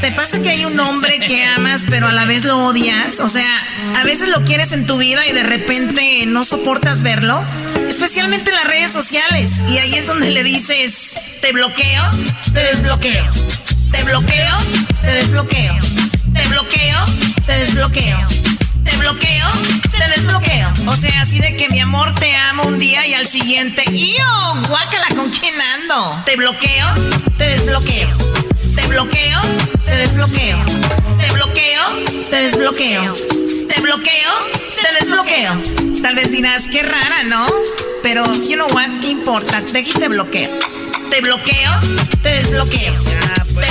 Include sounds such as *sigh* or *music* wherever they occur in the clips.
¿te pasa que hay un hombre que amas pero a la vez lo odias? O sea, a veces lo quieres en tu vida y de repente no soportas verlo. Especialmente en las redes sociales. Y ahí es donde le dices, te bloqueo, te desbloqueo. Te bloqueo, te desbloqueo te bloqueo, te desbloqueo. Te bloqueo, te desbloqueo. O sea, así de que mi amor te amo un día y al siguiente. ¡Yo! Guácala, ¿con quién ando? Te bloqueo, te desbloqueo. Te bloqueo, te desbloqueo. Te bloqueo, te desbloqueo. Te bloqueo, te desbloqueo. Tal vez dirás, qué rara, ¿no? Pero, you know what? ¿Qué importa? Te te bloqueo. Te bloqueo, te desbloqueo. Pues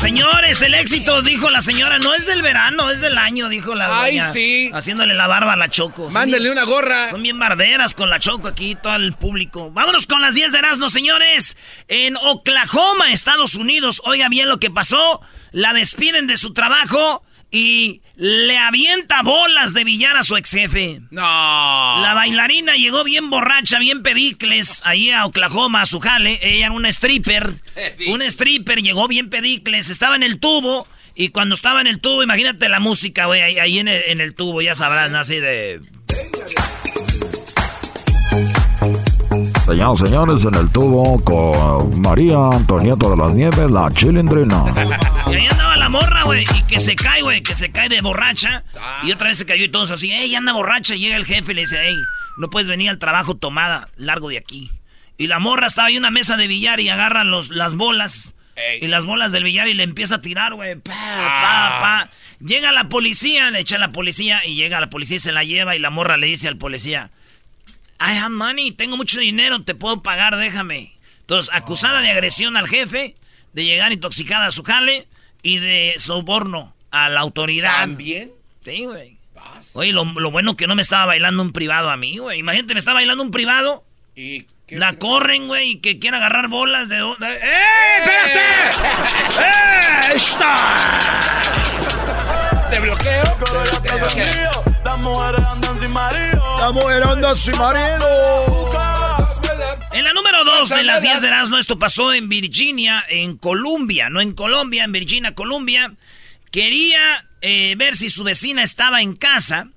señores, el éxito, dijo la señora, no es del verano, es del año, dijo la Ay, sí. Haciéndole la barba a la Choco. Mándale una gorra. Son bien barderas con la Choco aquí, todo el público. Vámonos con las 10 de Erasmo, señores. En Oklahoma, Estados Unidos, oiga bien lo que pasó. La despiden de su trabajo y le avienta bolas de billar a su ex jefe. No. La bailarina llegó bien borracha, bien pedicles, ahí a Oklahoma, a su jale. Ella era una stripper. Una stripper, llegó bien pedicles, estaba en el tubo. Y cuando estaba en el tubo, imagínate la música, güey, ahí, en, el, en, el, tubo, ya sabrán, así de... Señoras señores, en el tubo con María Antonieta de las Nieves, la chilindrina. *laughs* Y ahí andaba la morra, güey, y que se cae, güey, que se cae de borracha. Y otra vez se cayó y todos así, ey, anda borracha. Y llega el jefe y le dice, ey, no puedes venir al trabajo tomada, largo de aquí. Y la morra estaba ahí en una mesa de billar y agarran los, las bolas. Y las bolas del billar y le empieza a tirar, güey. Pa, pa, pa. Llega la policía, le echa la policía y llega la policía y se la lleva y la morra le dice al policía, I have money, tengo mucho dinero, te puedo pagar, déjame. Entonces, acusada de agresión al jefe, de llegar intoxicada a su jale y de soborno a la autoridad. ¿También? Sí, güey. Oye, lo, bueno que no me estaba bailando un privado a mí, güey. Imagínate, me estaba bailando un privado. ¿Y la corren, güey, y que quiere agarrar bolas de... ¡Eh, espérate! ¡Eh, está! Te bloqueo. Te bloqueo. Las mujeres andan sin marido. Sin marido. En la número 2 de las 10 de Erasmo, esto pasó en Virginia, en Colombia, no en Colombia, en Virginia, Colombia. Quería eh, ver si su vecina estaba en casa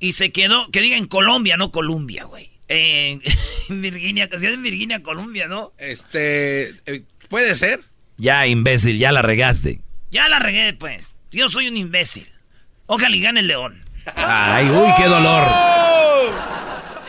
y se quedó, que diga en Colombia, no Colombia, güey. En, *laughs* Virginia, casi en Virginia, Colombia, ¿no? Este, eh, ¿puede ser? Ya, imbécil, ya la regaste. Ya la regué, pues. Yo soy un imbécil. Ojalá y gane el león. Ay, uy, qué dolor.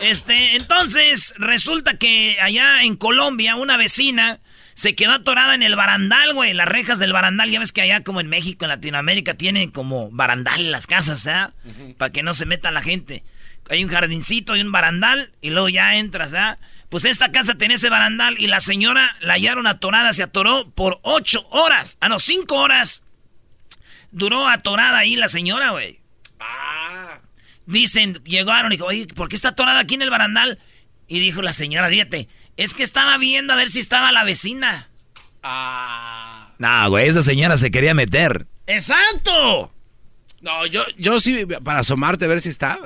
Este, entonces, resulta que allá en Colombia, una vecina se quedó atorada en el barandal, güey. Las rejas del barandal. Ya ves que allá, como en México, en Latinoamérica, tienen como barandal en las casas, ¿ah? Para que no se meta la gente. Hay un jardincito y un barandal, y luego ya entras, ¿ah? Pues esta casa tenía ese barandal y la señora la hallaron atorada, se atoró por ocho horas. Ah, no, cinco horas. Duró atorada ahí la señora, güey. Ah. Dicen, llegaron y dijo, oye, ¿por qué está atorada aquí en el barandal? Y dijo la señora, fíjate, es que estaba viendo a ver si estaba la vecina. Ah. No, güey, esa señora se quería meter. ¡Exacto! No, yo, yo sí, para asomarte a ver si está.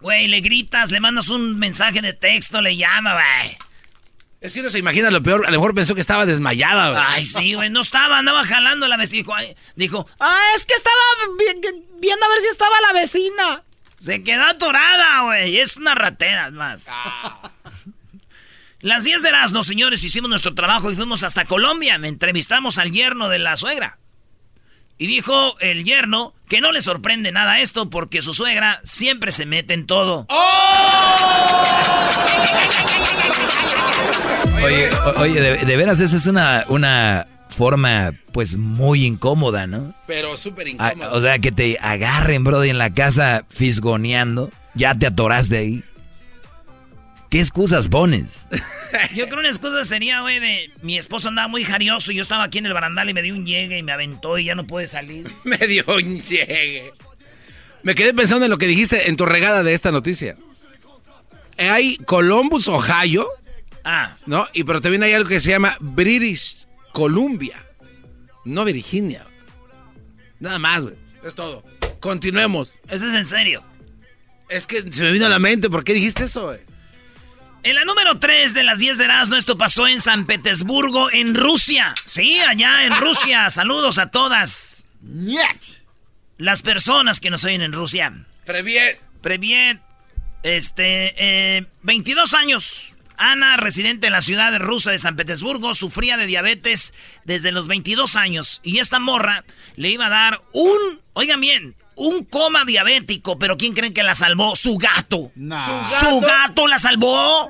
Güey, le gritas, le mandas un mensaje de texto, le llama, güey. Es que uno se imagina lo peor. A lo mejor pensó que estaba desmayada, güey. Ay, sí, güey. No estaba, andaba jalando la vecina. Dijo, dijo, ah, es que estaba viendo a ver si estaba la vecina. Se quedó atorada, güey. Es una ratera, más. Ah. Las 10 de no, señores, hicimos nuestro trabajo y fuimos hasta Colombia. Me entrevistamos al yerno de la suegra. Y dijo el yerno que no le sorprende nada esto porque su suegra siempre se mete en todo. ¡Oh! Oye, oye, de, veras, esa es una, una forma, pues, muy incómoda, ¿no? Pero súper incómoda. o sea, que te agarren, brody, en la casa fisgoneando. Ya te atoraste ahí. ¿Qué excusas pones? *laughs* Yo creo una excusa sería, güey, de mi esposo andaba muy jarioso y yo estaba aquí en el barandal y me dio un llegue y me aventó y ya no pude salir. *laughs* Me dio un llegue. Me quedé pensando en lo que dijiste en tu regada de esta noticia. Hay Columbus, Ohio. Ah. ¿No? Y pero también hay algo que se llama British Columbia. No Virginia. Nada más, güey. Es todo. Continuemos. ¿Eso es en serio? Es que se me vino a la mente. ¿Por qué dijiste eso, güey? En la número 3 de las 10 de Erasmo, esto pasó en San Petersburgo, en Rusia. Sí, allá en Rusia. *laughs* Saludos a todas. Las personas que nos oyen en Rusia. Previet. Previet. Este, eh, 22 años. Ana, residente en la ciudad rusa de San Petersburgo, sufría de diabetes desde los 22 años. Y esta morra le iba a dar un, oigan bien, un coma diabético. Pero ¿quién creen que la salvó? Su gato. ¿Su, gato? la salvó.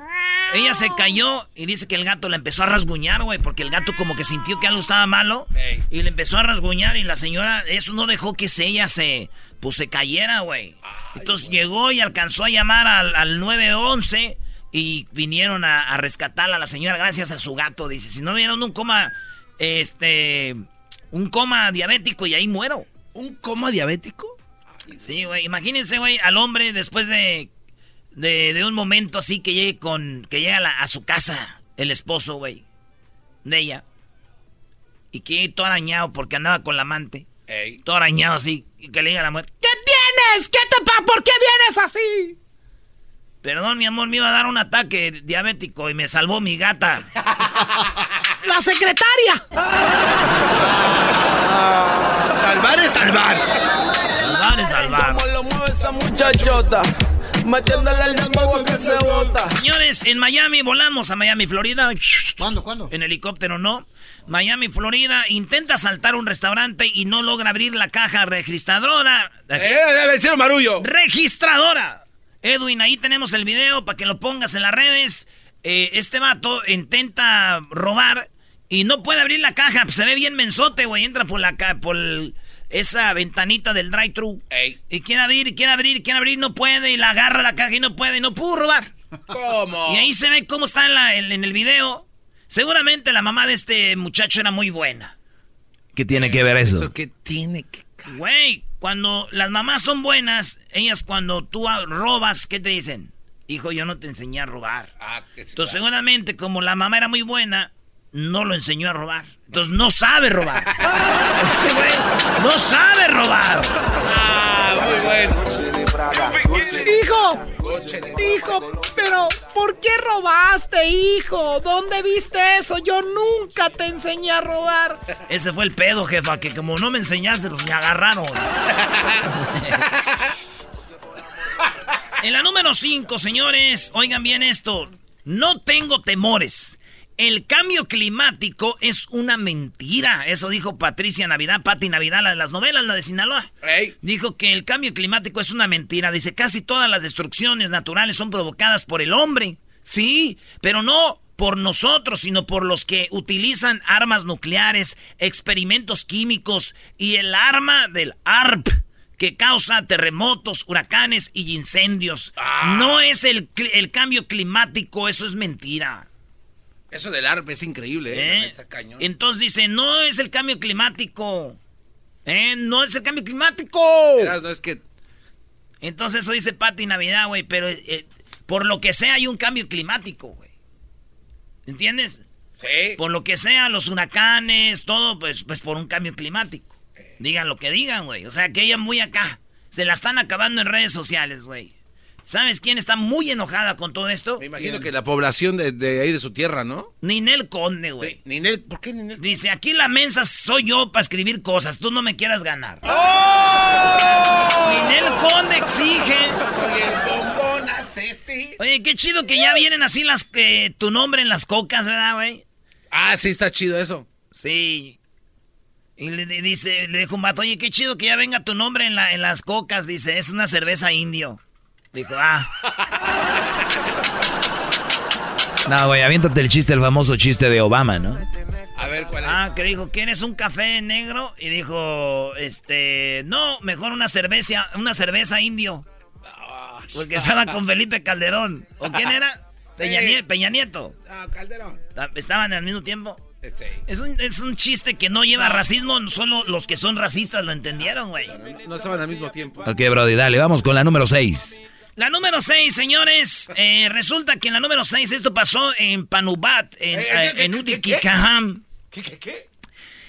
Ella se cayó y dice que el gato la empezó a rasguñar, güey, porque el gato como que sintió que algo estaba malo y le empezó a rasguñar y la señora, eso no dejó que se, ella se, pues se cayera, güey. Entonces llegó y alcanzó a llamar al, al 911 y vinieron a, rescatarla a la señora gracias a su gato. Dice, si no vieron un coma, este, un coma diabético y ahí muero. ¿Un coma diabético? Sí, güey. Imagínense, güey, al hombre después de, de, un momento así que llegue con, que llega a, su casa el esposo, güey, de ella. Y que todo arañado porque andaba con la amante. Todo arañado así. Y que le diga a la mujer, ¿qué tienes? ¿Qué te pasa? ¿Por qué vienes así? Perdón, mi amor, me iba a dar un ataque diabético y me salvó mi gata. *laughs* ¡La secretaria! salvar es salvar. Salvar es salvar. ¿Cómo lo mueve esa muchachota? El que se bota. Señores, en Miami volamos a Miami, Florida. ¿Cuándo, cuándo? En helicóptero, ¿no? Miami, Florida, intenta saltar un restaurante y no logra abrir la caja registradora. ¡Eh, eh, marullo! ¡Registradora! Edwin, ahí tenemos el video para que lo pongas en las redes. Eh, este vato intenta robar y no puede abrir la caja. Se ve bien mensote, güey. Entra por la por esa ventanita del drive-thru. Y quiere abrir, quiere abrir, quiere abrir, no puede. Y la agarra la caja y no puede. Y no pudo robar. ¿Cómo? Y ahí se ve cómo está en, la, en, el video. Seguramente la mamá de este muchacho era muy buena. ¿Qué tiene que ver eso? ¿Eso qué tiene que Güey, cuando las mamás son buenas, ellas cuando tú robas, ¿qué te dicen? Hijo, yo no te enseñé a robar. Ah, Entonces, seguramente, como la mamá era muy buena, no lo enseñó a robar. Entonces, no sabe robar. *laughs* no sabe robar. Ah, muy bueno. Hijo, hijo, pero ¿por qué robaste, hijo? ¿Dónde viste eso? Yo nunca te enseñé a robar. Ese fue el pedo, jefa, que como no me enseñaste, pues me agarraron. en la número 5, señores, oigan bien esto. No tengo temores. El cambio climático es una mentira. Eso dijo Patricia Navidad, Patti Navidad, la de las novelas, la de Sinaloa. Dijo que el cambio climático es una mentira. Dice, casi todas las destrucciones naturales son provocadas por el hombre. Sí, pero no por nosotros, sino por los que utilizan armas nucleares, experimentos químicos y el arma del ARP que causa terremotos, huracanes y incendios. Ah. No es el, el cambio climático, eso es mentira. Eso del ARP es increíble, ¿eh? ¿Eh? Entonces dice, no es el cambio climático. ¿Eh? No es el cambio climático. no es que... Entonces eso dice Pati Navidad, güey, pero eh, por lo que sea hay un cambio climático, güey. ¿Entiendes? Sí. Por lo que sea, los huracanes, todo, pues, pues por un cambio climático. Digan lo que digan, güey. O sea, que ella muy acá. Se la están acabando en redes sociales, güey. ¿Sabes quién está muy enojada con todo esto? Me imagino que la población de, ahí de su tierra, ¿no? Ninel Conde, güey. Ninel, ¿por qué Ninel? Dice, aquí la mensa soy yo para escribir cosas, tú no me quieras ganar. ¡Oh! Ninel Conde exige. Soy el bombón asesino. Oye, qué chido que ya vienen así las que tu nombre en las cocas, ¿verdad, güey? Ah, sí, está chido eso. Sí. Y le dice, le dijo un vato, oye, qué chido que ya venga tu nombre en, la, en las cocas. Dice, es una cerveza indio. Dijo, ah. No, güey, aviéntate el chiste, el famoso chiste de Obama, ¿no? A ver, ¿cuál es? Ah, que dijo, ¿quieres un café negro? Y dijo, este, no, mejor una cerveza, una cerveza indio. Porque estaba con Felipe Calderón. ¿O quién era? *laughs* Peña, Sí. Nie- Peña Nieto. Ah, Calderón. Ta- Estaban al mismo tiempo. Sí. Es un, es un chiste que no lleva racismo, solo los que son racistas lo entendieron, güey. No estaban al mismo tiempo. Ok, Brody, dale, vamos con la número 6. La número 6, señores. eh, resulta que en la número 6 esto pasó en Panubat, en, Eh, eh, ¿qué, en qué, Utikikaham. ¿Qué, qué, qué?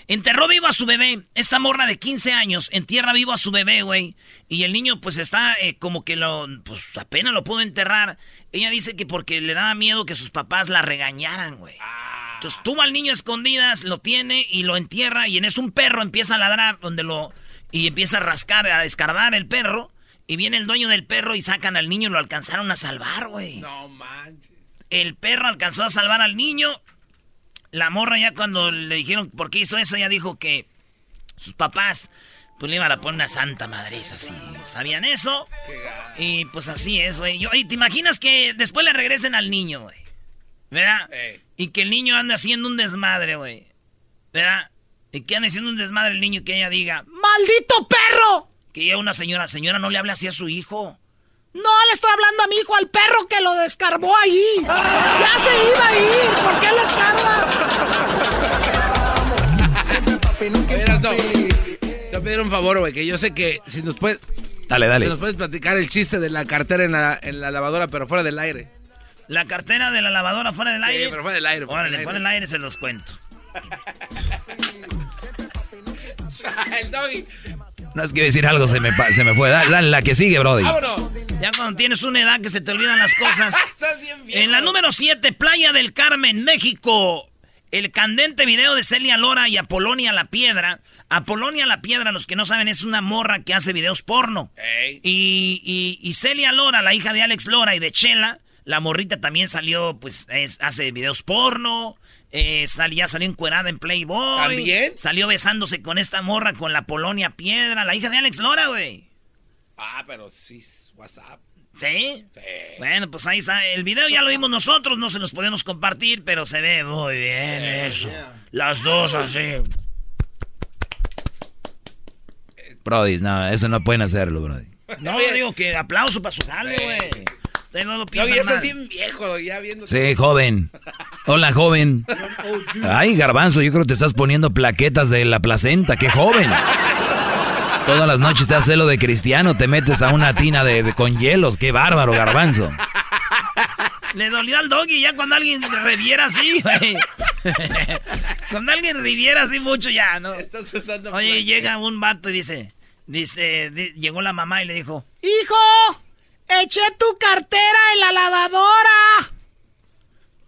Enterró vivo a su bebé. Esta morra de 15 años entierra vivo a su bebé, güey. Y el niño, pues está eh, como que lo. Pues apenas lo pudo enterrar. Ella dice que porque le daba miedo que sus papás la regañaran, güey. Entonces tuvo al niño a escondidas, lo tiene y lo entierra. Y en eso un perro empieza a ladrar, donde lo. Y empieza a rascar, a escarbar el perro. Y viene el dueño del perro y sacan al niño y lo alcanzaron a salvar, güey. No manches. El perro alcanzó a salvar al niño. La morra ya cuando le dijeron por qué hizo eso, ella dijo que sus papás pues le iban a poner una santa madriza así. ¿Sabían eso? Y pues así es, güey. Y te imaginas que después le regresen al niño, güey. ¿Verdad? Ey. Y que el niño ande haciendo un desmadre, güey. ¿Verdad? Y que ande haciendo un desmadre el niño y que ella diga, ¡Maldito perro! Que ya una señora, señora, no le hable así a su hijo. No le estoy hablando a mi hijo, al perro que lo descarbó ahí. Ya se iba a ir. ¿Por qué lo escarba? Te voy a pedir un favor, güey, que yo sé que si nos puedes, Dale, si dale. nos puedes platicar el chiste de la cartera en la, en la lavadora, pero fuera del aire. La cartera de la lavadora fuera del Sí, aire. pero fuera del aire. fuera Órale, del fuera del aire se los cuento. aire. *laughs* El doggy. No es que decir algo, se me, se me fue. Dale, dale, la que sigue, Brody. ¡Vámonos! Ya cuando tienes una edad que se te olvidan las cosas. *laughs* Estás bien viejo. En la número 7, Playa del Carmen, México. El candente video de Celia Lora y Apolonia La Piedra. Apolonia La Piedra, los que no saben, es una morra que hace videos porno. Y, y- y Celia Lora, la hija de Alex Lora y de Chela, la morrita también salió, pues, es- hace videos porno. Eh, sal- ya salió encuerada en Playboy. ¿También? Salió besándose con esta morra, con la Polonia Piedra, la hija de Alex Lora, güey. Ah, pero sí, es WhatsApp. ¿Sí? Sí. Bueno, pues ahí está. El video ya lo vimos nosotros, no se los podemos compartir, pero se ve muy bien eso. Las dos así. Brody, no, eso no pueden hacerlo, Brody. No, digo que aplauso para su jale, güey. Ustedes no lo piensan bien viejo, ya viendo. Sí, joven. Hola, joven. Ay, garbanzo, yo creo que te estás poniendo plaquetas de la placenta. ¡Qué joven! Todas las noches te haces lo de cristiano, te metes a una tina de, de- con hielos. ¡Qué bárbaro, garbanzo! Le dolió al doggy ya cuando alguien reviera así, güey. cuando alguien reviera así mucho ya, ¿no? Estás usando. Oye, llega un vato y dice, dice, di- llegó la mamá y le dijo, Hijo, eché tu cartera en la lavadora.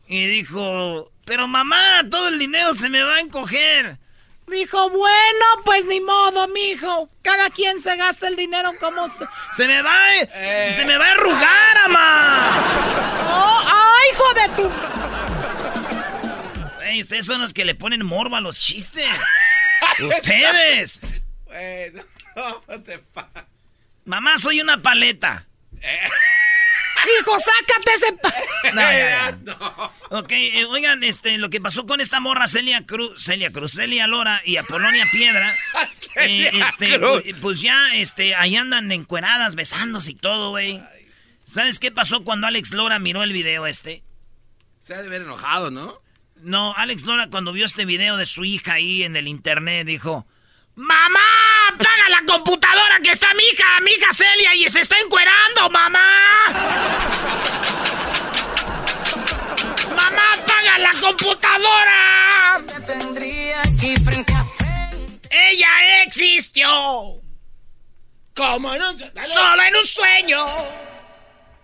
y dijo, pero mamá, todo el dinero se me va a encoger. Dijo, bueno, pues ni modo, mijo. Cada quien se gasta el dinero como se... Se me va, se me va a arrugar, mamá. ¡Oh, ¡Ay, hijo de tu... Ey, ustedes son los que le ponen morbo a los chistes. *laughs* ustedes. Bueno, *laughs* no te Mamá, soy una paleta. Hijo, sácate ese... pa- No, ya, ya. Ok, eh, oigan, este, lo que pasó con esta morra Celia Cruz, Celia Cruz, Celia Lora y Apolonia Piedra, *laughs* eh, Celia este, Cruz. pu- pues ya, este, ahí andan encueradas, besándose y todo, güey. ¿Sabes qué pasó cuando Alex Lora miró el video este? Se ha de ver enojado, ¿no? No, Alex Lora cuando vio este video de su hija ahí en el internet dijo, ¡Mamá! ¡Apaga la computadora que está mi hija, mi hija Celia y se está encuerando, mamá! ¡Mamá, apaga la computadora! ¡Ella existió! ¿Cómo no? Solo en un sueño.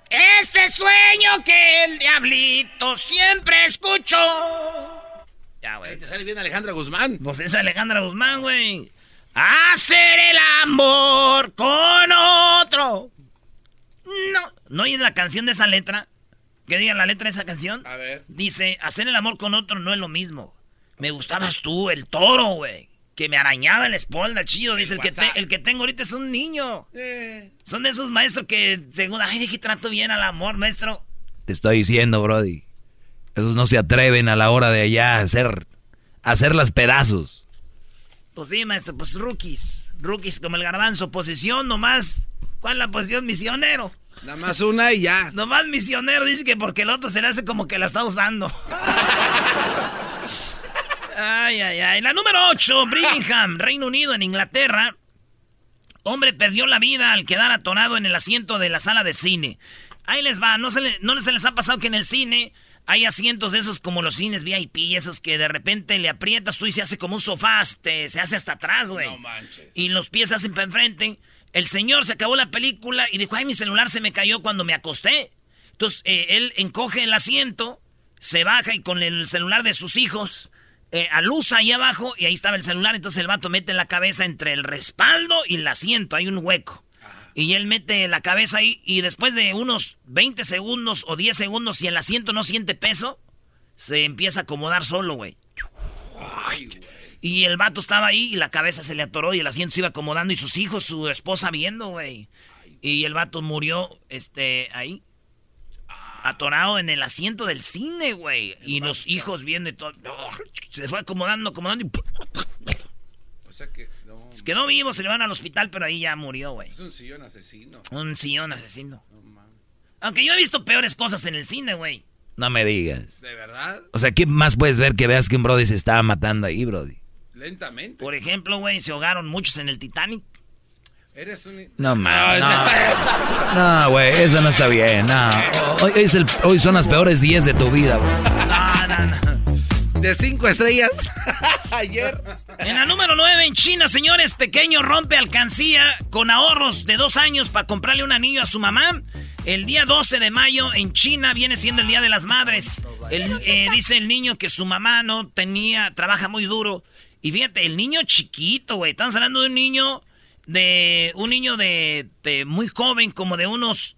Ese sueño que el diablito siempre escuchó. Ya, güey. Te sale bien Alejandra Guzmán. Pues es Alejandra Guzmán, güey. Hacer el amor con otro. No. ¿No oyes la canción de esa letra? ¿Qué diga la letra de esa canción? A ver. Dice, hacer el amor con otro no es lo mismo. Me gustabas tú, el toro, güey. Que me arañaba en la espalda, chido. Dice, el que, te- el que tengo ahorita es un niño. Eh. Son de esos maestros que, según, ay, de que trato bien al amor, maestro. Te estoy diciendo, Brody. Esos no se atreven a la hora de allá hacer, a hacerlas pedazos. Pues sí, maestro, pues rookies. Rookies como el garbanzo. Posición nomás. ¿Cuál es la posición? Misionero. Nada más una y ya. Nomás misionero dice que porque el otro se le hace como que la está usando. *laughs* ay, ay, ay. La número 8, Birmingham, Reino Unido, en Inglaterra. Hombre perdió la vida al quedar atonado en el asiento de la sala de cine. Ahí les va, no se, no se les ha pasado que en el cine hay asientos de esos como los cines VIP, esos que de repente le aprietas tú y se hace como un sofá, se hace hasta atrás, güey. No manches. Y los pies se hacen para enfrente. El señor se acabó la película y dijo, ay, mi celular se me cayó cuando me acosté. Entonces, eh, él encoge el asiento, se baja y con el celular de sus hijos eh, alusa ahí abajo y ahí estaba el celular. Entonces el vato mete la cabeza entre el respaldo y el asiento, hay un hueco. Y él mete la cabeza ahí y después de unos 20 segundos o 10 segundos, si el asiento no siente peso, se empieza a acomodar solo, güey. Y el vato estaba ahí y la cabeza se le atoró y el asiento se iba acomodando y sus hijos, su esposa viendo, güey. Y el vato murió, este, ahí. Atorado en el asiento del cine, güey. Y los hijos viendo y todo. Se fue acomodando, acomodando y... Sea que... Quedó vivo, se le van al hospital, pero ahí ya murió, güey. Es un sillón asesino. Un sillón asesino. Aunque yo he visto peores cosas en el cine, güey. No me digas. ¿De verdad? O sea, ¿qué más puedes ver que veas que un Brody se estaba matando ahí, Brody? Lentamente. Por ejemplo, güey, se ahogaron muchos en el Titanic. Eres un... No, man. No, güey, eso no está bien. No. Hoy, es el, hoy son las peores 10 de tu vida, güey. No, no, no. De cinco estrellas. *laughs* Ayer. En la número 9 en China, señores, pequeño rompe alcancía con ahorros de dos años para comprarle un anillo a su mamá. El día 12 de mayo en China viene siendo el Día de las Madres. Eh, dice el niño que su mamá no tenía, trabaja muy duro. Y fíjate, el niño chiquito, güey. Estamos hablando de un niño de. Un niño de, muy joven, como de unos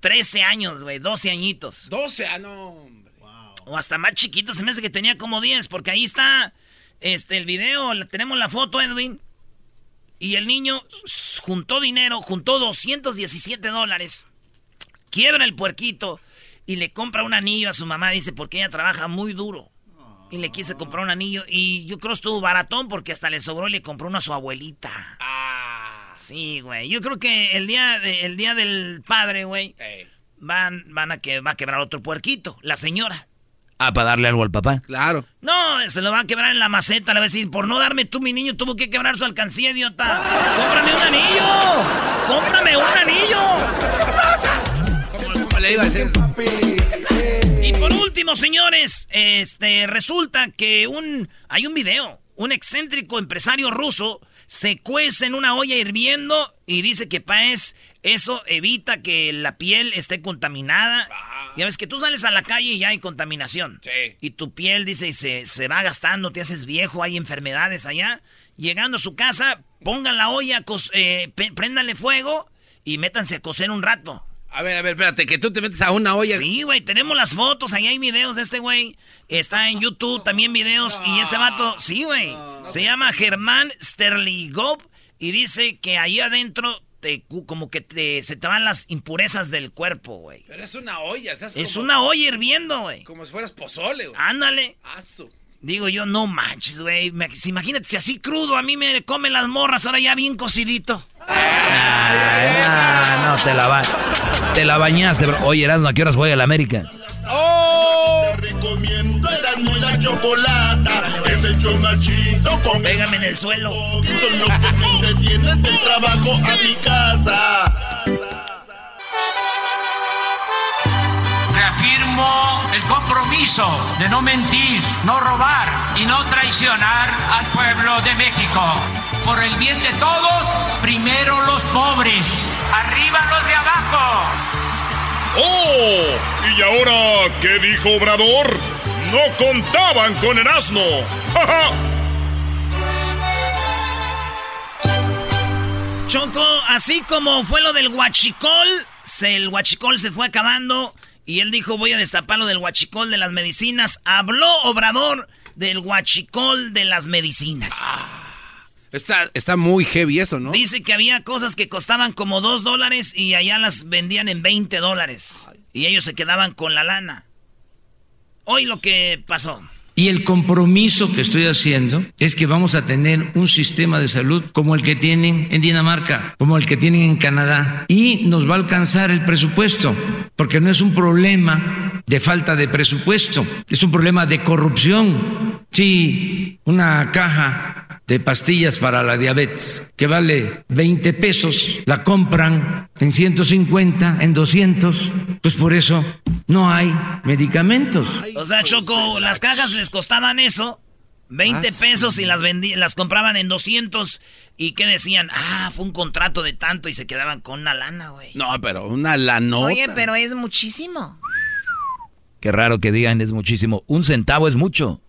13 años, güey, 12 añitos. 12, ah, no, O hasta más chiquito, se me hace que tenía como 10, porque ahí está este, el video, tenemos la foto, Edwin. Y el niño juntó dinero, juntó 217 dólares. Quiebra el puerquito y le compra un anillo a su mamá, dice, porque ella trabaja muy duro. Y le quise comprar un anillo y yo creo que estuvo baratón porque hasta le sobró y le compró uno a su abuelita. Ah. Sí, güey. Yo creo que el día, el día del padre, güey, van, van a que va a quebrar otro puerquito, la señora. Ah, para darle algo al papá. Claro. No, se lo va a quebrar en la maceta. Le va a decir, por no darme tú, mi niño, tuvo que quebrar su alcancía, idiota. ¡Cómprame un anillo! ¡Cómprame un anillo! ¿Cómo, le iba a decir? Y por último, señores, este, resulta que un, hay un video. Un excéntrico empresario ruso se cuece en una olla hirviendo y dice que paes eso evita que la piel esté contaminada. Ah. Ya ves que tú sales a la calle y ya hay contaminación. Sí. Y tu piel, dice, se, se va gastando, te haces viejo, hay enfermedades allá. Llegando a su casa, pongan la olla, eh, préndanle fuego y métanse a cocer un rato. A ver, a ver, espérate, que tú te metes a una olla. Sí, güey, tenemos las fotos, ahí hay videos de este güey. Está en YouTube también videos. y este vato, sí, güey. se llama Germán Sterligov y dice que ahí adentro te, como que te, se te van las impurezas del cuerpo, güey. Pero es una olla, ¿sabes? Es una olla hirviendo, güey. Como si fueras pozole, güey. Ándale. Digo yo, no manches, güey. Imagínate si así crudo a mí me comen las morras, ahora ya bien cocidito. Ah, no, te la, te la bañaste, bro. Oye, Erasmo, ¿a qué horas juega el América? Chocolata. Es el chomachito con... Pégame en el suelo. Son los que me entretienen del trabajo a mi casa. Reafirmo el compromiso de no mentir, no robar y no traicionar al pueblo de México por el bien de todos, primero los pobres, arriba los de abajo. ¡Oh! ¿Y ahora qué dijo Obrador? No contaban con el asno. Choco, así como fue lo del huachicol, el huachicol se fue acabando y él dijo voy a destapar lo del huachicol de las medicinas. Habló Obrador del huachicol de las medicinas. Ah. Está, está muy heavy eso, ¿no? Dice que había cosas que costaban como dos dólares y allá las vendían en 20 dólares. Y ellos se quedaban con la lana. Hoy lo que pasó. Y el compromiso que estoy haciendo es que vamos a tener un sistema de salud como el que tienen en Dinamarca, como el que tienen en Canadá. Y nos va a alcanzar el presupuesto, porque no es un problema de falta de presupuesto, es un problema de corrupción. Si una caja de pastillas para la diabetes, que vale 20 pesos, la compran en 150, en 200, pues por eso no hay medicamentos. O sea, Choco, las cajas les costaban eso, 20 ah, pesos y las vendí, las compraban en 200 y que decían, ah, fue un contrato de tanto y se quedaban con una lana, güey. No, pero una lanota. Oye, pero es muchísimo. Qué raro que digan es muchísimo. Un centavo es mucho.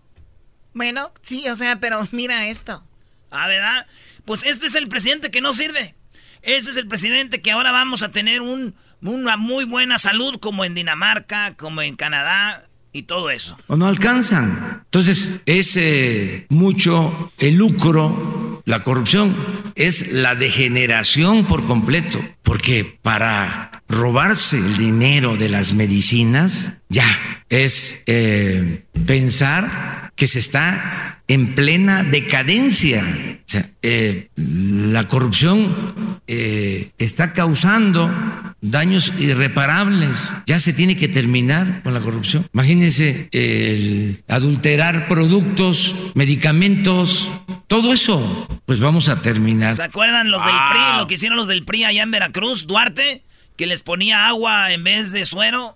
Bueno, sí, o sea, pero mira esto. Ah, ¿verdad? Pues este es el presidente que no sirve. Este es el presidente que ahora vamos a tener un, una muy buena salud como en Dinamarca, como en Canadá y todo eso. O no alcanzan. Entonces, es eh, mucho el lucro, la corrupción, es la degeneración por completo. Porque para robarse el dinero de las medicinas, ya es eh, pensar que se está en plena decadencia. O sea, eh, la corrupción eh, está causando daños irreparables. Ya se tiene que terminar con la corrupción. Imagínense adulterar productos, medicamentos, todo eso. Pues vamos a terminar. ¿Se acuerdan los del PRI, lo que hicieron los del PRI allá en Veracruz, Duarte? Que les ponía agua en vez de suero.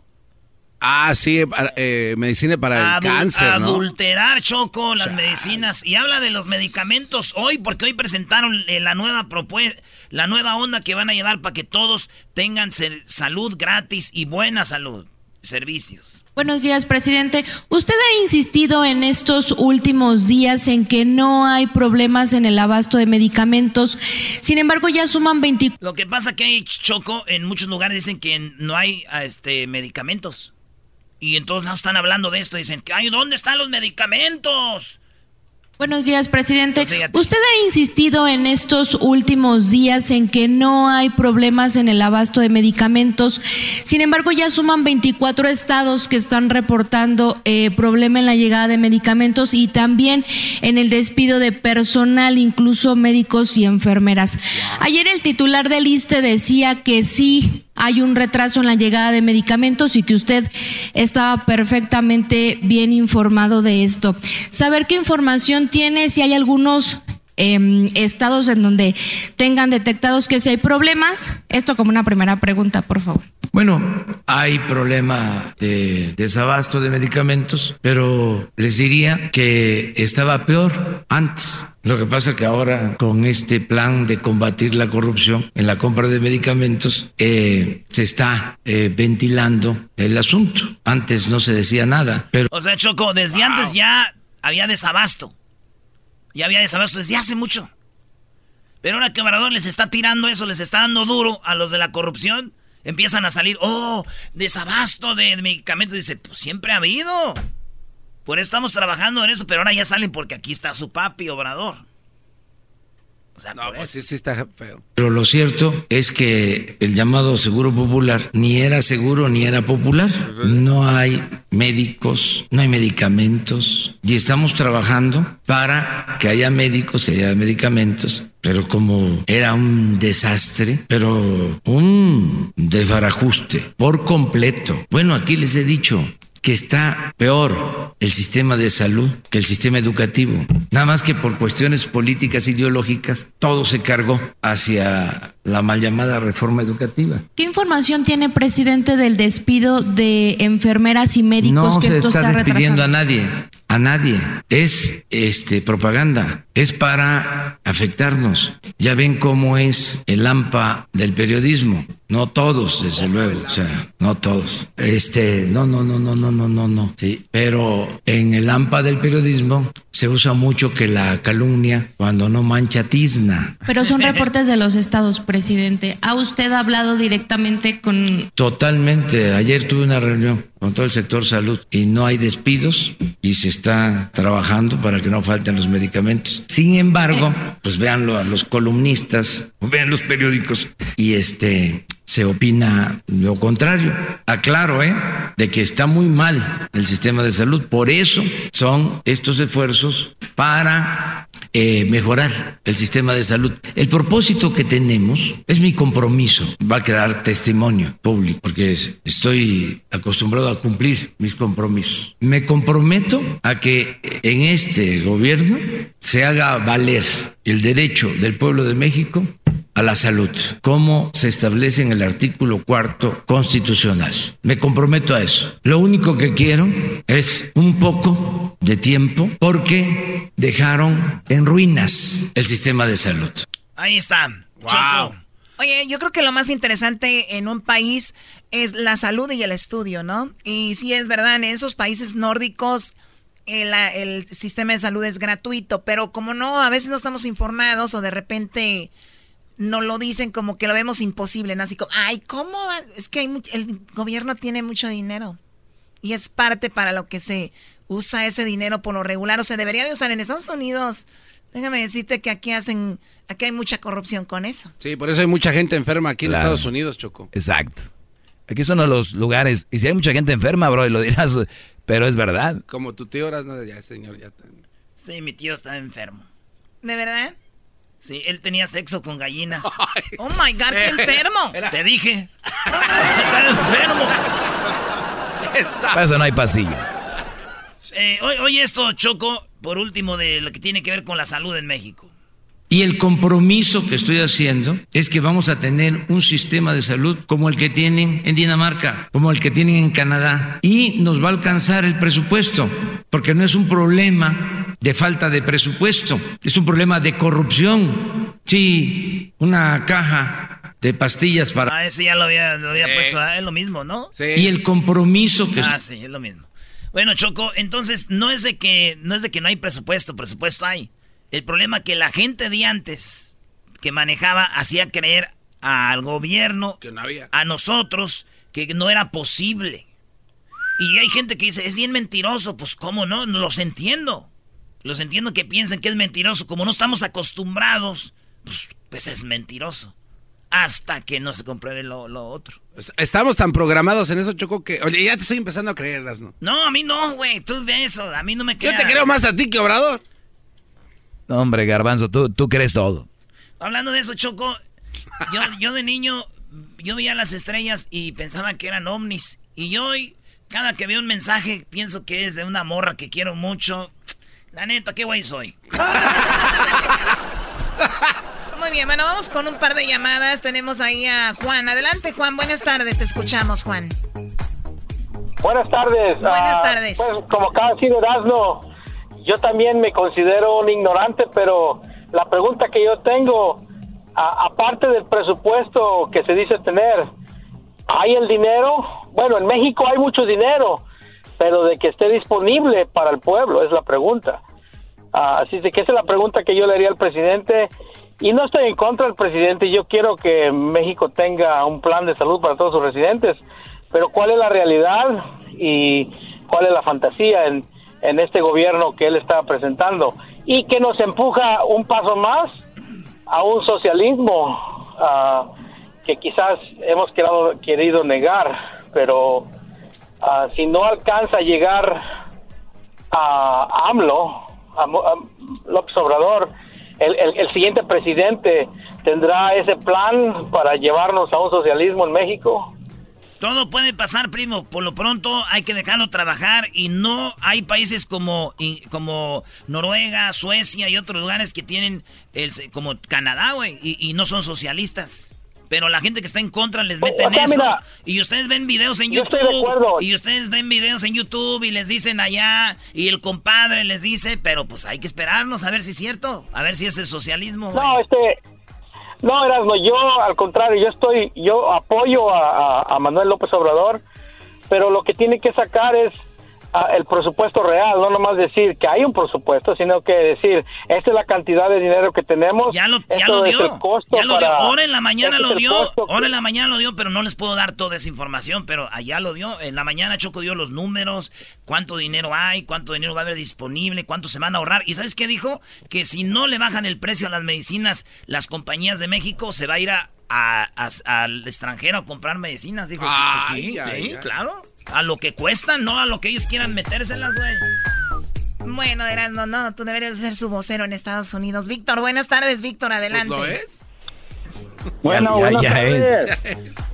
Ah, sí, eh, medicina para el cáncer, ¿no? Adulterar, Choco, las medicinas. Y habla de los medicamentos hoy, porque hoy presentaron eh, la nueva propuesta, la nueva onda que van a llevar para que todos tengan salud gratis y buena salud, servicios. Buenos días, presidente. Usted ha insistido en estos últimos días en que no hay problemas en el abasto de medicamentos. Sin embargo, ya suman 20. Lo que pasa que hay choco en muchos lugares dicen que no hay este medicamentos. Y entonces no están hablando de esto. Dicen, ay, ¿dónde están los medicamentos? Buenos días, presidente. Usted ha insistido en estos últimos días en que no hay problemas en el abasto de medicamentos. Sin embargo, ya suman 24 estados que están reportando eh, problema en la llegada de medicamentos y también en el despido de personal, incluso médicos y enfermeras. Ayer el titular del ISTE decía que sí hay un retraso en la llegada de medicamentos y que usted estaba perfectamente bien informado de esto. Saber qué información tiene, si hay algunos em, estados en donde tengan detectados que si hay problemas. Esto como una primera pregunta, por favor. Bueno, hay problema de desabasto de medicamentos, pero les diría que estaba peor antes. Lo que pasa que ahora con este plan de combatir la corrupción en la compra de medicamentos eh, se está eh, ventilando el asunto. Antes no se decía nada, pero... O sea, Choco, desde antes ya había desabasto. Ya había desabasto desde hace mucho. Pero ahora que Obrador les está tirando eso, les está dando duro a los de la corrupción, empiezan a salir, oh, desabasto de medicamentos. Dice, pues siempre ha habido. Por eso estamos trabajando en eso, pero ahora ya salen porque aquí está su papi, Obrador. O sea, no, pues sí, sí está feo. Pero lo cierto es que el llamado seguro popular ni era seguro ni era popular. No hay médicos, no hay medicamentos y estamos trabajando para que haya médicos y haya medicamentos. Pero como era un desastre, pero un desbarajuste por completo. Bueno, aquí les he dicho, que está peor el sistema de salud que el sistema educativo. Nada más que por cuestiones políticas ideológicas, todo se cargó hacia la mal llamada reforma educativa. ¿Qué información tiene, presidente, del despido de enfermeras y médicos no que esto está, despidiendo a nadie, a nadie. Es este propaganda, es para afectarnos. Ya ven cómo es el AMPA del periodismo. No todos, desde luego, o sea, no todos. Este, no, no, no, no, no, no, no, no. Sí, pero en el AMPA del periodismo se usa mucho que la calumnia cuando no mancha tizna. Pero son reportes de los estados, presidente. ¿Ha usted hablado directamente con Totalmente. Ayer tuve una reunión con todo el sector salud y no hay despidos y se está trabajando para que no falten los medicamentos. Sin embargo, pues véanlo a los columnistas, vean los periódicos y este se opina lo contrario. Aclaro, ¿eh? De que está muy mal el sistema de salud. Por eso son estos esfuerzos para eh, mejorar el sistema de salud. El propósito que tenemos es mi compromiso. Va a quedar testimonio público porque estoy acostumbrado a cumplir mis compromisos. Me comprometo a que en este gobierno se haga valer el derecho del pueblo de México a la salud, como se establece en el artículo cuarto constitucional. Me comprometo a eso. Lo único que quiero es un poco de tiempo porque dejaron en ruinas el sistema de salud. Ahí está. Wow. Oye, yo creo que lo más interesante en un país es la salud y el estudio, ¿no? Y sí es verdad, en esos países nórdicos el, el sistema de salud es gratuito, pero como no, a veces no estamos informados o de repente no lo dicen como que lo vemos imposible, ¿no? Así como, ay, ¿cómo? Es que el gobierno tiene mucho dinero y es parte para lo que se usa ese dinero por lo regular, o se debería de usar en Estados Unidos. Déjame decirte que aquí hacen, aquí hay mucha corrupción con eso. Sí, por eso hay mucha gente enferma aquí en Estados Unidos, Choco. Exacto. Aquí son los lugares, y si hay mucha gente enferma, bro, y lo dirás, pero es verdad. Como tu tío, no, ya, señor, ya. Sí, mi tío está enfermo. ¿De verdad? Sí, él tenía sexo con gallinas. *laughs* Oh my God, qué enfermo. Te dije. Está enfermo. Para eso no hay pastilla. Eh, oye, esto, Choco, por último, de lo que tiene que ver con la salud en México. Y el compromiso que estoy haciendo es que vamos a tener un sistema de salud como el que tienen en Dinamarca, como el que tienen en Canadá. Y nos va a alcanzar el presupuesto, porque no es un problema de falta de presupuesto, es un problema de corrupción. Sí, una caja de pastillas para... Ah, ese ya lo había, puesto, ah, es lo mismo, ¿no? Sí. Y el compromiso que... Ah, sí, es lo mismo. Bueno, Choco, entonces no es de que no es de que no hay presupuesto, presupuesto hay. El problema que la gente de antes que manejaba hacía creer al gobierno, que no había. a nosotros, que no era posible. Y hay gente que dice, es bien mentiroso, pues cómo no, los entiendo. Los entiendo que piensan que es mentiroso, como no estamos acostumbrados, pues, pues es mentiroso. Hasta que no se compruebe lo, otro. Estamos tan programados en eso, Choco, que... Oye, ya te estoy empezando a creerlas, ¿no? No, a mí no, güey. Tú ves eso. A mí no me queda... Yo te creo más a ti que Obrador. Hombre, Garbanzo, tú, tú crees todo. Hablando de eso, Choco, yo, yo de niño, yo veía las estrellas y pensaba que eran ovnis. Y hoy, cada que veo un mensaje, pienso que es de una morra que quiero mucho. La neta, qué guay soy. *laughs* Muy bien, bueno, vamos con un par de llamadas. Tenemos ahí a Juan. Adelante, Juan. Buenas tardes. Te escuchamos, Juan. Buenas tardes. Buenas ah, tardes. pues, como cada sido Erasmo, yo también me considero un ignorante, pero la pregunta que yo tengo, aparte del presupuesto que se dice tener, ¿hay el dinero? Bueno, en México hay mucho dinero, pero de que esté disponible para el pueblo es la pregunta. Ah, así que esa es la pregunta que yo le haría al presidente. Y no estoy en contra del presidente, yo quiero que México tenga un plan de salud para todos sus residentes, pero ¿cuál es la realidad y cuál es la fantasía? En, en este gobierno que él está presentando y que nos empuja un paso más a un socialismo uh, que quizás hemos querido, querido negar, pero uh, si no alcanza a llegar a AMLO, López Obrador, el siguiente presidente tendrá ese plan para llevarnos a un socialismo en México. Todo puede pasar, primo. Por lo pronto hay que dejarlo trabajar y no hay países como, como Noruega, Suecia y otros lugares que tienen el, como Canadá, güey, y, no son socialistas. Pero la gente que está en contra les mete en eso. y ustedes ven videos en YouTube. Y ustedes ven videos en YouTube y les dicen allá. Y el compadre les dice, pero pues hay que esperarnos a ver si es cierto. A ver si es el socialismo. No, este, no, Erasmo, yo al contrario, yo estoy, yo apoyo a, Manuel López Obrador, pero lo que tiene que sacar es el presupuesto real, no nomás decir que hay un presupuesto, sino que decir, esta es la cantidad de dinero que tenemos. Ya lo, ya lo dio. ya lo dio. Ahora en la mañana este lo dio. Ahora en la mañana lo dio, pero no les puedo dar toda esa información, pero allá lo dio. En la mañana Choco dio los números, cuánto dinero hay, cuánto dinero va a haber disponible, cuánto se van a ahorrar. ¿Y sabes qué dijo? Que si no le bajan el precio a las medicinas, las compañías de México se va a ir a al extranjero a comprar medicinas. Dijo, pues sí, sí, claro. A lo que cuestan, no a lo que ellos quieran metérselas, güey. Bueno, Erasno, no, tú deberías ser su vocero en Estados Unidos. Víctor, buenas tardes, Víctor, adelante. ¿Lo es? Bueno, ya, ya, es.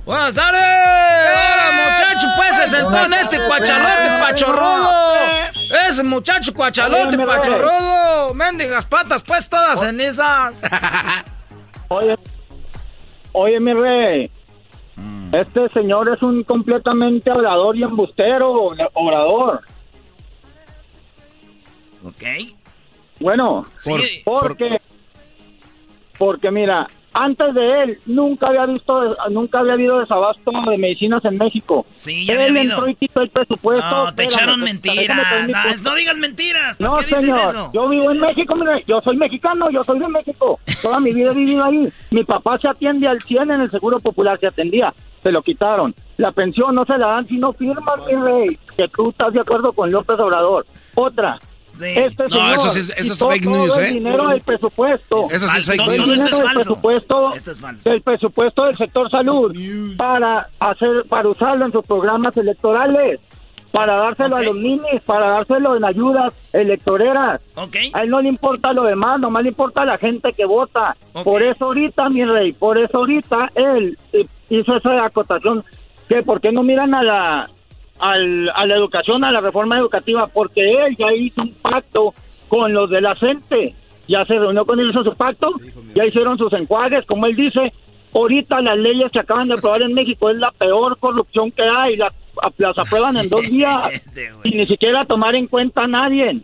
Buenas tardes. Hola, muchacho, pues se sentó en este cuachalote pachorrudo. Ese muchacho cuachalote pachorrudo. Mendigas patas, pues todas cenizas. Oye, oye, mi rey. Mm. Este señor es un completamente orador y embustero, orador. Ok. Bueno, porque, porque mira, antes de él nunca había visto, nunca había habido desabasto de medicinas en México. Sí, ya él entró y quitó el presupuesto. No, te echaron mentiras. No, digas mentiras. no, señor. Yo vivo en México, mira, yo soy mexicano, yo soy de México. Toda mi vida he vivido ahí. Mi papá se atiende al 100 en el Seguro Popular, se atendía. Se lo quitaron. La pensión no se la dan si no firmas, mi rey, que tú estás de acuerdo con López Obrador. Otra, este no, eso, es, eso es fake news, ¿eh? El dinero del presupuesto. Eso sí es fake news. esto es falso. Presupuesto, esto es falso. Del presupuesto del sector salud para hacer, para usarlo en sus programas electorales, para dárselo a los ninis, para dárselo en ayudas electoreras. Okay. A él no le importa lo demás, nomás le importa a la gente que vota. Por eso ahorita, mi rey, por eso ahorita él eh, hizo esa acotación que por qué no miran a la al, a la educación, a la reforma educativa, porque él ya hizo un pacto con los de la gente, ya se reunió con ellos en su pacto, ya hicieron sus enjuagues, como él dice, ahorita las leyes que acaban de aprobar en México es la peor corrupción que hay, las, las aprueban en dos días *laughs* este, y ni siquiera tomar en cuenta a nadie.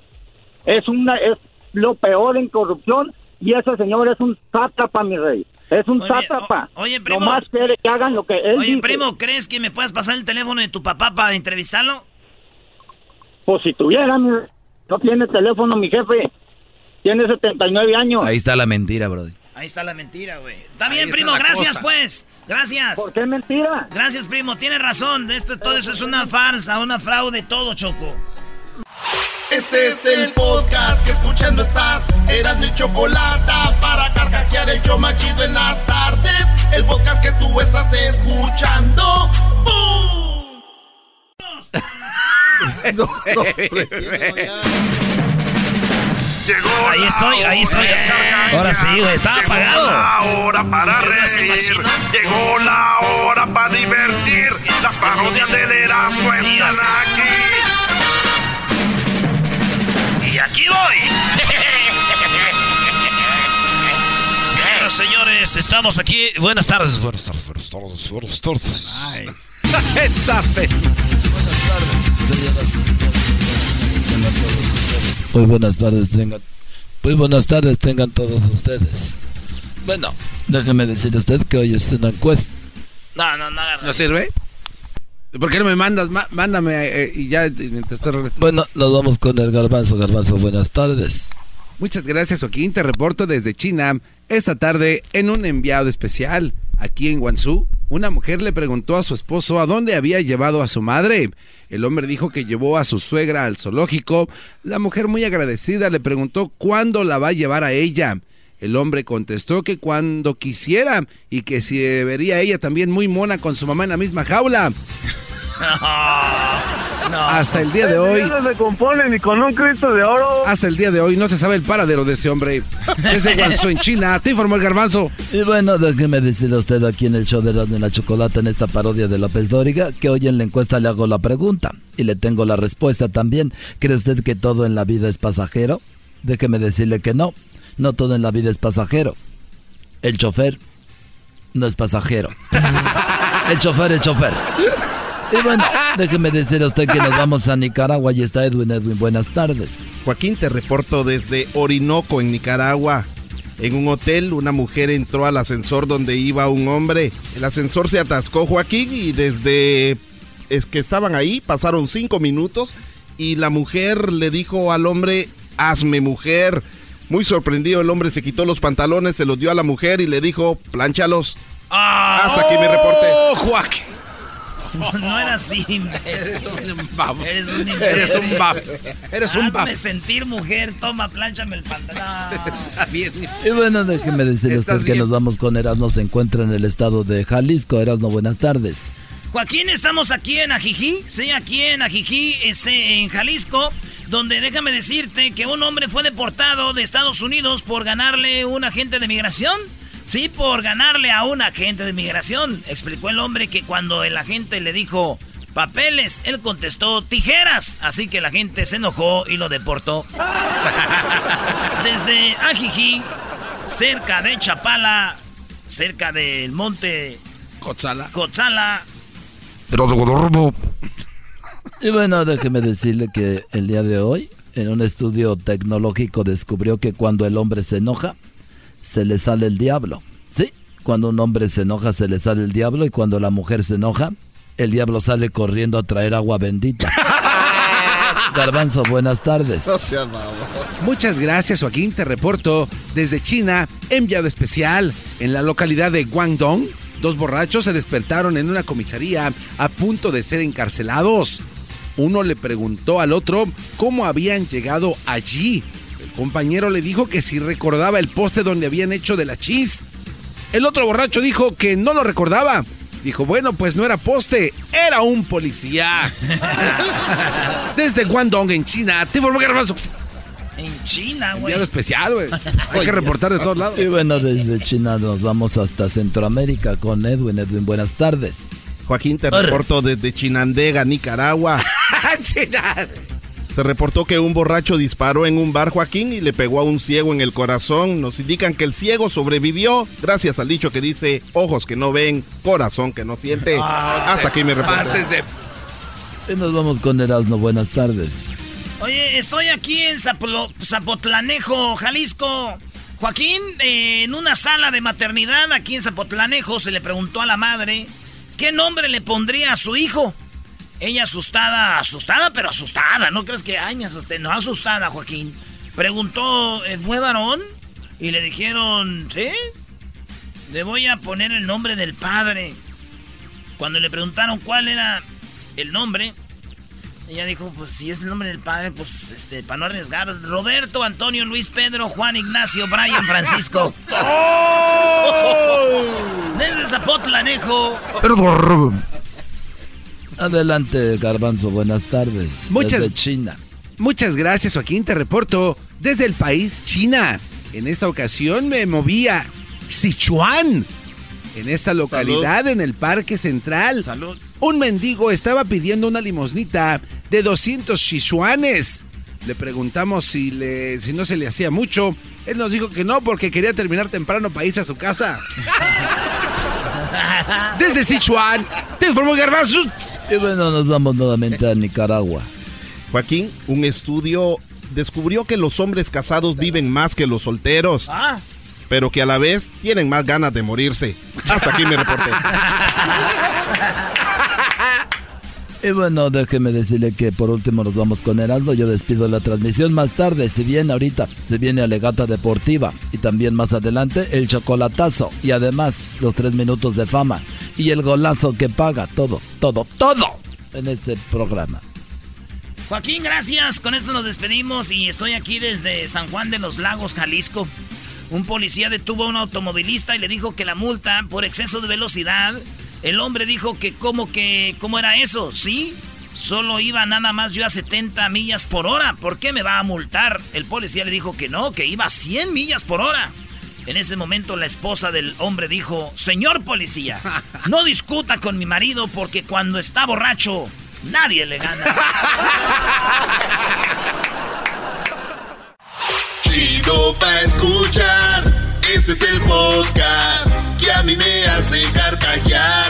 Es, una, es lo peor en corrupción y ese señor es un sátrapa, mi rey. Es un sátrapa. Oye, primo. más quiere que hagan lo que él Oye, primo, ¿crees que me puedas pasar el teléfono de tu papá para entrevistarlo? Pues si tuviera, no tiene teléfono mi jefe. Tiene 79 años. Ahí está la mentira, brody. Ahí está la mentira, güey. Está bien, primo, gracias, pues. Gracias. ¿Por qué mentira? Gracias, primo, tienes razón. Esto, todo eso es una farsa, una fraude, todo, Choco. Este es el podcast que escuchando estás. Eran mi chocolate para carcajear el yo machido en las tardes. El podcast que tú estás escuchando. ¡Bum! *laughs* *laughs* Llegó ahí estoy, ahí estoy. Ahora sí, güey, estaba apagado. Llegó la hora para reír. Llegó la hora para divertir. Las parodias del Erasmo están aquí aquí voy. *laughs* Señoras, señores, estamos aquí. Buenas tardes. Buenas tardes, buenas tardes, buenas tardes. Buenas tardes, Muy buenas tardes, tengan. Muy buenas tardes, tengan todos ustedes. Bueno, déjeme decir a usted que hoy está en la encuesta. No, no, no. ¿No sirve? ¿Por qué no me mandas? mándame eh, y ya Bueno, nos vamos con el garbanzo. Garbanzo, buenas tardes. Muchas gracias, Joaquín. Te reporto desde China. Esta tarde, en un enviado especial, aquí en Guangzhou, una mujer le preguntó a su esposo a dónde había llevado a su madre. El hombre dijo que llevó a su suegra al zoológico. La mujer, muy agradecida, le preguntó cuándo la va a llevar a ella. El hombre contestó que cuando quisiera y que si vería ella también muy mona con su mamá en la misma jaula. *laughs* Hasta el día de hoy. se compone ni con un Cristo de oro. Hasta el día de hoy no se sabe el paradero de ese hombre. *laughs* Desde Guangzhou en China. Te informó el garbanzo. Y bueno, déjeme decirle a usted aquí en el show de Radio la Chocolata, en esta parodia de López Dóriga, que hoy en la encuesta le hago la pregunta y le tengo la respuesta también. ¿Cree usted que todo en la vida es pasajero? Déjeme decirle que no. No todo en la vida es pasajero. El chofer no es pasajero. El chofer es chofer. Y bueno, déjeme decir a usted que nos vamos a Nicaragua. Y está Edwin. Edwin, buenas tardes. Joaquín, te reporto desde Orinoco, en Nicaragua. En un hotel, una mujer entró al ascensor donde iba un hombre. El ascensor se atascó, Joaquín, y desde es que estaban ahí, pasaron cinco minutos, y la mujer le dijo al hombre, hazme mujer. Muy sorprendido, el hombre se quitó los pantalones, se los dio a la mujer y le dijo, plánchalos. Ah. Hasta aquí mi reporte. Oh, Joaquín. *laughs* No era así. *laughs* Eres un babo. Eres un Eres un babo. Eres un babo. Hazme sentir mujer. Toma, plánchame el pantalón. *laughs* Está bien. Y bueno, déjeme decirle a usted Estás que bien. nos vamos con Erasmo. Se encuentra en el estado de Jalisco. Erasmo, buenas tardes. Joaquín, estamos aquí en Ajijí, sí, aquí en Ajijí, este, en Jalisco, donde déjame decirte que un hombre fue deportado de Estados Unidos por ganarle un agente de migración. Sí, por ganarle a un agente de migración. Explicó el hombre que cuando el agente le dijo papeles, él contestó tijeras. Así que la gente se enojó y lo deportó. *laughs* Desde Ajijí, cerca de Chapala, cerca del monte Cotzala. Cotzala, Y bueno, déjeme decirle que el día de hoy, en un estudio tecnológico, descubrió que cuando el hombre se enoja, se le sale el diablo. Sí, cuando un hombre se enoja, se le sale el diablo. Y cuando la mujer se enoja, el diablo sale corriendo a traer agua bendita. *laughs* Garbanzo, buenas tardes. Muchas gracias, Joaquín. Te reporto desde China, enviado especial. En la localidad de Guangdong, dos borrachos se despertaron en una comisaría a punto de ser encarcelados. Uno le preguntó al otro cómo habían llegado allí. El compañero le dijo que si recordaba el poste donde habían hecho de la chis. El otro borracho dijo que no lo recordaba. Dijo, bueno, pues no era poste, era un policía. *laughs* Desde Guangdong, en China, te informó Garbanzo. En China, güey. Enviado especial, güey. *laughs* Hay que reportar de todos lados. Y bueno, desde China nos vamos hasta Centroamérica con Edwin. Edwin, buenas tardes. Joaquín, te reporto desde Chinandega, Nicaragua. *laughs* Se reportó que un borracho disparó en un bar, Joaquín, y le pegó a un ciego en el corazón. Nos indican que el ciego sobrevivió gracias al dicho que dice, ojos que no ven, corazón que no siente. Hasta aquí me reporte. Y nos vamos con Erasmo, buenas tardes. Oye, estoy aquí en Zapotlanejo, Jalisco. Joaquín, eh, en una sala de maternidad aquí en Zapotlanejo, se le preguntó a la madre qué nombre le pondría a su hijo. Ella asustada, asustada, pero asustada. ¿No crees que, ay, me asusté? No, asustada, Joaquín. Preguntó, eh, ¿fue varón? Y le dijeron, ¿sí? Le voy a poner el nombre del padre. Cuando le preguntaron cuál era el nombre, ella dijo, pues si es el nombre del padre, pues este, para no arriesgar, Roberto, Antonio, Luis, Pedro, Juan, Ignacio, Brian, Francisco. *laughs* Desde Zapotlanejo. Adelante, Garbanzo, buenas tardes. Muchas- Desde China. Muchas gracias, Joaquín. Te reporto desde el país China. En esta ocasión me moví a Sichuan. En esta localidad, en el Parque Central. Salud. Un mendigo estaba pidiendo una limosnita de 200 sichuanes. Le preguntamos si, le, si no se le hacía mucho. Él nos dijo que no porque quería terminar temprano para irse a su casa. *laughs* Desde Sichuan, te informó Garbanzo. Y bueno, nos vamos nuevamente a Nicaragua. Joaquín, un estudio descubrió que los hombres casados viven más que los solteros, Ah, pero que a la vez tienen más ganas de morirse. Hasta aquí me reporté. *laughs* Y bueno, déjeme decirle que por último nos vamos con Heraldo. Yo despido la transmisión más tarde. Si bien ahorita se viene Alegata Deportiva y también más adelante el chocolatazo y además los tres minutos de fama y el golazo que paga todo, todo, todo en este programa. Joaquín, gracias. Con esto nos despedimos y estoy aquí desde San Juan de los Lagos, Jalisco. Un policía detuvo a un automovilista y le dijo que la multa por exceso de velocidad. El hombre dijo que cómo que cómo era eso, ¿sí? Solo iba nada más yo a 70 millas por hora. ¿Por qué me va a multar? El policía le dijo que no, que iba a 100 millas por hora. En ese momento la esposa del hombre dijo, Señor policía, no discuta con mi marido porque cuando está borracho nadie le gana. Chido pa' escuchar. Este es el podcast que a mí me hace carcajear.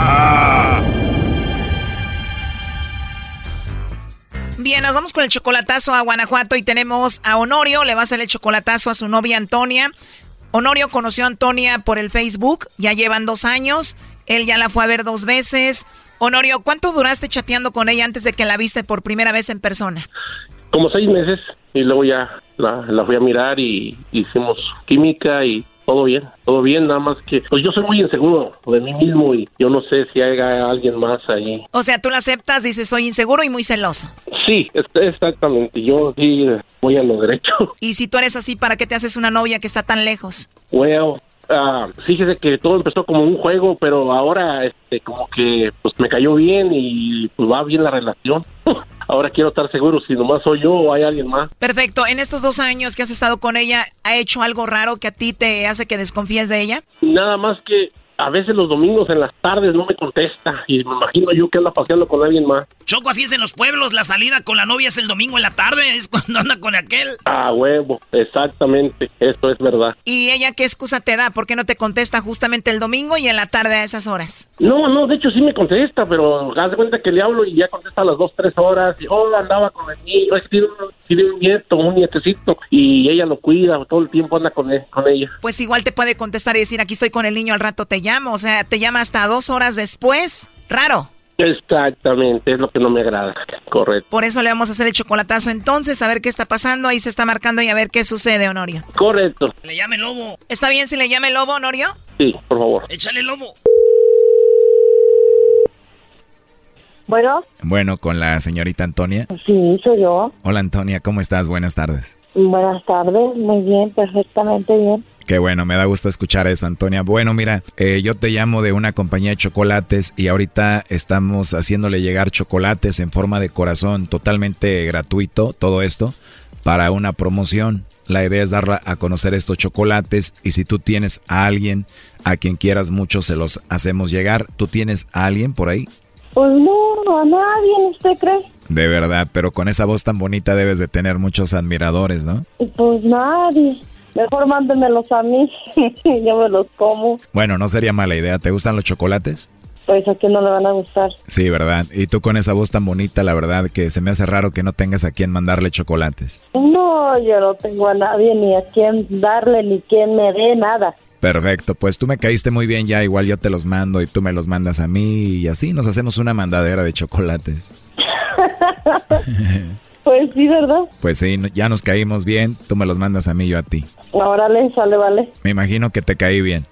vamos con el chocolatazo a Guanajuato y tenemos a Honorio, le va a hacer el chocolatazo a su novia Antonia. Honorio conoció a Antonia por el Facebook, ya llevan dos años, él ya la fue a ver dos veces. Honorio, ¿cuánto duraste chateando con ella antes de que la viste por primera vez en persona? Como seis meses y luego ya la, la fui a mirar y hicimos química y todo bien, todo bien, nada más que pues yo soy muy inseguro de mí mismo y yo no sé si haya alguien más ahí. O sea, tú la aceptas, dices soy inseguro y muy celoso. Sí, exactamente, yo sí voy a lo derecho. Y si tú eres así, ¿para qué te haces una novia que está tan lejos? Well, uh, fíjese que todo empezó como un juego, pero ahora este como que pues me cayó bien y pues va bien la relación. *laughs* ahora quiero estar seguro si nomás soy yo o hay alguien más. Perfecto. En estos dos años que has estado con ella, ¿ha hecho algo raro que a ti te hace que desconfíes de ella? Nada más que a veces los domingos en las tardes no me contesta y me imagino yo que anda paseando con alguien más. Choco, así es en los pueblos, la salida con la novia es el domingo en la tarde, es cuando anda con aquel. Ah, huevo, exactamente, eso es verdad. ¿Y ella qué excusa te da? ¿Por qué no te contesta justamente el domingo y en la tarde a esas horas? No, no, de hecho sí me contesta, pero haz de cuenta que le hablo y ya contesta a las dos, tres horas y oh, andaba con el niño, es que tiene un nieto, un nietecito y ella lo cuida, todo el tiempo anda con, él, con ella. Pues igual te puede contestar y decir aquí estoy con el niño, al rato te llamo, o sea, te llama hasta dos horas después. Raro. Exactamente, es lo que no me agrada. Correcto. Por eso le vamos a hacer el chocolatazo entonces, a ver qué está pasando. Ahí se está marcando y a ver qué sucede, Honorio. Correcto. Le llame lobo. ¿Está bien si le llame lobo, Honorio? Sí, por favor. Échale lobo. Bueno. Bueno, con la señorita Antonia. Sí, soy yo. Hola Antonia, ¿cómo estás? Buenas tardes. Buenas tardes, muy bien, perfectamente bien. Qué bueno, me da gusto escuchar eso, Antonia. Bueno, mira, eh, yo te llamo de una compañía de chocolates y ahorita estamos haciéndole llegar chocolates en forma de corazón, totalmente gratuito, todo esto, para una promoción. La idea es darla a conocer estos chocolates y si tú tienes a alguien a quien quieras mucho, se los hacemos llegar. ¿Tú tienes a alguien por ahí? Pues no, a nadie, ¿usted cree? De verdad, pero con esa voz tan bonita debes de tener muchos admiradores, ¿no? Pues nadie. Mejor mándenmelos a mí, *laughs* yo me los como. Bueno, no sería mala idea. ¿Te gustan los chocolates? Pues a quién no le van a gustar. Sí, ¿verdad? Y tú con esa voz tan bonita, la verdad que se me hace raro que no tengas a quién mandarle chocolates. No, yo no tengo a nadie ni a quién darle ni quien me dé nada. Perfecto, pues tú me caíste muy bien ya, igual yo te los mando y tú me los mandas a mí y así nos hacemos una mandadera de chocolates. *laughs* pues sí, ¿verdad? Pues sí, ya nos caímos bien, tú me los mandas a mí, yo a ti. Órale, sale, vale. Me imagino que te caí bien.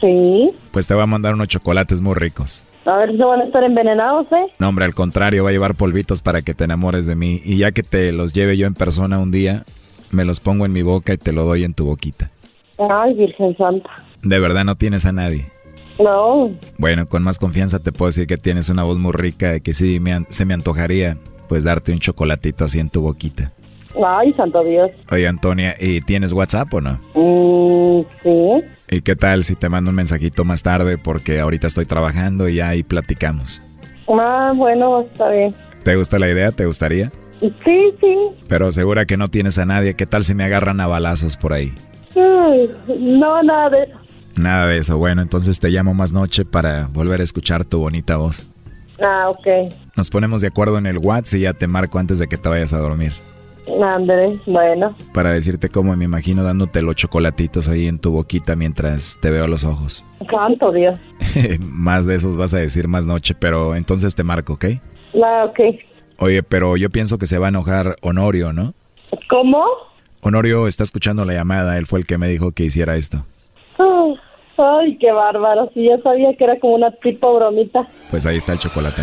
Sí. Pues te voy a mandar unos chocolates muy ricos. A ver si van a estar envenenados, ¿eh? No, hombre, al contrario, va a llevar polvitos para que te enamores de mí. Y ya que te los lleve yo en persona un día, me los pongo en mi boca y te lo doy en tu boquita. Ay, Virgen Santa. ¿De verdad no tienes a nadie? No. Bueno, con más confianza te puedo decir que tienes una voz muy rica y que sí me se me antojaría pues darte un chocolatito así en tu boquita. Ay, santo Dios. Oye, Antonia, ¿y tienes WhatsApp o no? Mm, sí. ¿Y qué tal si te mando un mensajito más tarde porque ahorita estoy trabajando y ahí platicamos? Ah, bueno, está bien. ¿Te gusta la idea? ¿Te gustaría? Sí, sí. Pero segura que no tienes a nadie. ¿Qué tal si me agarran a balazos por ahí? no, nada de eso. Nada de eso. Bueno, entonces te llamo más noche para volver a escuchar tu bonita voz. Ah, ok. Nos ponemos de acuerdo en el WhatsApp y ya te marco antes de que te vayas a dormir. Andrés, bueno. Para decirte cómo me imagino dándote los chocolatitos ahí en tu boquita mientras te veo a los ojos. Santo Dios. *laughs* más de esos vas a decir más noche, pero entonces te marco, ¿ok? Ah, ok. Oye, pero yo pienso que se va a enojar Honorio, ¿no? ¿Cómo? Honorio está escuchando la llamada, él fue el que me dijo que hiciera esto. Ay, qué bárbaro, sí, yo sabía que era como una tipo bromita. Pues ahí está el chocolate.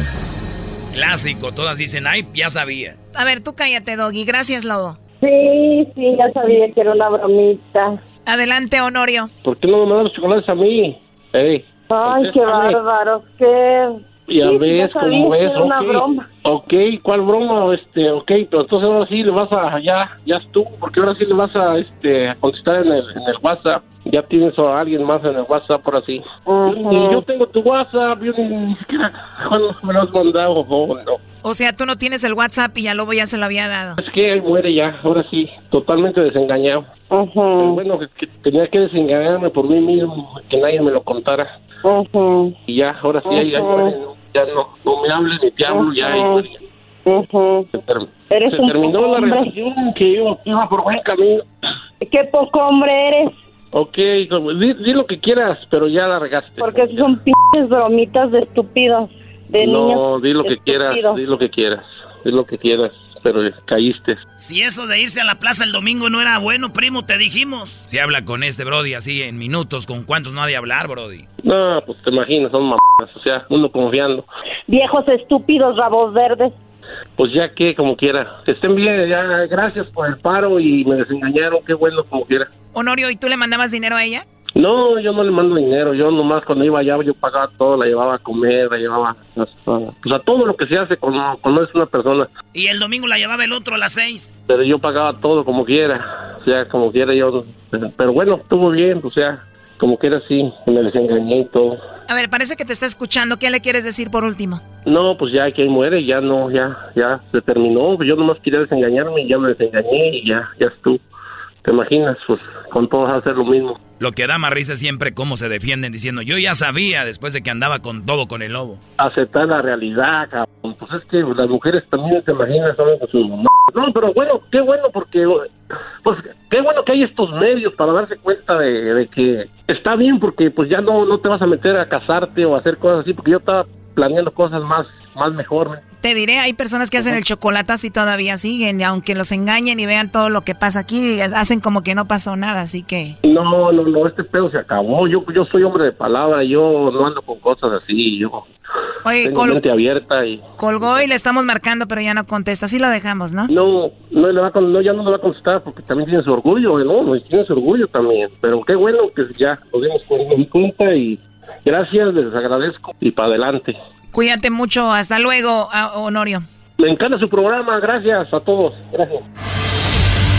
Clásico, todas dicen, ay, ya sabía. A ver, tú cállate, Doggy, gracias, Lobo. Sí, sí, ya sabía que era una bromita. Adelante, Honorio. ¿Por qué no me mandas los chocolates a mí? Ey, ay, qué bárbaro, qué... Ya ves cómo es, una broma. Ok, ¿cuál broma? Este, ok, pero entonces ahora sí le vas a, ya, ya estuvo, porque ahora sí le vas a, este, a contestar en el, en el WhatsApp. Ya tienes a alguien más en el WhatsApp por así. Y yo tengo tu WhatsApp, yo ni siquiera *laughs* me lo has mandado, no. O sea, tú no tienes el WhatsApp y ya Lobo ya se lo había dado. Es que él muere ya, ahora sí, totalmente desengañado. Bueno, que, tenía que desengañarme por mí mismo, que nadie me lo contara. Y ya, ahora sí, ya, ya, no, no me hables ni te hablo, ya. Se, terminó la relación que iba, iba por buen camino. Qué poco hombre eres. Ok, di, di, lo que quieras, pero ya la regaste. Porque son pinches bromitas de estúpidos, de no, niños. No, di lo que quieras, di lo que quieras, di lo que quieras, pero caíste. Si eso de irse a la plaza el domingo no era bueno, primo, te dijimos. Si habla con este Brody así en minutos, ¿con cuántos no ha de hablar, Brody? No, pues te imaginas, son mamadas, o sea, uno confiando. Viejos estúpidos, rabos verdes. Pues ya que, como quiera. Estén bien, ya, gracias por el paro y me desengañaron, qué bueno, como quiera. Honorio, ¿y tú le mandabas dinero a ella? No, yo no le mando dinero, yo nomás cuando iba allá yo pagaba todo, la llevaba a comer, la llevaba hasta, pues a todo lo que se hace cuando, cuando es una persona. Y el domingo la llevaba el otro a las seis. Pero yo pagaba todo como quiera, o sea, como quiera yo, pero bueno, estuvo bien, o sea, como quiera sí, me desengañé y todo. A ver, parece que te está escuchando, ¿qué le quieres decir por último? No, pues ya que muere, ya no, ya, ya se terminó, yo nomás quería desengañarme y ya me desengañé y ya, ya estuvo. ¿Te imaginas? Pues con todos hacer lo mismo. Lo que da más risa es siempre cómo se defienden diciendo, yo ya sabía después de que andaba con todo con el lobo. Aceptar la realidad, cabrón. Pues es que las mujeres también se imaginan, saben con su mamá. No, pero bueno, qué bueno porque, pues qué bueno que hay estos medios para darse cuenta de, de que está bien porque pues ya no, no te vas a meter a casarte o a hacer cosas así porque yo estaba planeando cosas más, más mejor. Te diré, hay personas que hacen el chocolatazo y todavía siguen, y aunque los engañen y vean todo lo que pasa aquí, hacen como que no pasó nada, así que... No, no, no, este pedo se acabó, yo, yo soy hombre de palabra, yo no ando con cosas así, yo... Oye, tengo mente abierta y... Colgó y le estamos marcando, pero ya no contesta, así lo dejamos, ¿no? No, no, le va a, no ya no le va a contestar porque también tiene su orgullo, ¿no? Tiene su orgullo también, pero qué bueno que ya lo dimos con cuenta y gracias, les agradezco y para adelante. Cuídate mucho. Hasta luego, Honorio. Me encanta su programa. Gracias a todos. Gracias.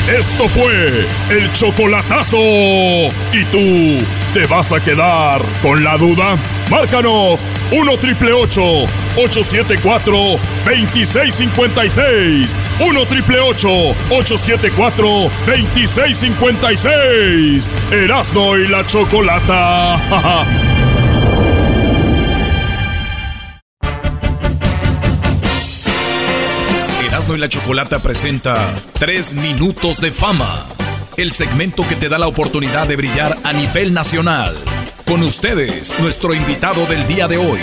Esto fue el chocolatazo. ¿Y tú te vas a quedar con la duda? Márcanos 1 triple 874 2656. 1 triple 874 2656. Erasno y la chocolata. *laughs* y la Chocolata presenta 3 minutos de fama, el segmento que te da la oportunidad de brillar a nivel nacional. Con ustedes, nuestro invitado del día de hoy.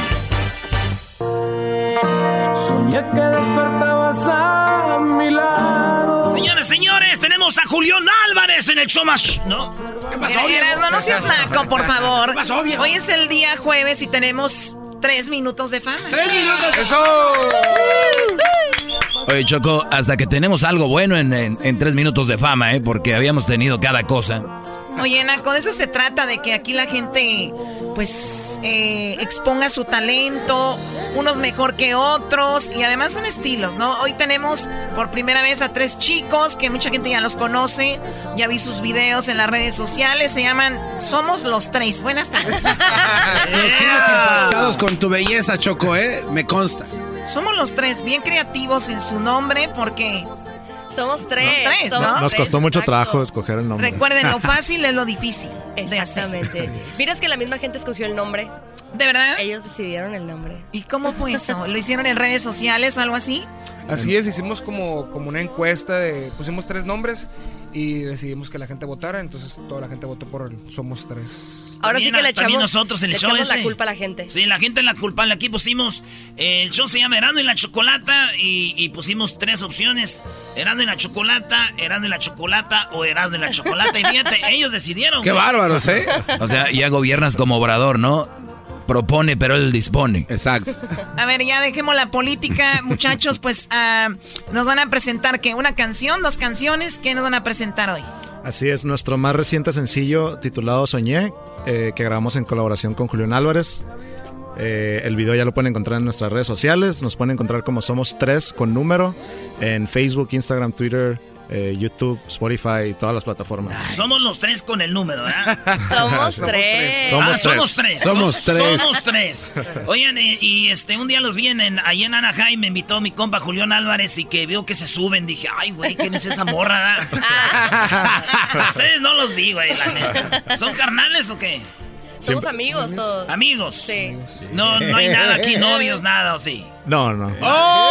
Soñé que despertabas a mi lado. Señores, señores, tenemos a Julián Álvarez en el show más... ¿No? ¿Qué pasó? no, no seas naco, por favor. ¿Qué pasó, Hoy es el día jueves y tenemos tres minutos de fama. ¡Tres minutos! ¡Eso! Oye, Choco, hasta que tenemos algo bueno en, tres minutos de fama, ¿eh? Porque habíamos tenido cada cosa. Oye, Naco, de eso se trata, de que aquí la gente, pues, eh, exponga su talento, unos mejor que otros, y además son estilos, ¿no? Hoy tenemos por primera vez a tres chicos que mucha gente ya los conoce, ya vi sus videos en las redes sociales, se llaman Somos los Tres. Buenas tardes. *laughs* Nos tienes impactados con tu belleza, Choco, ¿eh? Me consta. Somos los tres bien creativos en su nombre porque... Somos tres. tres ¿no? Nos costó mucho trabajo escoger el nombre. Recuerden, lo *laughs* fácil es lo difícil. Exactamente. *laughs* Mira, que la misma gente escogió el nombre. ¿De verdad? Ellos decidieron el nombre. ¿Y cómo fue eso? ¿Lo hicieron en redes sociales o algo así? Así es, hicimos como, como una encuesta, de, pusimos tres nombres y decidimos que la gente votara, entonces toda la gente votó por el Somos Tres. Ahora sí que le echamos, nosotros en el show echamos la culpa a la gente. Sí, la gente en la culpa. Aquí pusimos, eh, el show se llama Erando y la Chocolata y, pusimos tres opciones. Erando y la Chocolata, Erando y la Chocolata o Erando y la Chocolata. Y fíjate, *laughs* ellos decidieron. Qué bárbaros, ¿eh? O sea, ya gobiernas como obrador, ¿no? Propone, pero él dispone. Exacto. A ver, ya dejemos la política, *laughs* muchachos, pues ah, nos van a presentar que una canción, dos canciones, ¿qué nos van a presentar hoy? Así es, nuestro más reciente sencillo titulado Soñé, eh, que grabamos en colaboración con Julián Álvarez. Eh, el video ya lo pueden encontrar en nuestras redes sociales, nos pueden encontrar como Somos Tres con número en Facebook, Instagram, Twitter, eh, YouTube, Spotify y todas las plataformas. Somos los tres con el número, ¿eh? *laughs* Somos, tres. Somos, tres. Somos tres. Somos tres. Oigan, y, este, un día los vi en, ahí en Anaheim, me invitó mi compa Julián Álvarez y que vio que se suben. Dije, ay, güey, ¿quién es esa morra? *laughs* Ustedes no los vi, güey, la neta. ¿Son carnales o qué? Somos amigos todos. ¿Amigos? Sí. No, no hay nada aquí, novios, nada, ¿o sí? No, no. ¡Oh!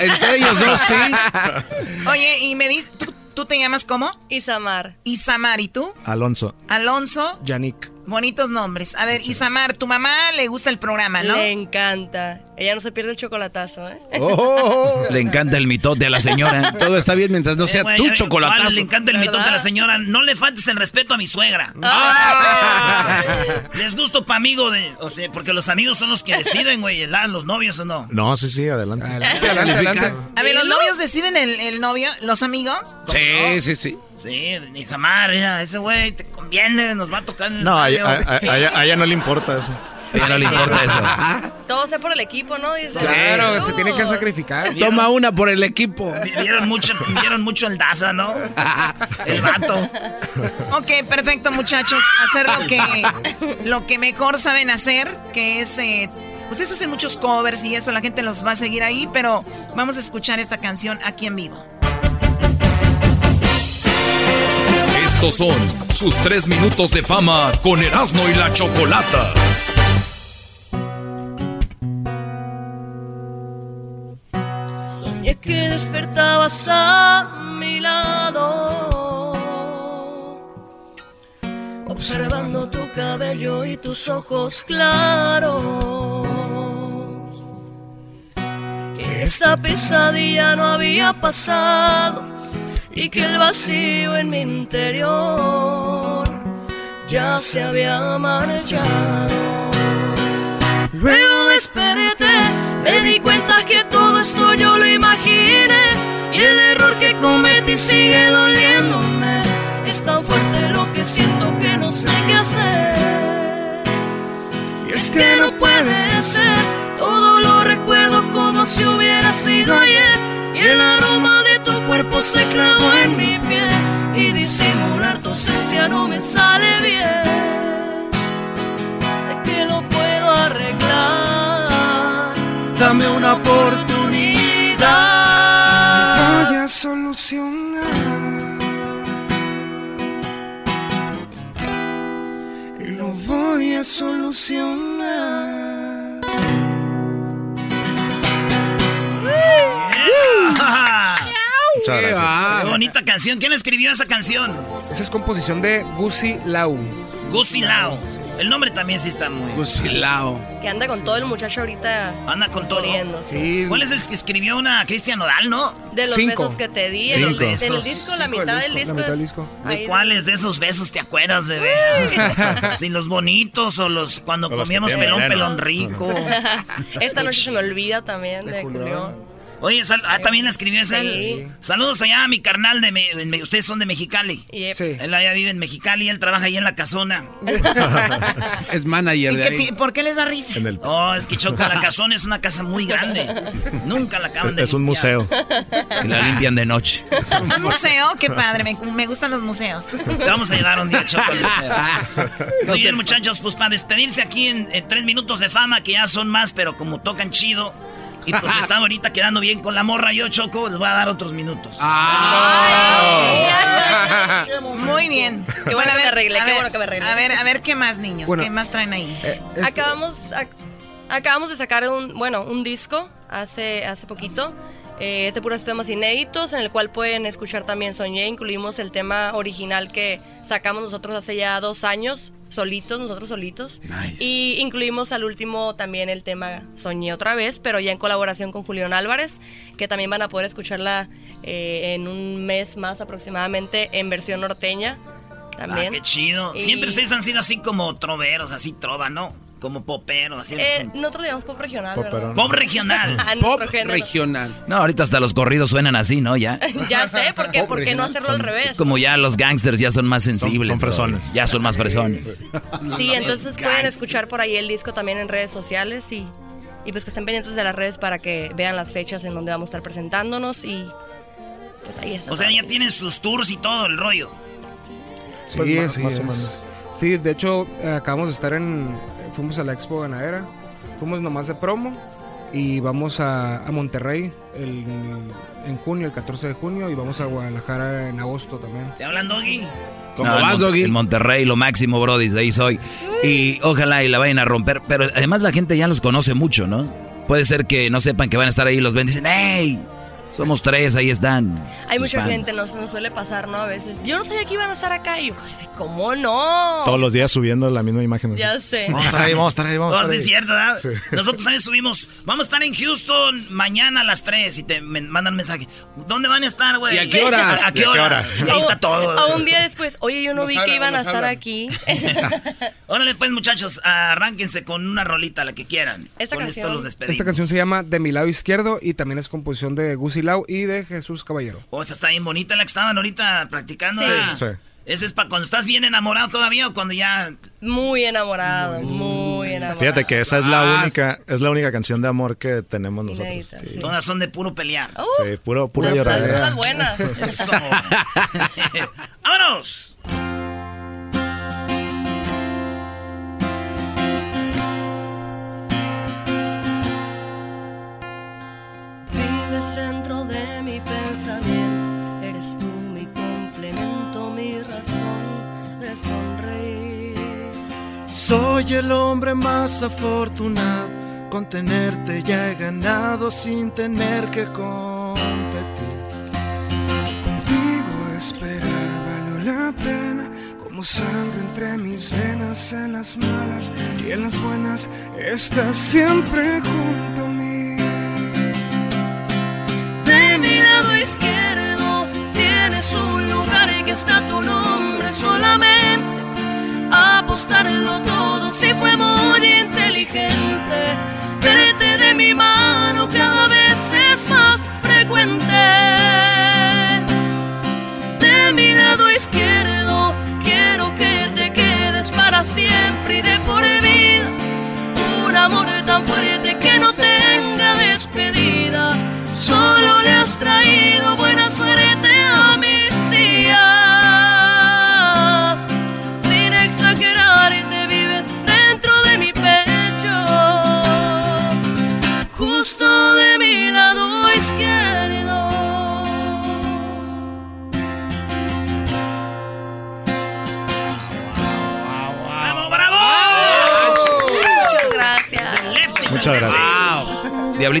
Entre ellos dos, sí. *laughs* Oye, y me dices, ¿tú, te llamas cómo? Isamar. Isamar, ¿y tú? Alonso. Alonso. Yannick. Bonitos nombres. A ver, Isamar, tu mamá le gusta el programa, ¿no? Le encanta. Ella no se pierde el chocolatazo, ¿eh? Oh. *laughs* le encanta el mitote a la señora. Todo está bien mientras no sea eh, tu chocolatazo. le encanta el mitote a la señora. No le faltes el respeto a mi suegra. Ah. *laughs* Les gusto pa' amigo de... O sea, porque los amigos son los que deciden, güey, los novios o no. No, sí, sí, adelante. Adelante, adelante, A ver, ¿los novios deciden el, el novio? ¿Los amigos? Sí, sí, sí. Sí, Isamar, ese güey te conviene, nos va a tocar el No, a, ella no le importa eso. A ella no le importa eso. *laughs* Todo sea por el equipo, ¿no? claro, se tiene que sacrificar. Toma una por el equipo. Vieron mucho, vieron mucho el Daza, ¿no? *laughs* El vato. Ok, perfecto, muchachos. Hacer lo que, *laughs* lo que mejor saben hacer, que es... Eh, ustedes hacen muchos covers y eso, la gente los va a seguir ahí, pero vamos a escuchar esta canción aquí en vivo. Estos son sus tres minutos de fama con Erasmo y la Chocolata. Soñé que despertabas a mi lado, observando tu cabello y tus ojos claros. Que esta pesadilla no había pasado y que el vacío en mi interior ya se había marchado. Luego desperté, me di cuenta que todo esto yo lo imaginé y el error que cometí sigue doliéndome. Es tan fuerte lo que siento que no sé qué hacer. Y es que no puede ser, todo lo recuerdo como si hubiera sido ayer y el aroma tu cuerpo se clavó en mi piel y disimular tu ausencia no me sale bien. Sé que lo puedo arreglar, dame una oportunidad. Voy a solucionar. Y lo voy a solucionar. Muchas gracias. Qué bonita canción. ¿Quién escribió esa canción? Esa es composición de Gusi Lau. Gusi Lau. El nombre también sí está muy. Gusi Lau. Que anda con todo el muchacho ahorita. Anda con todo. sí. ¿Cuál es el que escribió una Cristian Odal, no? De los besos que te di. Cinco. Del disco, la mitad del disco. La mitad del disco. ¿De cuáles de esos besos te acuerdas, bebé? Sin los bonitos o los cuando comíamos pelón, pelón rico. *laughs* Esta noche se me olvida también de, de Julián. Oye, ah, también escribió esa. Saludos allá a mi carnal de... ustedes son de Mexicali. Sí. Él allá vive en Mexicali y él trabaja ahí en la casona. *laughs* es manager de ahí. ¿Por qué les da risa? Oh, es que Choco, la casona es una casa muy grande. Nunca la acaban de Es un museo. Y la limpian de noche. ¿Un museo? Qué padre, me, gustan los museos. Te vamos a ayudar un día, Choco, al museo. *laughs* Muy bien, muchachos, pues para despedirse aquí en tres minutos de fama, que ya son más, pero como tocan chido... Y pues está ahorita quedando bien con la morra. Yo, Choco, les voy a dar otros minutos. Ah. Muy bien. Qué bueno que me arreglé, qué bueno que me arreglé. A ver, a ver qué más, niños, qué más traen ahí. Eh, este- acabamos, acabamos de sacar un, bueno, un disco hace, hace poquito. Eh, es de puros temas inéditos, en el cual pueden escuchar también Soñé. Incluimos el tema original que sacamos nosotros hace ya dos años, solitos, nosotros solitos. Y incluimos al último también el tema Soñé otra vez, pero ya en colaboración con Julián Álvarez, que también van a poder escucharla eh, en un mes más aproximadamente en versión norteña. También. Ah, qué chido. Siempre ustedes han sido así como troveros, así trova, ¿no? Como popero, así. Eh, nosotros llamamos pop regional, ¿verdad? Pop regional. *laughs* Ah, pop regional. No, ahorita hasta los corridos suenan así, ¿no? Ya. *laughs* ya sé, ¿por qué, ¿por qué no hacerlo al revés? como ya los gangsters ya son más sensibles. Son, fresones. Ya son más fresones. Sí, *laughs* entonces pueden escuchar por ahí el disco también en redes sociales y, y pues que estén pendientes de las redes para que vean las fechas en donde vamos a estar presentándonos y pues ahí está. O sea, ya tienen sus tours y todo el rollo. Sí, pues sí, Sí, de hecho, acabamos de estar en, fuimos a la Expo Ganadera, fuimos nomás de promo y vamos a, Monterrey en junio, el 14 de junio, y vamos a Guadalajara en agosto también. ¿Te hablan, Doggy? ¿Cómo vas, Doggy? En Monterrey, lo máximo, Brody, de ahí soy. Y ojalá y la vayan a romper, pero además la gente ya los conoce mucho, ¿no? puede ser que no sepan que van a estar ahí los ven dicen, ¡Hey! Somos tres, ahí están. Hay mucha gente, nos, nos, suele pasar, ¿no? A veces. Yo no sabía que iban a estar acá. Y yo, ¿cómo no? Todos los días subiendo la misma imagen. Ya sé. Vamos a estar ahí, vamos a estar ahí, vamos a estar ahí. es cierto, ¿verdad? Sí. Nosotros también subimos, vamos a estar en Houston mañana a las 3 y te mandan mensaje. ¿Dónde van a estar, güey? ¿Y a qué hora? *laughs* ¿A, qué hora? Y ahí está todo. A un día después, oye, yo no, vi que iban a estar aquí. *laughs* *laughs* Órale, pues, muchachos, arránquense con una rolita, la que quieran. Esta con canción. Esto los despedimos. Esta canción se llama De mi lado izquierdo y también es composición de Gusi Y de Jesús Caballero. Oh, esa está bien bonita la que estaban ahorita practicando. Sí. ¿eh? Sí. ¿Ese es para cuando estás bien enamorado todavía o cuando ya...? Muy enamorado, muy enamorado. Fíjate que esa es la Ah, única, es la única canción de amor que tenemos nosotros. Inédita, Sí, sí. Todas son de puro pelear. Uh, Sí, puro, puro llorar. buenas. Eso. *laughs* *laughs* ¡Vámonos! Soy el hombre más afortunado, con tenerte ya he ganado sin tener que competir. Contigo esperar valió la pena, como sangre entre mis venas, en las malas y en las buenas, estás siempre junto a mí. De mi lado izquierdo tienes un lugar que está tu nombre solamente. Apostarlo todo si fue muy inteligente. Verte de mi mano cada vez es más frecuente. De mi lado izquierdo quiero que te quedes para siempre y de por vida. Un amor tan fuerte que no tenga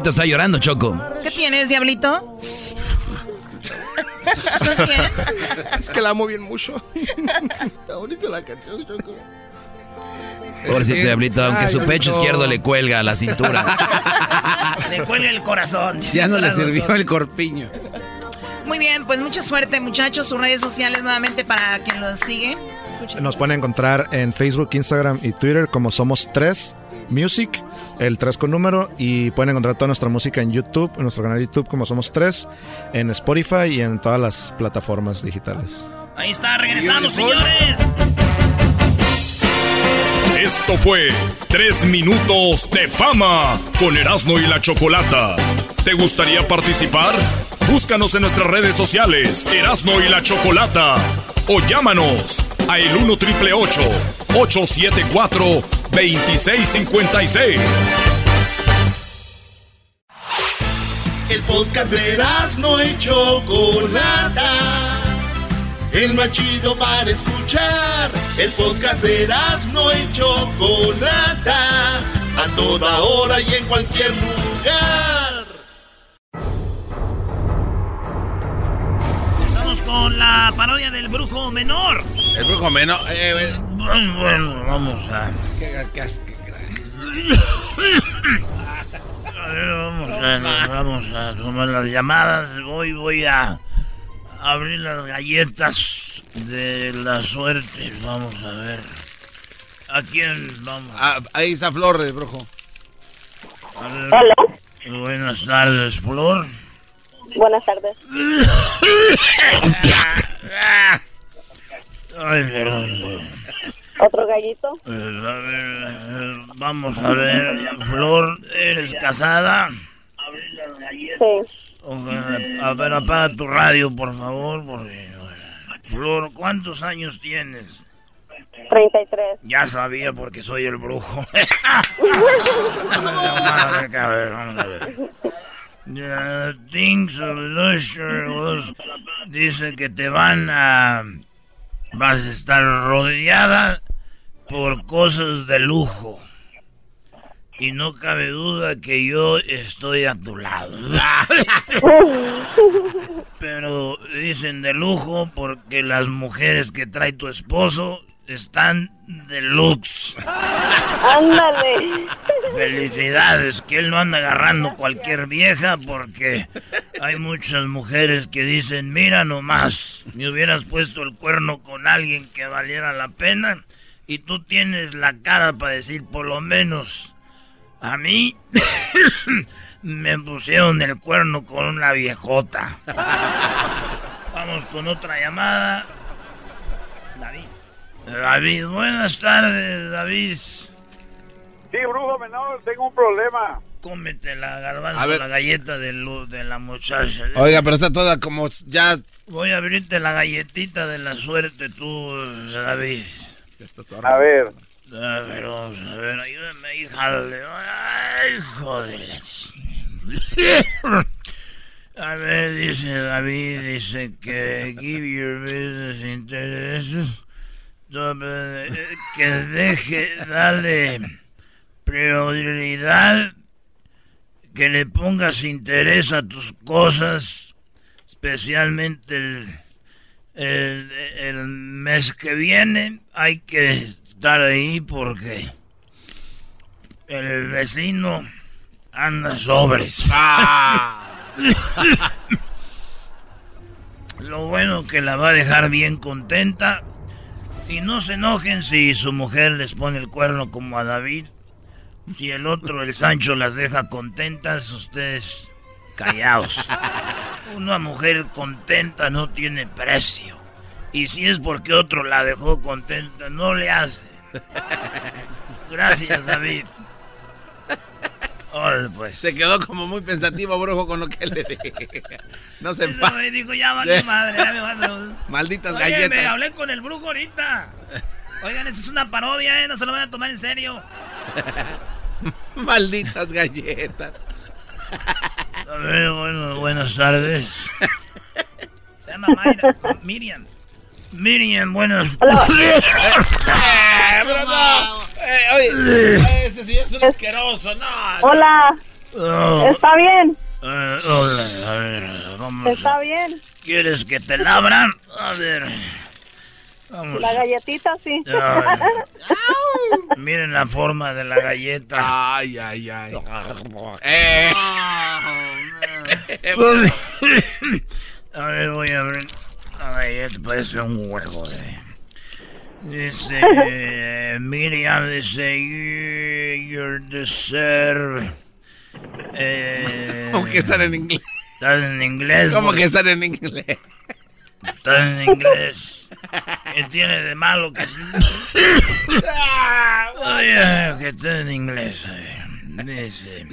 Diablito está llorando, Choco. ¿Qué tienes, Diablito? ¿Estás bien? Es que la amo bien mucho. Está bonita la canción, Choco. Pobrecito Diablito, aunque Ay, su pecho izquierdo le cuelga a la cintura. *laughs* Le cuelga el corazón. Ya no le sirvió el corpiño. Muy bien, pues mucha suerte, muchachos. Sus redes sociales nuevamente para quien los sigue. Nos pueden encontrar en Facebook, Instagram y Twitter como Somos Tres Music, el 3 con número, y pueden encontrar toda nuestra música en YouTube, en nuestro canal de YouTube como Somos Tres, en Spotify y en todas las plataformas digitales. Ahí está, regresamos, señores. Esto fue Tres Minutos de Fama con Erasmo y la Chocolata. ¿Te gustaría participar? Búscanos en nuestras redes sociales, Erasmo y la Chocolata. O llámanos a el 1 triple 874 2656. El podcast de no y Chocolata. El más chido para escuchar. El podcast de no y Chocolata. A toda hora y en cualquier lugar. Con la parodia del brujo menor. El brujo menor. Eh, eh, Bueno, vamos a. ¿qué- qué A ver, vamos a, vamos a tomar las llamadas. Voy, voy a abrir las galletas de la suerte. Vamos a ver. ¿A quién vamos? Ah, ahí está Flor, el brujo. A. Hola, Buenas tardes, Flor. Buenas tardes. Ay, perdón. ¿Otro gallito? Eh, a ver, vamos a ver, Flor, ¿eres casada? Sí, Ok, A ver, apaga tu radio, por favor, porque... Flor, ¿cuántos años tienes? 33. Ya sabía porque soy el brujo. *laughs* vamos a ver, vamos a ver. Yeah, things was- dice que te van a... Vas a estar rodeada por cosas de lujo. Y no cabe duda que yo estoy a tu lado. *laughs* Pero dicen de lujo porque las mujeres que trae tu esposo están deluxe. Ándale. *laughs* Felicidades, que él no anda agarrando cualquier vieja porque hay muchas mujeres que dicen, mira nomás, me hubieras puesto el cuerno con alguien que valiera la pena y tú tienes la cara para decir por lo menos, a mí *coughs* me pusieron el cuerno con una viejota. *laughs* Vamos con otra llamada. David. Buenas tardes, David. Sí, brujo menor, tengo un problema. Cómete la garbanzo, la galleta de, lu- de la muchacha. Oiga, pero está toda como ya... Voy a abrirte la galletita de la suerte tú, David. A ver. A ver, vamos a ver, ayúdame, hija. Ay, joder. A ver, dice David, dice que give your business intereses. Sobre- Que deje, dale prioridad, que le pongas interés a tus cosas, especialmente el, el, el mes que viene. Hay que estar ahí porque el vecino anda sobres. *laughs* Lo bueno que la va a dejar bien contenta. Y no se enojen si su mujer les pone el cuerno como a David. Si el otro, el Sancho, las deja contentas, ustedes callados. *laughs* Una mujer contenta no tiene precio. Y si es porque otro la dejó contenta, no le hace. *laughs* Gracias, David. Pues. Se quedó como muy pensativo, brujo, con lo que le dije. No se *laughs* güey dijo, ya vale *laughs* madre, ya me vale. Malditas Oye, me galletas. hablé con el brujo ahorita. Oigan, esa es una parodia, ¿eh? No se lo van a tomar en serio. *laughs* Malditas galletas. A ver, bueno, buenas tardes. Se llama Mayra. Miriam. Miriam, buenas *laughs* Eh, pero no. Eh, oye, ese señor es un asqueroso, no. Hola. Oh, ¿Está bien? eh, hola, a ver, vamos. ¿Está bien? ¿Quieres que te labran? A ver. Vamos. La galletita, sí. Ay. *laughs* Miren la forma de la galleta. Ay, ay, ay. Eh. *laughs* A ver, voy a abrir la galleta. Parece un huevo de... Dice, eh, *laughs* Miriam dice, you, deserve... Eh, ¿Cómo que están en inglés? Están en inglés. ¿Cómo que están en inglés? Están en inglés. ¿Qué tiene de malo que... *laughs* Oye, que en inglés. ver. Dice...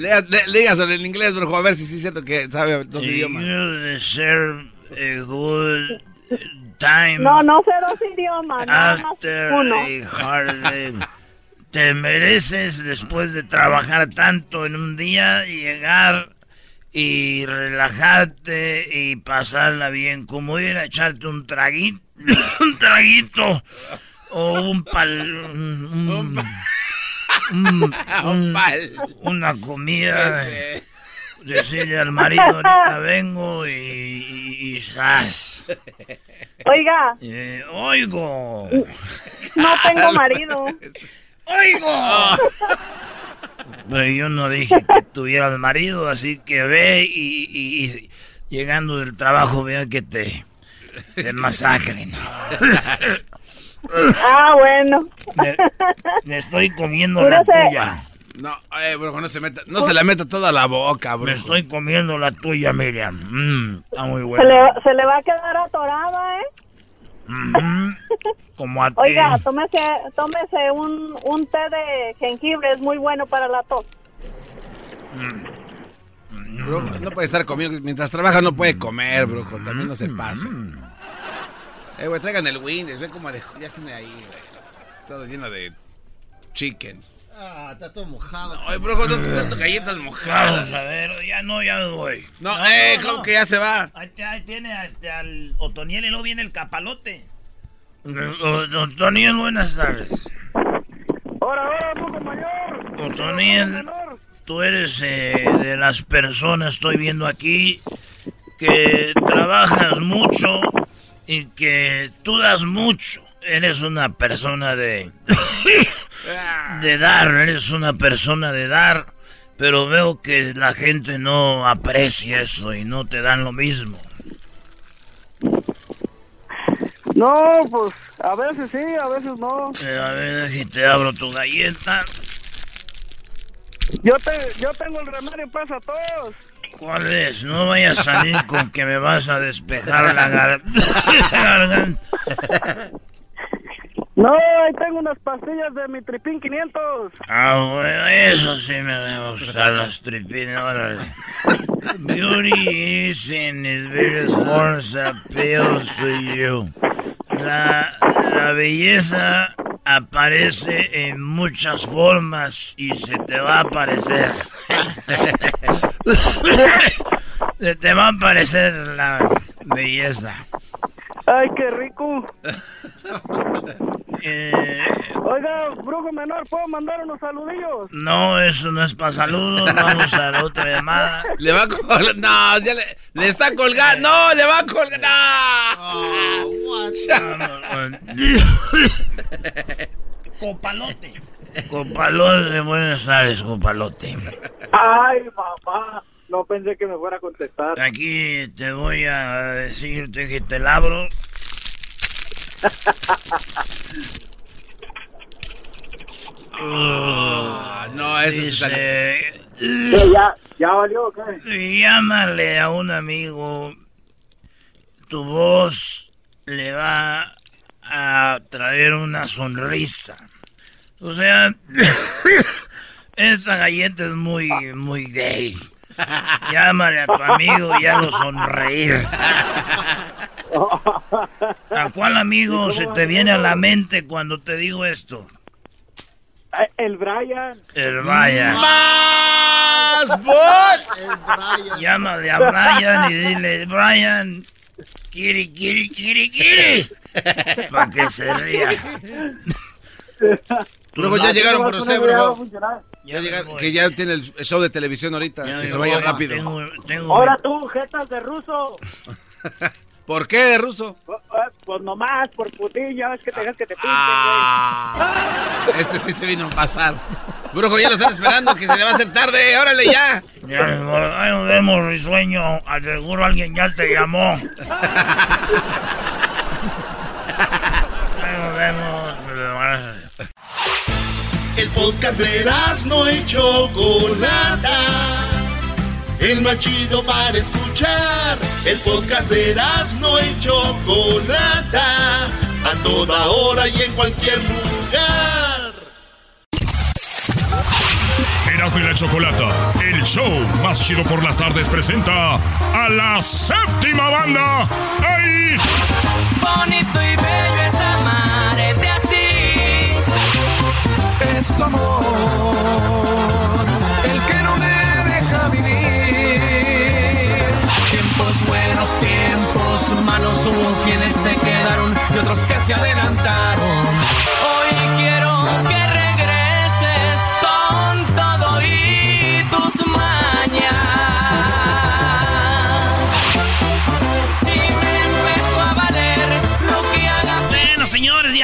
Dígaselo en inglés, brujo, a ver si sí es cierto que sabe dos idiomas. You deserve a good time No, no sé dos idiomas, nada más after uno. a hard day. Te mereces, después de trabajar tanto en un día, llegar y relajarte y pasarla bien. Como ir a echarte un traguito, *coughs* un traguito o un pal... un- un- *laughs* un- un- una comida. Decirle al marido, ahorita vengo y, y, y ¡zas! Oiga, Eh, oigo. no tengo marido. *laughs* ¡Oigo! Pero yo no dije que tuvieras marido, así que ve y, y- y llegando del trabajo vea que te, te masacren. Ah, bueno. Me, me estoy comiendo la se- tuya. No, eh, brujo, no se meta, no se la meta toda la boca, Me brujo. estoy comiendo la tuya, Miriam. Mm, está muy Se buena. le, se le va a quedar atorada, ¿eh? Ujú. Como a ti. Oiga, tómese, tómese un, un té de jengibre, es muy bueno para la tos. Brujo, no puede estar comiendo. Mientras trabaja no puede comer, brujo. También no se pasa. Eh, güey, traigan el Windows. Ve como de... Ya tiene ahí, güey. Todo lleno de chickens. Ah, está todo mojado. Ay, brujo, no estoy dando galletas mojadas. a ver, ya no, ya me voy. No, eh, ¿cómo que ya se va? Ahí, tiene este, al Otoniel y luego viene el capalote. Otoniel, buenas tardes. Ahora, ahora, brujo mayor. Otoniel, tú eres eh, de las personas, estoy viendo aquí, que trabajas mucho y que tú das mucho. Eres una persona de... de dar, eres una persona de dar, pero veo que la gente no aprecia eso y no te dan lo mismo. No, pues a veces sí, a veces no. Eh, a ver si te abro tu galleta. Yo, te, yo tengo el remedio para todos. ¿Cuál es? No vayas a salir con que me vas a despejar la gar- *laughs* garganta. No, ahí tengo unas pastillas de mi tripín 500. Ah, bueno, eso sí me debe gustar las tripinas, órale. Beauty is in its various forms appeals to you. La, la belleza aparece en muchas formas y se te va a aparecer. se te va a aparecer la belleza. Ay, qué rico. Eh, Oiga, brujo menor, ¿puedo mandar unos saludillos? no, eso no es para saludos. Vamos a la otra llamada. Le va a colgar. No, ya le, le está colgando. No, le va a colgar. Copalote. Copalote de Buenos Aires, copalote. Ay, papá. No pensé que me fuera a contestar. Aquí te voy a decirte que te labro. Ah, no, eso Dice, ¿Qué, ya, ¿Ya valió qué? Llámale a un amigo. Tu voz le va a traer una sonrisa. O sea, *coughs* esta galleta es muy, muy gay. Llámale a tu amigo y hazlo sonreír. ¿A cuál amigo se te viene a la mente cuando te digo esto? Eh, El Brian. El Brian. ¡Más bol! Llámale a Brian y dile, Brian, kiri, kiri, kiri, kiri. *laughs* Para que se ría. Luego ya llegaron por usted, bro. Ya llegaron, que ya tiene el show de televisión ahorita. que se vaya rápido. tengo- tengo Ahora tú, jetas de ruso. *laughs* ¿Por qué de ruso? Eh, Pues nomás, por putilla, es que te dejas que te pinten, Ah. Este sí se vino a pasar. Brujo, ya lo están esperando, que se le va a hacer tarde. Órale, ya. Ya, ahí nos vemos, risueño. Al seguro alguien ya te llamó. *laughs* El podcast de no y Chocolata. El más chido para escuchar. El podcast de no y Chocolata. A toda hora y en cualquier lugar. Erasmo y la Chocolata, el show más chido por las tardes presenta a la séptima banda. ¡Ay! Bonito y bello Es tu amor el que no me deja vivir. Tiempos buenos, tiempos malos, hubo quienes se quedaron y otros que se adelantaron.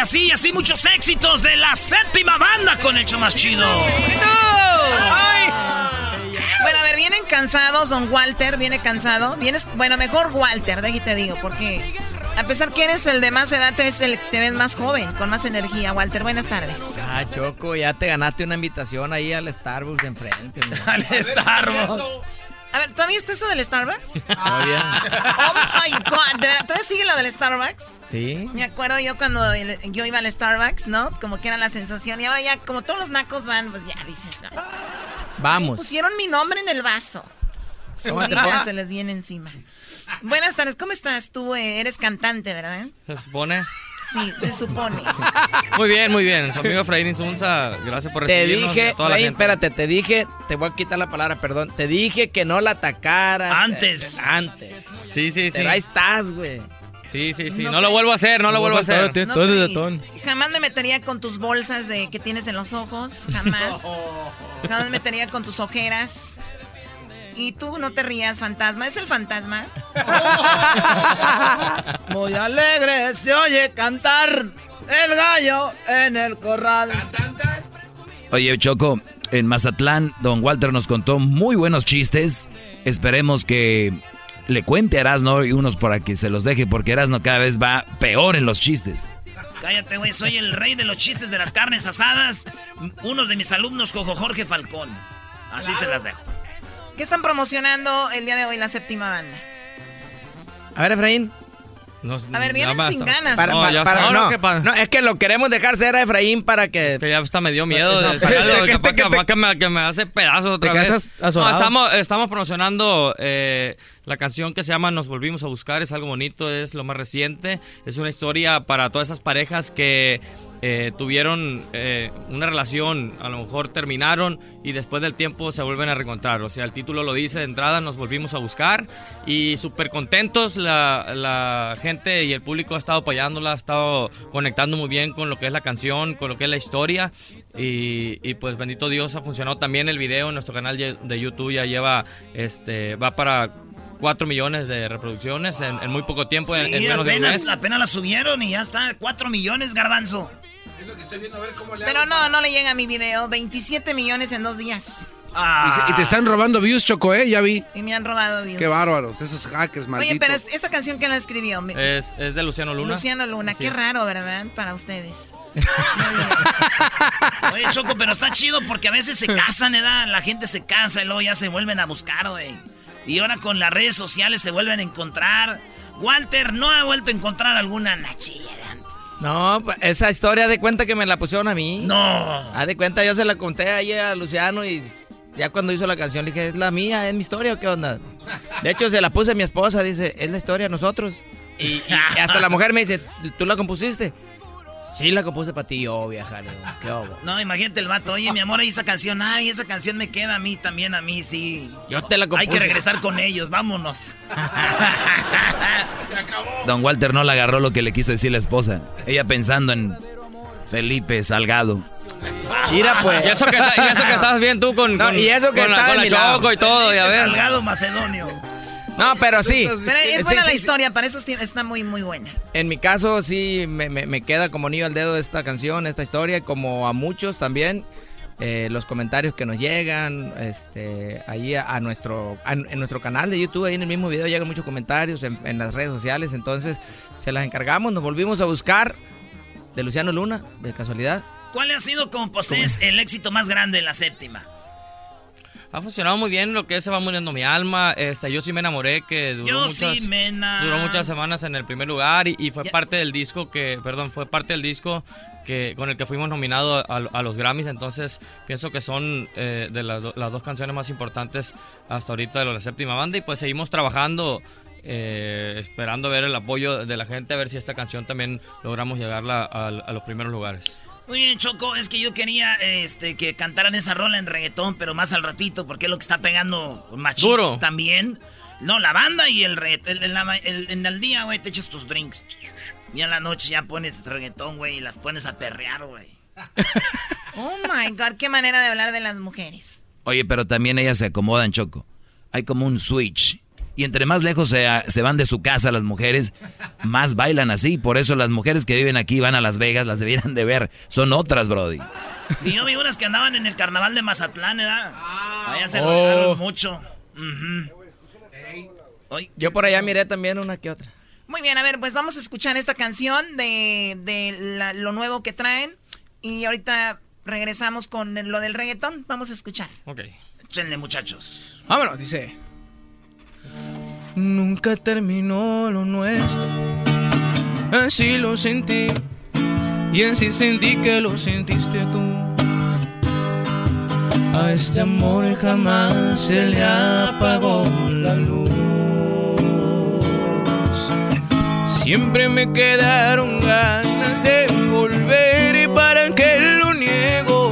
Así, así muchos éxitos de la séptima banda con hecho más chido. Bueno, a ver, vienen cansados, don Walter, viene cansado. Vienes, bueno, mejor Walter, de aquí te digo, porque a pesar que eres el de más edad, te ves, el- te ves más joven, con más energía. Walter, buenas tardes. Ah, Choco, ya te ganaste una invitación ahí al Starbucks de enfrente. *laughs* al Starbucks. A ver, ¿todavía está eso del Starbucks? *laughs* Todavía. Oh my God, ¿de verdad? ¿Todavía sigue lo del Starbucks? Sí. Me acuerdo yo cuando yo iba al Starbucks, ¿no? Como que era la sensación. Y ahora ya, como todos los nacos van, pues ya dices. "No". Vamos. Pusieron mi nombre en el vaso. Su vida se les viene encima. Buenas tardes, ¿cómo estás? Tú eh, eres cantante, ¿verdad? Se supone. Sí, se supone. Muy bien, muy bien. Su amigo Efraín Insunza, gracias por Te recibirnos. y dije, a toda la Efraín, gente. espérate, te dije, te voy a quitar la palabra, perdón. Te dije que no la atacaras. Antes. eh, antes. Sí, sí, sí. Pero ahí estás, güey. Sí, sí, sí. No, lo vuelvo a hacer, no lo vuelvo a hacer. Todo de Jamás me metería con tus bolsas de que tienes en los ojos. Jamás. *laughs* Jamás me metería con tus ojeras. Y tú no te rías, fantasma. ¿Es el fantasma? *laughs* Muy alegre se oye cantar el gallo en el corral. Oye, Choco, en Mazatlán, don Walter nos contó muy buenos chistes. Esperemos que le cuente a Erasno y unos para que se los deje, porque Erasno cada vez va peor en los chistes. Cállate, güey, soy el rey de los chistes de las carnes asadas. Unos de mis alumnos, Cojo Jorge Falcón. Así se las dejo. ¿Qué están promocionando el día de hoy la séptima banda? A ver, Efraín a ver, vienen sin ganas. no, es que lo queremos dejar ser a Efraín para que... que ya hasta me dio miedo. de que, me, que, me, hace pedazos otra vez. estamos, estamos promocionando eh, la canción que se llama Nos Volvimos a Buscar. Es algo bonito, es lo más reciente. Es una historia para todas esas parejas que eh, tuvieron eh, una relación, a lo mejor terminaron y después del tiempo se vuelven a reencontrar. O sea, el título lo dice de entrada, nos volvimos a buscar y súper contentos. La, la, gente y el público ha estado apoyándola, ha estado conectando muy bien con lo que es la canción, con lo que es la historia. Y, y pues bendito Dios ha funcionado también el video en nuestro canal de YouTube ya lleva, este, va para 4 millones de reproducciones en, muy poco tiempo, en, menos de un mes. apenas la subieron y ya está, 4 millones, garbanzo. Pero no, no le llega a mi video. 27 millones en dos días. Y, te están robando views, Choco, ¿eh? Ya vi. Y me han robado views. Qué bárbaros, esos hackers malditos. Oye, pero esa canción que la escribió. Es, es, de Luciano Luna. Luciano Luna, qué raro, ¿verdad? Para ustedes. Oye, Choco, pero está chido porque a veces se casan, ¿eh? La gente se casa y luego ya se vuelven a buscar, güey. Y ahora con las redes sociales se vuelven a encontrar. Walter no ha vuelto a encontrar alguna nachilla de antes. No, pues, esa historia de cuenta que me la pusieron a mí. No. Haz de cuenta, yo se la conté ahí a Luciano y ya cuando hizo la canción le dije, ¿es la mía? ¿Es mi historia o qué onda? De hecho, se la puse a mi esposa, dice, es la historia de nosotros. y hasta la mujer me dice, ¿tú la compusiste? Sí, la compuse para ti, yo, vieja. ¿Qué hago? No, imagínate el vato. Oye, mi amor, ahí esa canción. Ay, esa canción me queda a mí también, a mí, sí. Yo te la compuse. Hay que regresar con ellos, vámonos. *laughs* Se acabó. Don Walter no le agarró lo que le quiso decir la esposa. Ella pensando en Felipe Salgado. Mira, pues. Y eso que, y eso que estás bien tú con, y eso que con, la, con la Choco y todo, ya ves. Salgado Macedonio. No, pero sí. Pero es buena la historia, para eso está muy, muy buena. En mi caso, sí, me, queda como niño al dedo esta canción, esta historia, como a muchos también. Eh, los comentarios que nos llegan, este, ahí a, nuestro, en nuestro canal de YouTube, ahí en el mismo video llegan muchos comentarios en, las redes sociales, entonces se las encargamos, nos volvimos a buscar de Luciano Luna, de casualidad. ¿Cuál ha sido como postés el éxito más grande en la séptima? Ha funcionado muy bien lo que es Se va muriendo mi alma. Este, yo sí me enamoré, que duró, muchas, duró muchas semanas en el primer lugar y, fue parte del disco que, perdón, fue parte del disco que con el que fuimos nominados a, los Grammys. Entonces pienso que son eh, de las, dos canciones más importantes hasta ahorita de la séptima banda y pues seguimos trabajando. Eh, esperando ver el apoyo de la gente, a ver si esta canción también logramos llegarla a los primeros lugares. Muy bien, Choco, es que yo quería este, que cantaran esa rola en reggaetón, pero más al ratito, porque es lo que está pegando machito también. No, la banda y el reggaetón. En el, día, güey, te echas tus drinks. Y en la noche ya pones reggaetón, güey, y las pones a perrear, güey. *laughs* oh my God, qué manera de hablar de las mujeres. Oye, pero también ellas se acomodan, Choco. Hay como un switch. Y entre más lejos se, van de su casa las mujeres, más bailan así. Por eso las mujeres que viven aquí van a Las Vegas, las debieran de ver. Son otras, Brody. Y yo vi unas que andaban en el carnaval de Mazatlán, ¿verdad? allá se oh. mucho. Yo por allá miré también una que otra. Muy bien, a ver, pues vamos a escuchar esta canción de, de lo nuevo que traen. Y ahorita regresamos con lo del reggaetón. Vamos a escuchar. Ok. Échenle, muchachos. Vámonos, dice. Nunca terminó lo nuestro, así lo sentí y así sentí que lo sentiste tú. A este amor jamás se le apagó la luz. Siempre me quedaron ganas de volver y para que lo niego,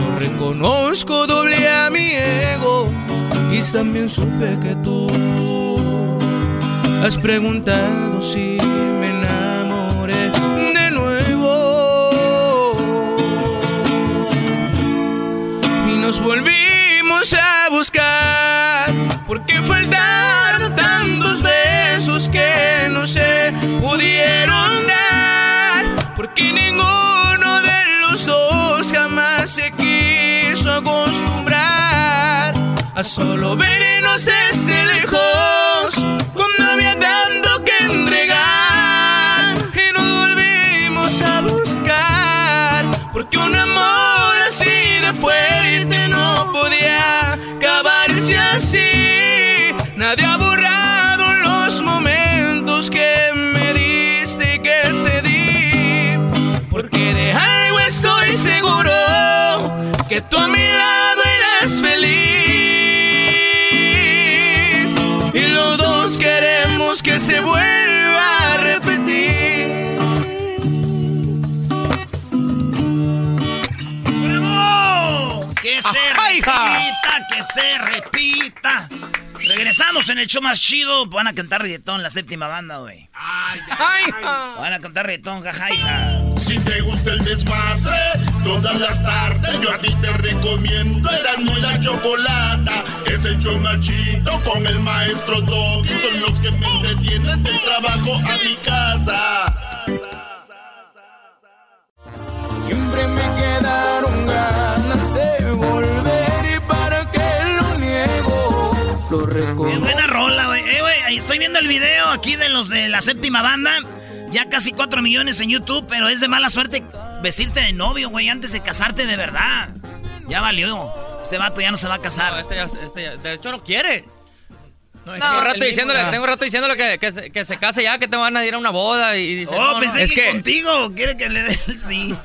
lo reconozco doble a mi ego y también supe que tú Has preguntado si me enamoré de nuevo. Y nos volvimos a buscar. Porque faltaron tantos besos que no se pudieron dar. Porque ninguno de los dos jamás se quiso acostumbrar a solo vernos ese En el show más chido. Van a cantar reggaetón, la séptima banda, güey. Van a cantar reggaetón, jajaja. Si te gusta el desmadre, todas las tardes yo a ti te recomiendo Eran muy la chocolata. Es el show más chido con el maestro Doggy. Son los que me entretienen del trabajo a mi casa. Siempre me quedaron ganas estoy viendo el video aquí de los de la séptima banda. Ya casi 4 millones en YouTube, pero es de mala suerte vestirte de novio, güey, antes de casarte de verdad. Ya valió. Este vato ya no se va a casar. Este ya- este ya- de hecho no quiere. No, tengo rato diciéndole, mismo- tengo rato diciéndole que, que, se, que se case ya, que te van a ir a una boda y dice, Oh, no, no. pensé que, contigo. Quiere que le dé el sí.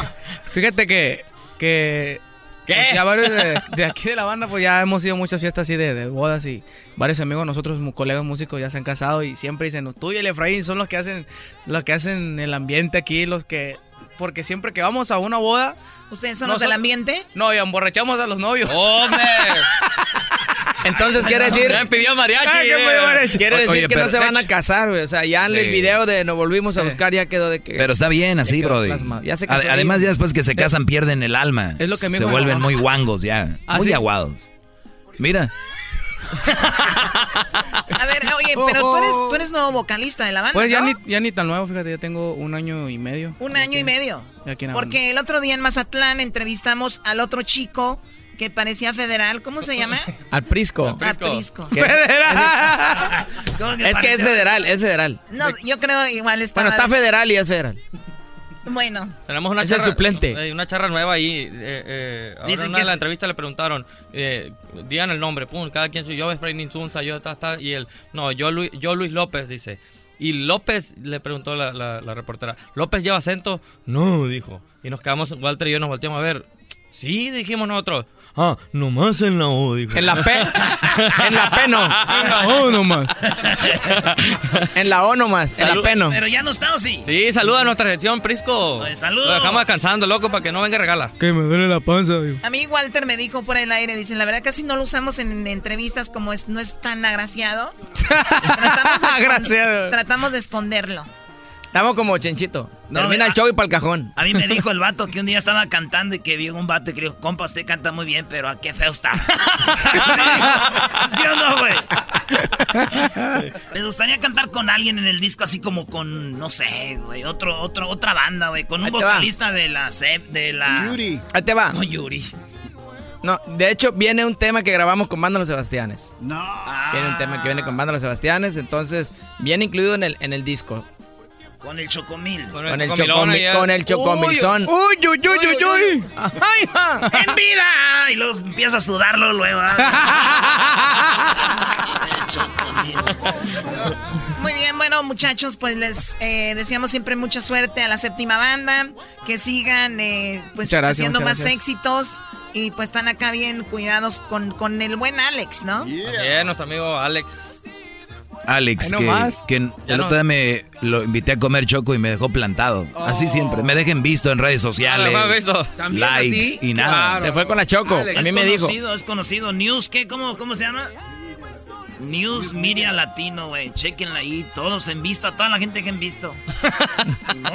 *laughs* Fíjate que. que pues, ya varios de, de aquí de la banda, pues ya hemos ido a muchas fiestas así de, de bodas y varios amigos, nosotros, colegas músicos, ya se han casado y siempre dicen, tú y el Efraín son los que hacen, los que hacen el ambiente aquí, los que. Porque siempre que vamos a una boda. ¿Ustedes son los del ambiente? No, y emborrachamos a los novios. ¡Hombre! *laughs* Entonces quiere decir. Ya me pidió mariachi. Ah, ¿qué pidió mariachi? Quiere decir Oye, que no se van a casar, güey. O sea, ya en Sí. el video de nos volvimos a buscar ya quedó de que. Pero está bien así, brody. plasmado. Ya se Ade- casó Además, ahí. ya después que se casan pierden el alma. Es lo que me Se vuelven muy guangos ya. ¿Ah, muy sí? aguados. Mira. *laughs* A ver, oye, pero tú eres, tú eres nuevo vocalista de la banda, Pues ya ¿no? ni, ya ni tan nuevo, fíjate, ya tengo un año y medio. Un año y medio. Porque el otro día en Mazatlán entrevistamos al otro chico que parecía federal. ¿Cómo se llama? Al Prisco. Al Prisco. ¿Qué? *laughs* ¿Cómo Es que es federal, es federal. No, yo creo igual estaba... Bueno, está federal y es federal. Bueno. Tenemos una Es el suplente. eh, una charra nueva ahí. Eh, eh, ahora Dicen en que una de la es- entrevista le preguntaron, eh, digan el nombre, pum, cada quien soy yo, Efraín Insunza, yo, ta, ta, y él, no, yo, Luis, yo Luis López, dice. Y López, le preguntó la, la, la reportera, ¿López lleva acento? No, dijo. Y nos quedamos, Walter y yo nos volteamos a ver. Sí, dijimos nosotros. Ah, nomás en la O, dijo. En la P. en la P no. En la O nomás. En la O nomás. En la. P no. Pero ya no está, ¿o sí? Sí, saluda a nuestra sección, Prisco. Ay, saludos. Lo dejamos descansando, loco, para que no venga regala. Que me duele la panza, A mí Walter me dijo por el aire, dice, la verdad casi no lo usamos en entrevistas como es, no es tan agraciado. tratamos, de *laughs* Agraciado. tratamos de esconderlo. Estamos como chenchito. No, Termina el show y para el cajón. A mí me *laughs* dijo el vato que un día estaba cantando y que vio un vato y que dijo, compa, usted canta muy bien, pero ¿a qué feo está? *laughs* ¿Sí o no, güey? Me gustaría cantar con alguien en el disco así como con, no sé, güey, otro, otro, otra banda, güey, con un va. vocalista de la de la... Yuri. Ahí te va. No, Yuri. No, de hecho viene un tema que grabamos con Banda Los Sebastianes. No. Viene un tema que viene con Banda Los Sebastianes, entonces viene incluido en el, en el disco. Con el chocomil. Con el, chocomi- con el chocomilzón. Uy, uy, uy, uy, uy. *laughs* ¡En vida! Y luego empieza a sudarlo luego. *laughs* Muy bien, bueno muchachos, pues les eh, deseamos siempre mucha suerte a la séptima banda, que sigan eh, pues gracias, haciendo más gracias. éxitos y pues están acá bien cuidados con, con el buen Alex, ¿no? Así es, nuestro amigo Alex. Alex, que, que Ya el no- otro día me lo invité a comer choco y me dejó plantado. Así siempre. Me dejen visto en redes sociales. Ah, visto. ¿También a likes ti? y nada. Se fue con la Choco. Alex, A mí es me dijo. conocido, Es conocido. News, ¿qué? ¿Cómo, cómo se llama? News Media Latino, güey. Chequenla ahí. Todos en vista. Toda la gente que en visto. *laughs*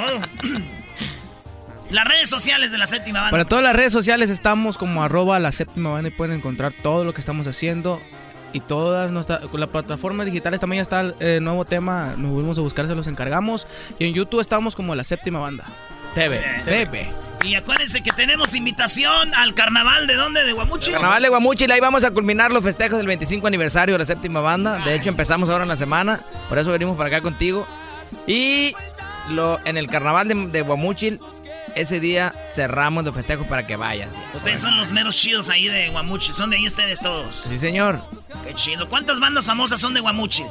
Las redes sociales de la séptima banda. Para todas las redes sociales estamos como arroba la séptima banda y pueden encontrar todo lo que estamos haciendo. Y todas nuestras las plataformas digitales también ya está el eh, nuevo tema. Nos volvemos a buscar, se los encargamos. Y en YouTube estamos como la séptima banda. TV, TV. Y acuérdense que tenemos invitación al carnaval de dónde? De Guamuchi. Carnaval de Guamuchi, ahí vamos a culminar los festejos del 25 aniversario de la séptima banda. De hecho, empezamos ahora en la semana, por eso venimos para acá contigo. Y lo, en el carnaval de, de Guamuchil, ese día cerramos los festejos para que vayan. Ustedes son los meros chidos ahí de Guamuchil, son de ahí ustedes todos. Sí, señor. Qué chido. ¿Cuántas bandas famosas son de Guamuchil?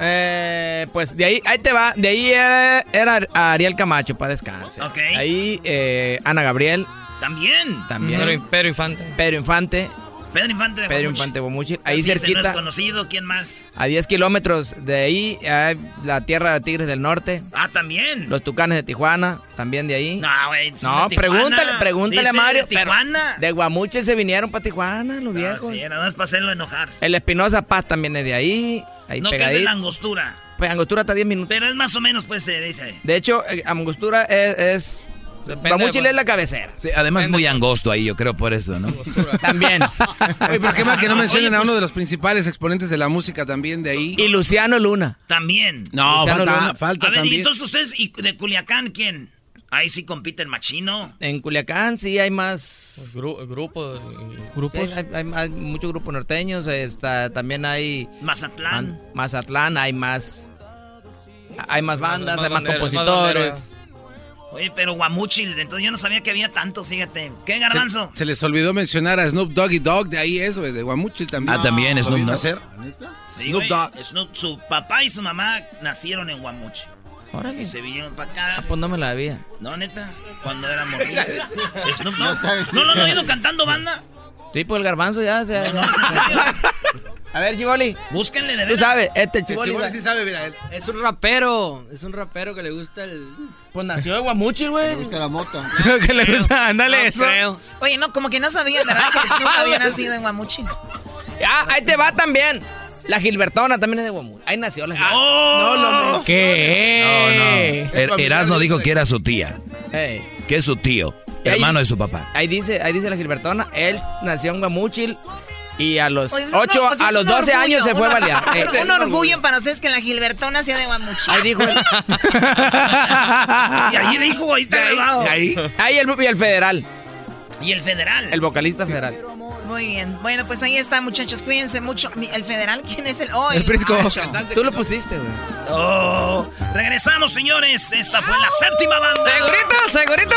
Eh, pues de ahí, ahí te va. De ahí era, Ariel Camacho, para descansar. Ok. Ahí eh, Ana Gabriel. También. También. Pedro, Infante. Pedro Infante. Pedro Infante de Pedro Infante Guamuchil. Ahí cerquita. No es conocido, ¿quién más? A 10 kilómetros de ahí, hay la tierra de Tigres del Norte. Ah, también. Los Tucanes de Tijuana, también de ahí. No, güey. No, pregúntale, pregúntale a Mario. De Tijuana. De Guamuchil se vinieron para Tijuana, los viejos. Sí, nada más para hacerlo enojar. El Espinosa Paz también es de ahí. ahí no, que es la angostura. Pues angostura está 10 minutos. Pero es más o menos, pues, se dice. De hecho, eh, angostura es... es Guamuchil es la cabecera. Sí, además es muy angosto ahí, yo creo por eso, ¿no? También. *laughs* Oye, pero qué mal que no mencionen a uno de los principales exponentes de la música también de ahí. Y Luciano Luna. También. No, Luciano falta, Luna. falta A ver, y entonces ustedes, ¿y de Culiacán quién? Ahí sí compiten machino. En Culiacán sí hay más... Gru- grupos. Sí, hay, hay- hay muchos grupos norteños. Está, también hay... Mazatlán. Man- Mazatlán, hay más... Hay más bandas, más hay más compositores. Oye, pero Guamuchil, entonces yo no sabía que había tantos, fíjate. ¿Qué, Garbanzo? Se, se les olvidó mencionar a Snoop Doggy Dogg, de ahí eso, de Guamuchil también. Ah, también ¿Lo Snoop Dogg. hacer? Sí, Snoop Dogg. Snoop- su papá y su mamá nacieron en Guamuchil. Órale. Y se vinieron para acá. Ah, pues no me la había. No, neta, cuando era morrillo. *laughs* Snoop Dogg. ¿No lo han oído cantando banda? Sí, pues el garbanzo ya. o sea, *laughs* A ver, Chivoli. Búsquenle de Tú sabes, este El Chivoli. Chiboli sí sabe, mira. él. Es un rapero. Es un rapero que le gusta el. Pues nació de Guamuchil, güey. Me gusta la mota. *laughs* que le gusta, ándale eso. Creo. Oye, no, como que no sabía, ¿verdad? Que Snoop había nacido en Guamuchil. Ah, ahí te va también. La Gilbertona también es de Guamuchil. Ahí nació la Gilbertona. ¡Oh! No, no, ¿Qué? No, no. Er- Erasmo dijo que era su tía, Ey. que es su tío, Ahí- hermano de su papá. Ahí dice, ahí dice la Gilbertona, él nació en Guamuchil y a los Pues es un- 8, pues es a los un 12 orgullo, años se fue balear. *laughs* Eh, Un orgullo para ustedes que la Gilbertona sea de Guamuchil. Ahí dijo él. *laughs* Y ahí dijo, ahí está grabado. Ahí el, y el federal, Y el federal. el vocalista federal. Muy bien. Bueno, pues ahí está, muchachos. Cuídense mucho. ¿El federal quién es el? Oh, El Prisco. muchacho. Tú lo pusiste, güey. Oh, regresamos, señores. Esta fue la séptima banda. ¡Segurito, segurito!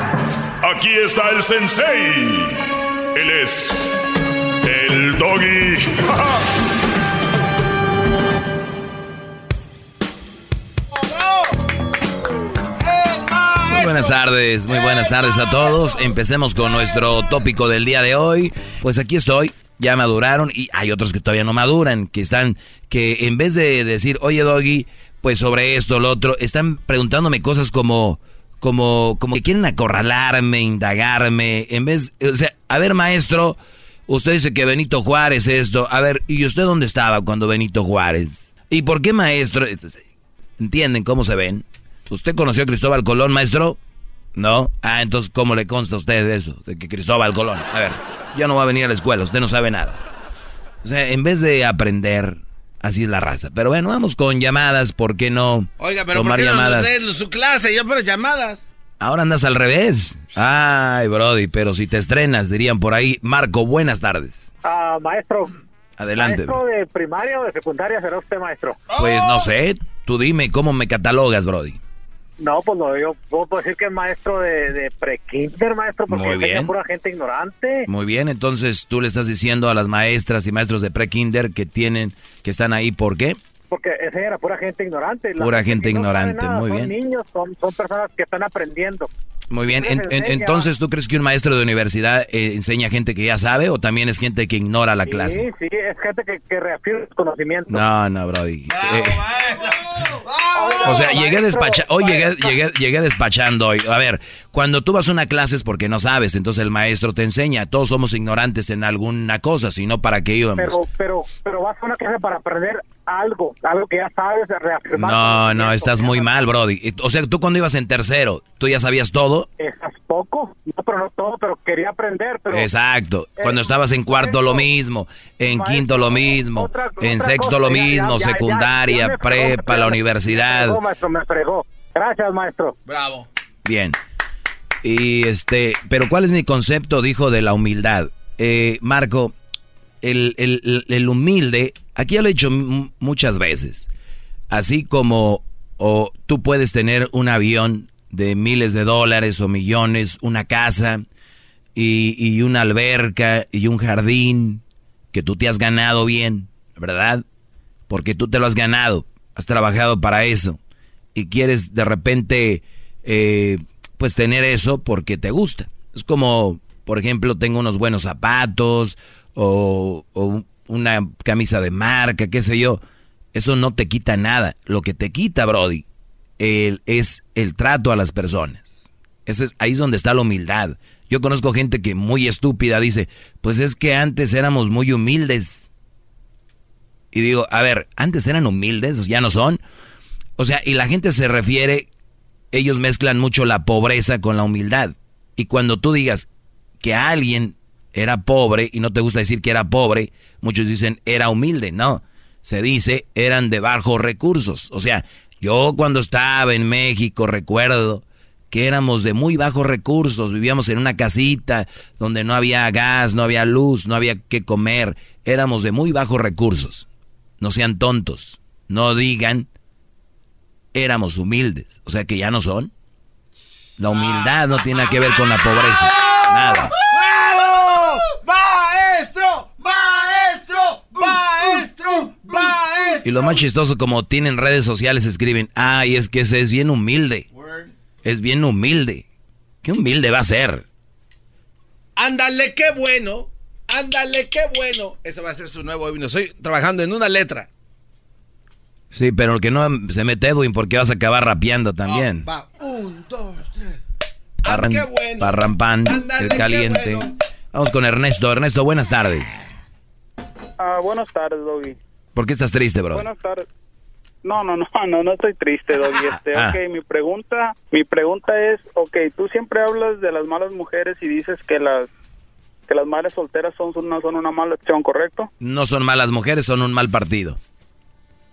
Aquí está el sensei. Él es. El doggy. Muy buenas tardes, muy buenas tardes a todos. Empecemos con nuestro tópico del día de hoy. Pues aquí estoy, ya maduraron y hay otros que todavía no maduran, que están, que en vez de decir, oye Doggy, pues sobre esto, lo otro, están preguntándome cosas como, como, como que quieren acorralarme, indagarme, en vez, o sea, a ver maestro, usted dice que Benito Juárez esto, a ver, ¿y usted dónde estaba cuando Benito Juárez? ¿Y por qué maestro? ¿Entienden cómo se ven? ¿Usted conoció a Cristóbal Colón, maestro? ¿No? Ah, entonces, ¿cómo le consta a usted eso? De que Cristóbal Colón. A ver, yo no voy a venir a la escuela, usted no sabe nada. O sea, en vez de aprender, así es la raza. Pero bueno, vamos con llamadas, ¿por qué no? Oiga, pero tomar ¿por qué no llamadas? nos su clase? Yo por llamadas. Ahora andas al revés. Ay, Brody, pero si te estrenas, dirían por ahí. Marco, buenas tardes. Ah, maestro. Adelante. ¿Maestro de primaria o de secundaria será usted, maestro? Pues no sé, tú dime cómo me catalogas, Brody. No, pues no, yo puedo decir que es maestro de, de pre-kinder, maestro, porque Muy bien. pura gente ignorante. Muy bien, entonces tú le estás diciendo a las maestras y maestros de pre-kinder que tienen, que están ahí, ¿por qué? Porque enseñan a pura gente ignorante. La Pura gente no ignorante, nada, muy son bien. niños, son, son personas que están aprendiendo. Muy bien, entonces tú crees que un maestro de universidad eh, enseña gente que ya sabe o también es gente que ignora la clase? Sí, sí, es gente que, que reafirma el conocimiento. No, no, Brody. Eh, o sea, llegué despachando, hoy llegué, llegué, llegué despachando hoy. A ver, cuando tú vas a una clase es porque no sabes, entonces el maestro te enseña. Todos somos ignorantes en alguna cosa, sino para qué íbamos. Pero, pero, pero vas a una clase para aprender algo, algo que ya sabes, reafirmar. No, no, estás muy mal, Brody. O sea, tú cuando ibas en tercero, ¿tú ya sabías todo? Estás poco, no, pero no todo, pero quería aprender. Pero, Exacto. Cuando estabas en cuarto lo mismo, en quinto lo mismo, en sexto lo mismo, secundaria, prepa, la universidad. Me maestro, me fregó. Gracias, maestro. Bravo. Bien. Y este, pero ¿cuál es mi concepto, dijo, de la humildad? Eh, Marco, el, el, el humilde Aquí ya lo he dicho muchas veces. Así como o tú puedes tener un avión de miles de dólares o millones, una casa y, y, una alberca y un jardín que tú te has ganado bien, ¿verdad? Porque tú te lo has ganado, has trabajado para eso y quieres de repente eh, pues tener eso porque te gusta. Es como, por ejemplo, tengo unos buenos zapatos o, o una camisa de marca, qué sé yo. Eso no te quita nada. Lo que te quita, Brody, es el trato a las personas. Ese es, ahí es donde está la humildad. Yo conozco gente que muy estúpida dice, pues es que antes éramos muy humildes. Y digo, a ver, antes eran humildes, ya no son. O sea, y la gente se refiere, ellos mezclan mucho la pobreza con la humildad. Y cuando tú digas que alguien era pobre y no te gusta decir que era pobre, muchos dicen era humilde, no, se dice eran de bajos recursos. O sea, yo cuando estaba en México recuerdo que éramos de muy bajos recursos, vivíamos en una casita donde no había gas, no había luz, no había que comer, éramos de muy bajos recursos. No sean tontos, no digan éramos humildes, o sea que ya no son. La humildad no tiene que ver con la pobreza, nada. Y lo más chistoso, como tienen redes sociales, escriben, ay, es que ese es bien humilde. Es bien humilde. ¿Qué humilde va a ser? Ándale, qué bueno. Ándale, qué bueno. Ese va a ser su nuevo himno. Estoy trabajando en una letra. Sí, pero que no se mete Edwin porque vas a acabar rapeando también. va, un, dos, tres. Parran, qué bueno. Parrampan, el caliente. Vamos con Ernesto. Ernesto, buenas tardes. Ah, buenas tardes, Doggy. ¿Por qué estás triste, bro? Buenas tardes. No, no, no, *laughs* no, no estoy triste, Doggy. *laughs* Este, ah. Ok, mi pregunta, mi pregunta es, ok, tú siempre hablas de las malas mujeres y dices que las que las madres solteras son, son, son una mala opción, ¿correcto? No son malas mujeres, son un mal partido.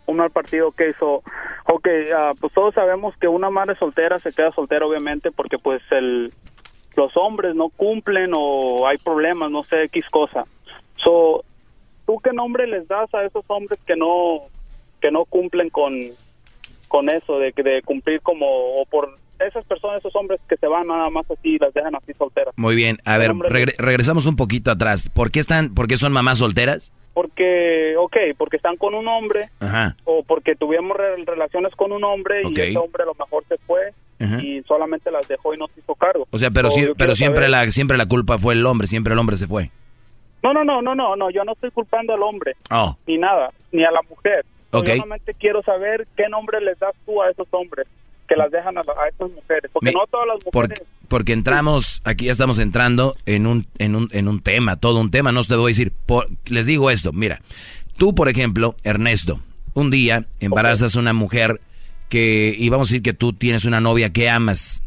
Un mal partido, ok, so, ok, uh, pues todos sabemos que una madre soltera se queda soltera, obviamente, porque pues el, los hombres no cumplen o hay problemas, no sé, X cosa. So, ¿tú qué nombre les das a esos hombres que no que no cumplen con con eso de, de cumplir como o por esas personas, esos hombres que se van nada más así y las dejan así solteras. Muy bien, a ver, regresamos un poquito atrás. ¿Por qué están, por qué son mamás solteras? Porque, ok, porque están con un hombre o porque tuvimos relaciones con un hombre y ese hombre a lo mejor se fue y solamente las dejó y no se hizo cargo. O sea, pero, pero siempre la siempre la culpa fue el hombre, siempre el hombre se fue. No, no, no, no, no, no, yo no estoy culpando al hombre, oh. ni nada, ni a la mujer. Okay. Yo solamente quiero saber qué nombre les das tú a esos hombres que las dejan a, a estas mujeres, porque no todas las mujeres... porque entramos, aquí ya estamos entrando en un, en un, en un tema, todo un tema, no te voy a decir, les digo esto, mira, tú por ejemplo, Ernesto, un día embarazas a una mujer que, y vamos a decir que tú tienes una novia que amas,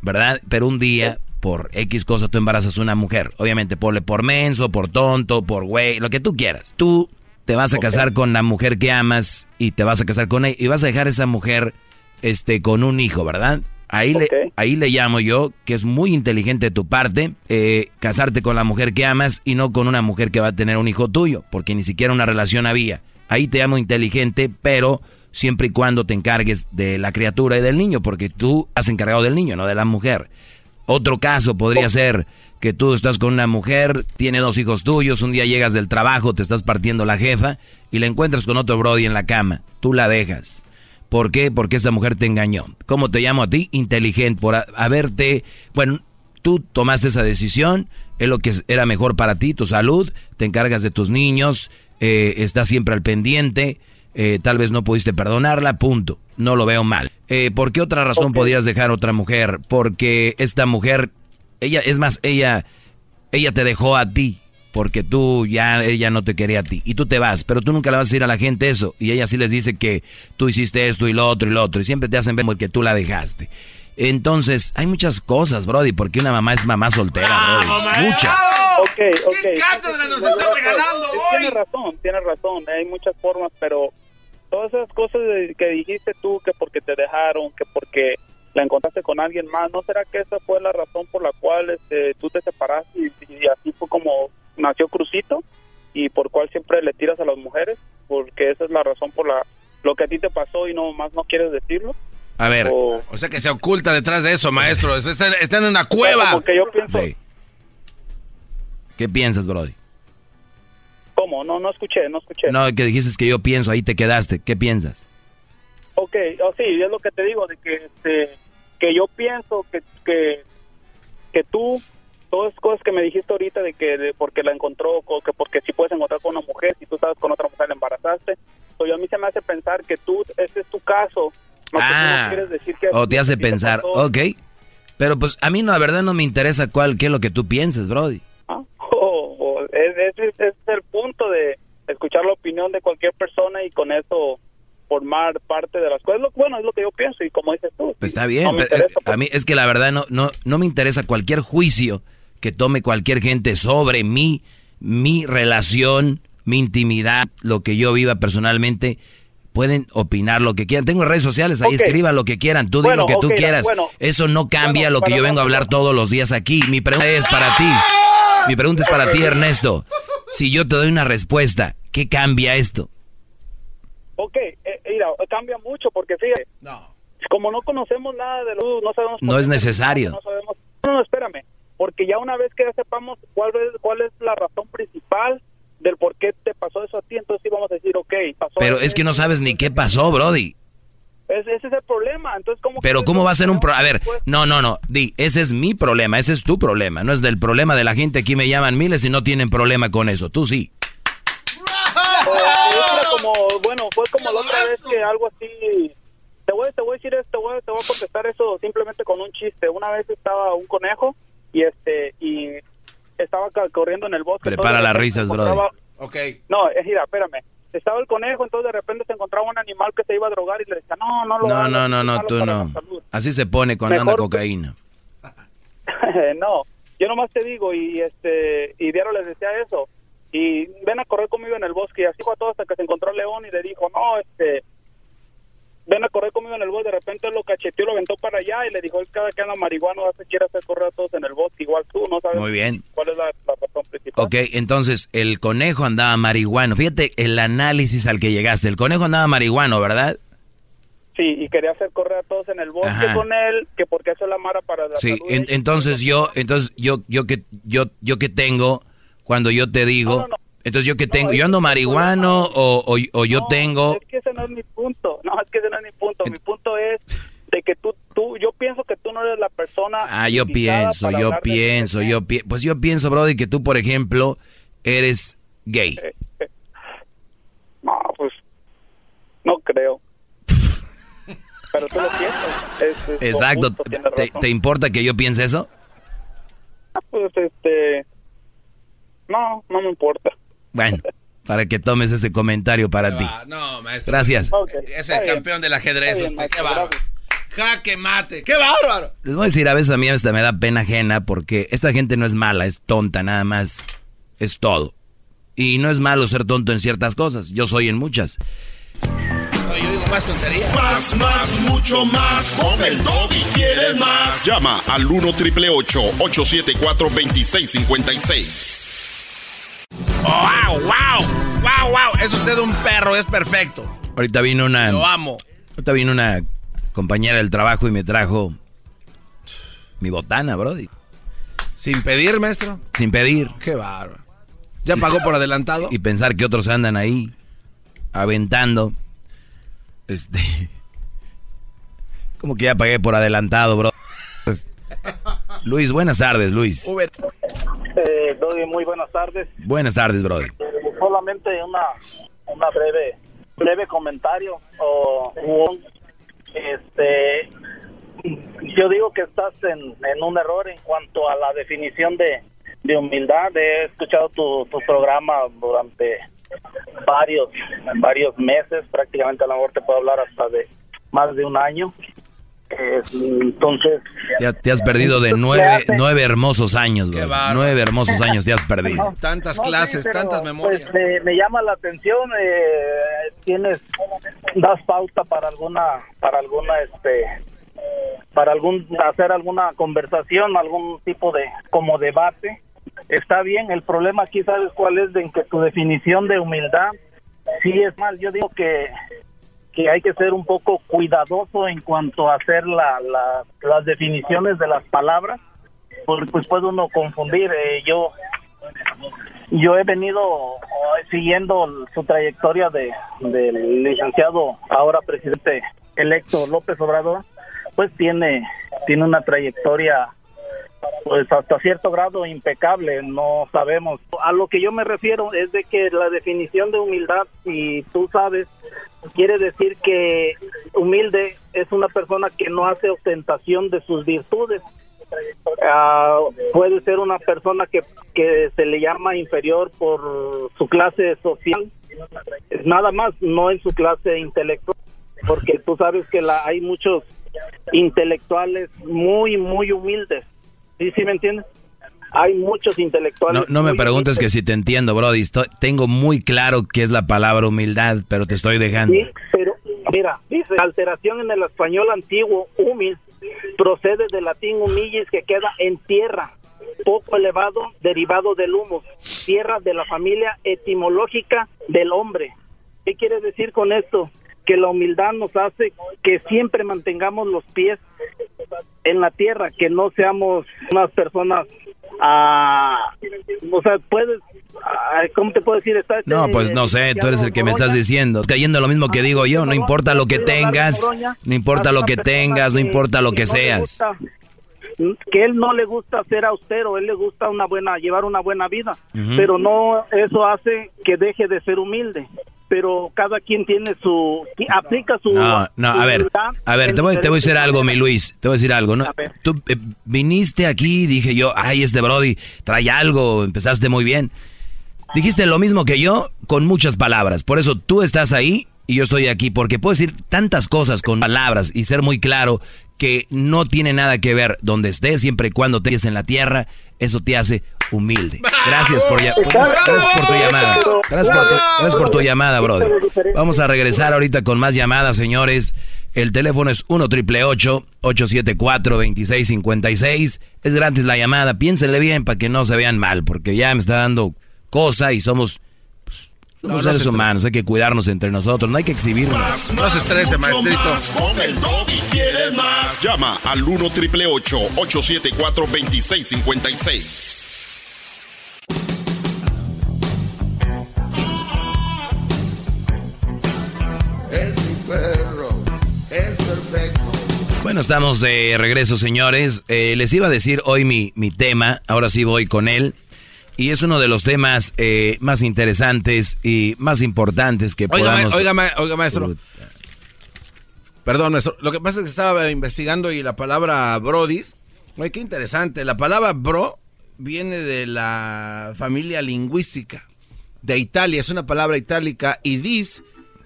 ¿verdad? Pero un día por X cosa tú embarazas a una mujer. Obviamente, ponle por menso, por tonto, por güey, lo que tú quieras. Tú te vas a casar con la mujer que amas y te vas a casar con ella y vas a dejar a esa mujer este, con un hijo, ¿verdad? Ahí, le, ahí le llamo yo, que es muy inteligente de tu parte, eh, casarte con la mujer que amas y no con una mujer que va a tener un hijo tuyo, porque ni siquiera una relación había. Ahí te llamo inteligente, pero siempre y cuando te encargues de la criatura y del niño, porque tú has encargado del niño, no de la mujer. Otro caso podría ser que tú estás con una mujer, tiene dos hijos tuyos, un día llegas del trabajo, te estás partiendo la jefa y la encuentras con otro Brody en la cama. Tú la dejas. ¿Por qué? Porque esa mujer te engañó. ¿Cómo te llamo a ti? Inteligente, por haberte, bueno, tú tomaste esa decisión, es lo que era mejor para ti, tu salud, te encargas de tus niños, eh, estás siempre al pendiente, eh, tal vez no pudiste perdonarla, punto. No lo veo mal. Eh, ¿Por qué otra razón podías dejar a otra mujer? Porque esta mujer, ella, es más, ella, ella te dejó a ti. Porque tú ya, ella no te quería a ti. Y tú te vas, pero tú nunca le vas a decir a la gente eso. Y ella sí les dice que tú hiciste esto y lo otro y lo otro. Y siempre te hacen ver que tú la dejaste. Entonces, hay muchas cosas, Brody, porque una mamá es mamá soltera, Brody. Muchas. ¿Qué cátedra nos está regalando hoy? Tienes razón, tienes razón. Hay muchas formas, pero todas esas cosas que dijiste tú, que porque te dejaron, que porque la encontraste con alguien más, ¿no será que esa fue la razón por la cual este, tú te separaste y, así fue como nació Crucito y por cual siempre le tiras a las mujeres? Porque esa es la razón por la lo que a ti te pasó y no más no quieres decirlo. A ver, o, sea que se oculta detrás de eso, maestro. Está, está en una cueva. Porque yo pienso... ¿Qué piensas, Brody? ¿Cómo? No, no escuché, no escuché. No, que dijiste que yo pienso, ahí te quedaste. ¿Qué piensas? Ok, oh, sí, es lo que te digo, de que, este, que yo pienso que, que, que tú, todas las cosas que me dijiste ahorita de que porque la encontró, que porque si puedes encontrar con una mujer, si tú estabas con otra mujer la embarazaste, pues a mí se me hace pensar que tú, ese es tu caso. No, ah, decir que o te hace pensar, ok. Pero pues a mí no, la verdad no me interesa cuál, qué es lo que tú pienses, Brody. Ah, ese es, el punto de escuchar la opinión de cualquier persona y con eso formar parte de las cosas. Bueno, es lo que yo pienso y como dices tú. Pues está bien, a mí es que la verdad no, no, no me interesa cualquier juicio que tome cualquier gente sobre mí, mi relación, mi intimidad, lo que yo viva personalmente. Pueden opinar lo que quieran. Tengo redes sociales, ahí escriban lo que quieran, tú di lo que tú quieras. Eso no cambia lo que yo vengo a hablar todos los días aquí. Mi pregunta es para ti. Mi pregunta es para ti, Ernesto. Si yo te doy una respuesta, ¿qué cambia esto? Ok, eh, mira, cambia mucho porque fíjate, no. como no conocemos nada de lo no sabemos... No es necesario. No, sabemos, no, no, espérame, porque ya una vez que ya sepamos cuál es, cuál es la razón principal del por qué te pasó eso a ti, entonces sí vamos a decir, ok, pasó... Pero es que no sabes ni qué pasó, Brody. Ese, es el problema. Entonces, ¿cómo Pero ¿cómo va a ser un problema? A ver, no, no, no. Di, ese es mi problema, ese es tu problema. No es del problema de la gente. Aquí me llaman miles y no tienen problema con eso. Tú sí. como, bueno, fue como la otra vez que algo así... Te voy, te voy a decir esto, te voy, te voy a contestar eso simplemente con un chiste. Una vez estaba un conejo y este y estaba corriendo en el bosque. Prepara las risas, bro. Okay. No, es mira, espérame estaba el conejo, entonces de repente se encontraba un animal que se iba a drogar y le decía, no, no lo No, no, no, no, tú no. Así se pone cuando anda cocaína. *laughs* no, yo nomás te digo, y este, y Diario les decía eso, y ven a correr conmigo en el bosque, y así fue a todo hasta que se encontró el león y le dijo, no, este, ven a correr conmigo en el bosque, de repente lo cacheteó, lo aventó para allá y le dijo, cada que anda marihuano hace quiere hacer correr a todos en el bosque, igual tú, ¿no sabes? Muy bien. ¿Cuál es la, razón principal? Ok, entonces el conejo andaba marihuano. Fíjate el análisis al que llegaste. El conejo andaba marihuano, ¿verdad? Sí, y quería hacer correr a todos en el bosque con él, que porque eso es la mara para la Sí, entonces yo, entonces yo, yo que, yo, yo que tengo, cuando yo te digo... Entonces, ¿yo que tengo? ¿Yo ando marihuano o, o, yo tengo...? Es que ese no es mi punto. No, es que ese no es mi punto. Mi punto es de que tú, tú, yo pienso que tú no eres la persona... Ah, yo pienso, yo pienso, yo pienso. Pues yo pienso, Brody, que tú, por ejemplo, eres gay. Eh, eh. No, pues... No creo. *laughs* Pero tú lo piensas. Exacto. ¿Te, ¿Te importa que yo piense eso? Ah, pues, este... No, no me importa. Bueno, para que tomes ese comentario para ti. No, maestro. Gracias. Es el campeón del ajedrez. qué bárbaro. Jaque mate. ¡Qué bárbaro! Les voy a decir, a veces a mí hasta me da pena ajena porque esta gente no es mala, es tonta nada más. Es todo. Y no es malo ser tonto en ciertas cosas. Yo soy en muchas. yo digo más tonterías. Más, más, mucho más. Con el y quieres más. Llama al 1 triple 874 2656. ¡Wow, wow! ¡Wow, wow! Es usted un perro, es perfecto. Ahorita vino una. Lo amo. Ahorita vino una compañera del trabajo y me trajo mi botana, Brody. ¿Sin pedir, maestro? Sin pedir. Qué bárbaro. ¿Ya pagó por adelantado? Y pensar que otros andan ahí aventando. Este. *laughs* Como que ya pagué por adelantado, bro. Luis, buenas tardes, Luis. Eh, muy buenas tardes. Buenas tardes, brother. Solamente una, una breve, breve comentario o un, este, yo digo que estás en, en, un error en cuanto a la definición de, de humildad. He escuchado tu, tu programa durante varios, varios meses, prácticamente a lo mejor te puedo hablar hasta de más de un año. Entonces... Te, has perdido de nueve, nueve hermosos años, Nueve hermosos años te has perdido. *laughs* Tantas clases, tantas pues, memorias. me, llama la atención, eh, tienes, das pauta para alguna, para alguna, este, para algún, hacer alguna conversación, algún tipo de, como debate está bien. El problema aquí, ¿sabes cuál es? De que tu definición de humildad sí es mal. Yo digo que, que hay que ser un poco cuidadoso en cuanto a hacer la, las definiciones de las palabras, porque pues puede uno confundir. Eh, yo yo he venido eh, siguiendo su trayectoria de del licenciado ahora presidente electo López Obrador pues tiene tiene una trayectoria pues hasta cierto grado impecable, no sabemos. A lo que yo me refiero es de que la definición de humildad, si tú sabes, quiere decir que humilde es una persona que no hace ostentación de sus virtudes. Ah, puede ser una persona que, que se le llama inferior por su clase social, nada más, no en su clase intelectual, porque tú sabes que la, hay muchos intelectuales muy, muy humildes ¿Sí, sí me entiendes? Hay muchos intelectuales. No, no me preguntes que si te entiendo, Brody. tengo muy claro qué es la palabra humildad, pero te estoy dejando. Sí, pero mira, dice alteración en el español antiguo, humil, procede del latín humillis que queda en tierra, poco elevado, derivado del humus, tierra de la familia etimológica del hombre. ¿Qué quiere decir con esto? Que la humildad nos hace que siempre mantengamos los pies en la tierra, que no seamos unas personas, ah, o sea, puedes, ah, ¿cómo te puedo decir? no, pues no sé, tú eres el que me estás diciendo. Cayendo lo mismo que digo yo, no importa lo que tengas, no importa lo que tengas, no importa lo que seas. Que él no le gusta ser austero, él le gusta una buena, llevar una buena vida, pero no, eso hace que deje de ser humilde pero cada quien tiene su aplica su no no a ver a ver te voy, te voy a decir algo mi Luis te voy a decir algo no tú eh, viniste aquí dije yo ay este Brody trae algo empezaste muy bien dijiste lo mismo que yo con muchas palabras por eso tú estás ahí y yo estoy aquí porque puedo decir tantas cosas con palabras y ser muy claro que no tiene nada que ver donde estés siempre y cuando estés en la tierra eso te hace humilde. Gracias por, gracias por tu llamada. Gracias por tu, llamada, brother. Vamos a regresar ahorita con más llamadas, señores. El teléfono es 1 triple 874 2656. Es gratis la llamada. Piénsenle bien para que no se vean mal, porque ya me está dando cosa y somos los seres humanos, hay que cuidarnos entre nosotros, no hay que exhibirnos. No se estrese, maestrito. Con el y quieres más. Llama al 1 triple 874 2656. Es mi perro, es perfecto. Bueno, estamos de regreso, señores. Eh, les iba a decir hoy mi, mi tema, ahora sí voy con él. Y es uno de los temas eh, más interesantes y más importantes que podamos... oiga, oiga, maestro. Perdón, maestro. Lo que pasa es que estaba investigando y la palabra brodis... Oye, qué interesante. La palabra bro viene de la familia lingüística de Italia. Es una palabra itálica. Y dis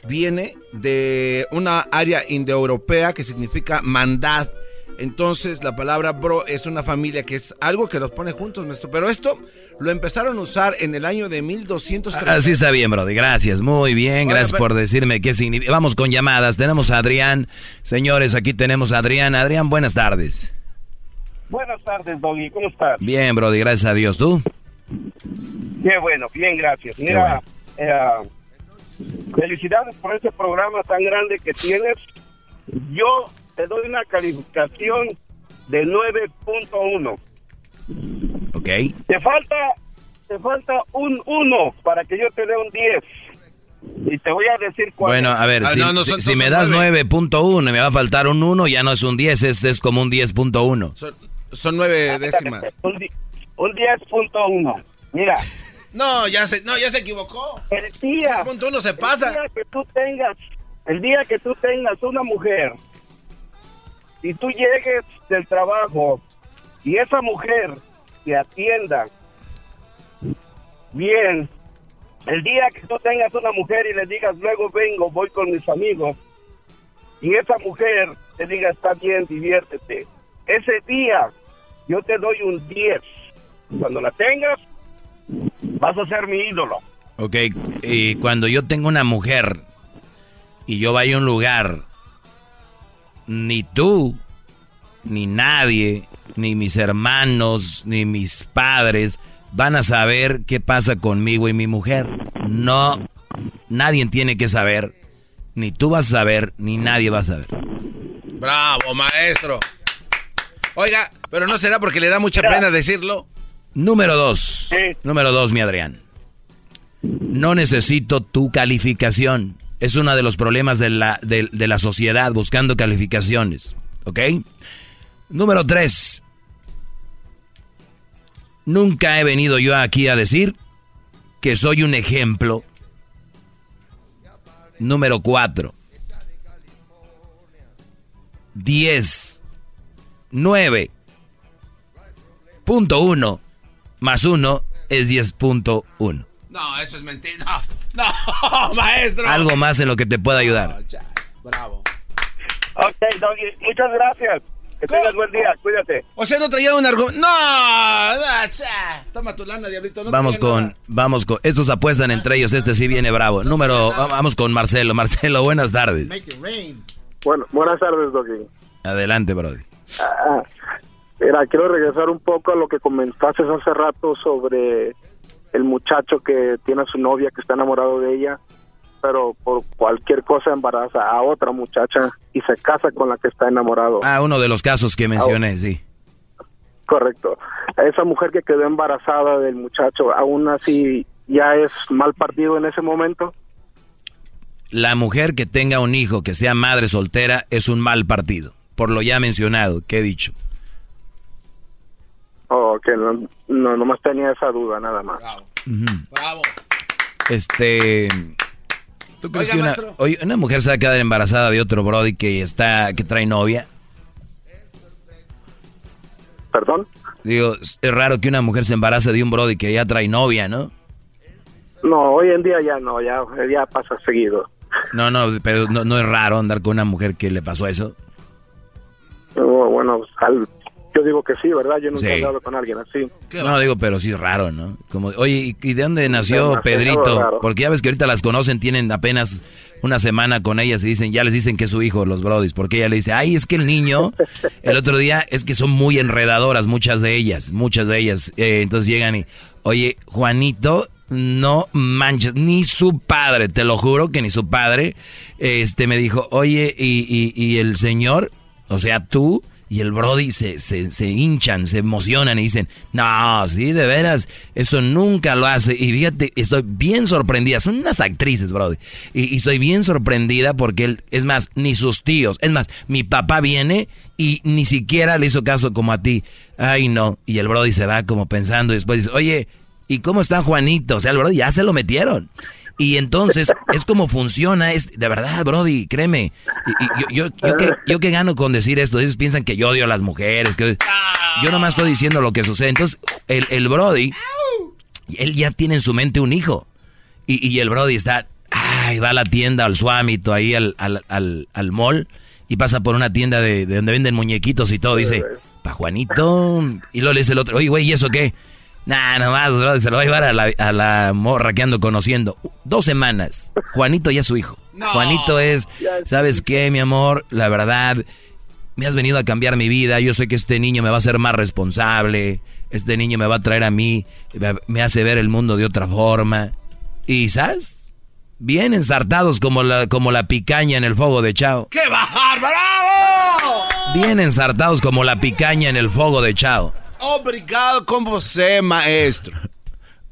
viene de una área indoeuropea que significa mandad. Entonces, la palabra bro es una familia que es algo que los pone juntos, maestro. Pero esto lo empezaron a usar en el año de 1230. Así está bien, Brody. Gracias. Muy bien. Gracias por decirme qué significa. Vamos con llamadas. Tenemos a Adrián. Señores, aquí tenemos a Adrián. Adrián, buenas tardes. Buenas tardes, Doggy. ¿Cómo estás? Bien, Brody. Gracias a Dios. ¿Tú? Qué bueno. Bien, gracias. Mira, eh, felicidades por ese programa tan grande que tienes. Yo te doy una calificación de 9.1. Ok. Te falta, te falta un 1 para que yo te dé un 10. Y te voy a decir cuál Bueno, a ver, si, si, me das 9.1 y me va a faltar un 1, ya no es un 10, es, es como un 10.1. Son, son nueve décimas. Un, un 10.1. Mira. *laughs* No, ya se, no, ya se equivocó. El día. uno se pasa. El día que tú tengas, el día que tú tengas una mujer y tú llegues del trabajo y esa mujer te atienda bien, el día que tú tengas una mujer y le digas luego vengo, voy con mis amigos y esa mujer te diga está bien, diviértete, ese día yo te doy un 10. Cuando la tengas, vas a ser mi ídolo. Ok, y cuando yo tengo una mujer y yo vaya a un lugar, ni tú, ni nadie, ni mis hermanos, ni mis padres van a saber qué pasa conmigo y mi mujer. No, nadie tiene que saber, ni tú vas a saber, ni nadie va a saber. Bravo, maestro. Oiga, pero no será porque le da mucha pena decirlo. Número dos. Número dos, mi Adrián. No necesito tu calificación. Es uno de los problemas de la, de, la sociedad buscando calificaciones. ¿Ok? Número tres. Nunca he venido yo aquí a decir que soy un ejemplo. Número cuatro. Diez. Nueve. Punto uno más uno es 10.1. No, eso es mentira. No, no, *laughs* maestro. Algo más en lo que te pueda ayudar. bravo. Ok, Doggy, muchas gracias. Que tengas buen día, cuídate. O sea, no traía un argumento. No, toma tu lana, diablito. vamos con, vamos con. Estos apuestan entre ellos. Este sí viene bravo. Número, vamos con Marcelo. Marcelo, buenas tardes. Bueno, buenas tardes, Doggy. Adelante, Brody. Ah, Mira, quiero regresar un poco a lo que comentaste hace rato sobre el muchacho que tiene a su novia que está enamorado de ella, pero por cualquier cosa embaraza a otra muchacha y se casa con la que está enamorado. Ah, uno de los casos que mencioné, sí. Correcto. Esa mujer que quedó embarazada del muchacho, aún así ya es mal partido en ese momento. La mujer que tenga un hijo que sea madre soltera es un mal partido, por lo ya mencionado, que he dicho. Oh, que no, no, nomás tenía esa duda, nada más. Bravo. Este... ¿Tú crees que una, una mujer se va a quedar embarazada de otro Brody que está que trae novia? ¿Perdón? Digo, es raro que una mujer se embarace de un Brody que ya trae novia, ¿no? No, hoy en día ya no, ya, ya pasa seguido. No, no, pero no, no es raro andar con una mujer que le pasó eso. Oh, bueno, al, yo digo que sí, ¿verdad? Yo nunca he hablado con alguien así. No, digo, pero sí es raro, ¿no? Como, oye, ¿y de dónde nació Pedrito? Porque ya ves que ahorita las conocen, tienen apenas una semana con ellas y dicen, ya les dicen que es su hijo, los brodis, porque ella le dice, ay, es que el niño, *laughs* el otro día, es que son muy enredadoras muchas de ellas, muchas de ellas. Eh, entonces llegan y, oye, Juanito, no manches, ni su padre, te lo juro que ni su padre, este, me dijo, oye, y, y, y el señor, o sea, tú, y el Brody se, se, hinchan, se emocionan y dicen, no, sí, de veras, eso nunca lo hace. Y fíjate, estoy bien sorprendida. Son unas actrices, Brody. Y, y estoy bien sorprendida porque él, es más, ni sus tíos. Es más, mi papá viene y ni siquiera le hizo caso como a ti. Ay, no. Y el Brody se va como pensando y después dice, oye, ¿y cómo está Juanito? O sea, el Brody ya se lo metieron. Y entonces es como funciona, es de verdad, Brody, créeme. Y, yo, yo, yo que gano con decir esto, ellos piensan que yo odio a las mujeres, que yo nomás estoy diciendo lo que sucede. Entonces, el, el Brody, él ya tiene en su mente un hijo. Y, y el Brody está, ay, va a la tienda, al suamito, ahí al, al, al, al mall, y pasa por una tienda de, de donde venden muñequitos y todo, dice, pa' Juanito, y luego le dice el otro, oye, güey, ¿y eso qué? Nah, nomás, bro, se lo va a llevar a la, a la morra que ando conociendo. Dos semanas. Juanito ya es su hijo. Juanito es, ¿sabes qué, mi amor? La verdad, me has venido a cambiar mi vida. Yo sé que este niño me va a hacer más responsable. Este niño me va a traer a mí, me hace ver el mundo de otra forma. Y, ¿sabes? Bien ensartados como la, como la picaña en el fuego de Chao. ¡Qué bravo! Bien ensartados como la picaña en el fuego de Chao. Obrigado con você, maestro.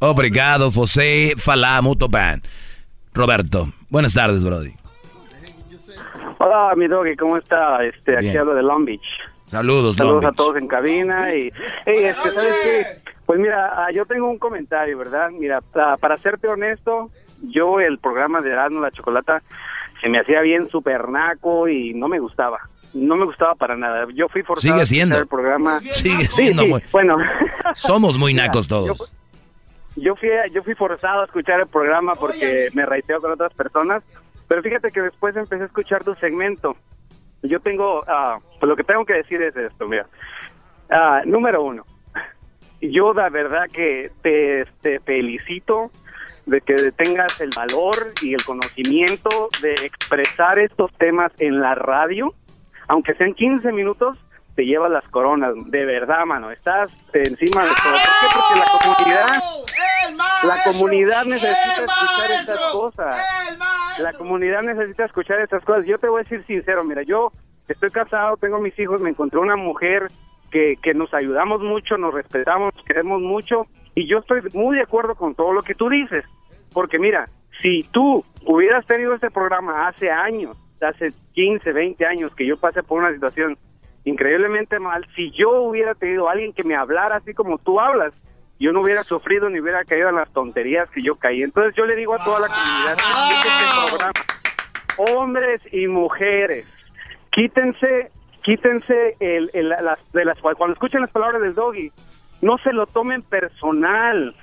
Obrigado, você falar muito bem. Roberto. Buenas tardes, Brody. Hola, mi doggy, ¿cómo está? Este, aquí hablo de Long Beach. Saludos, Saludos a todos en cabina y, hey, este, ¿sabes qué? Pues mira, ah, yo tengo un comentario, ¿verdad? Mira, para serte honesto, yo el programa de Erasmo la Chocolata se me hacía bien super naco y no me gustaba. No me gustaba para nada. Yo fui forzado Sigue siendo. a escuchar el programa. Sigue siendo muy... Bueno. Somos muy *laughs* nacos todos. Yo, fui, yo fui forzado a escuchar el programa porque me raiteo con otras personas. Pero fíjate que después empecé a escuchar tu segmento. Yo tengo, ah, pues lo que tengo que decir es esto, mira. Ah, número uno, yo la verdad que te, te felicito de que tengas el valor y el conocimiento de expresar estos temas en la radio, aunque sean 15 minutos, te llevas las coronas, de verdad, mano, estás encima de todo. ¿Por qué? Porque la comunidad, la comunidad necesita escuchar estas cosas. La comunidad necesita escuchar estas cosas. Yo te voy a decir sincero, mira, yo estoy casado, tengo mis hijos, me encontré una mujer que, que nos ayudamos mucho, nos respetamos, nos queremos mucho, y yo estoy muy de acuerdo con todo lo que tú dices. Porque mira, si tú hubieras tenido este programa hace años, hace 15, 20 años que yo pasé por una situación increíblemente mal, si yo hubiera tenido alguien que me hablara así como tú hablas, yo no hubiera sufrido ni hubiera caído en las tonterías que yo caí. Entonces yo le digo a toda la comunidad este programa, hombres y mujeres, quítense, quítense el, las, de las cuando escuchen las palabras del doggy, no se lo tomen personal.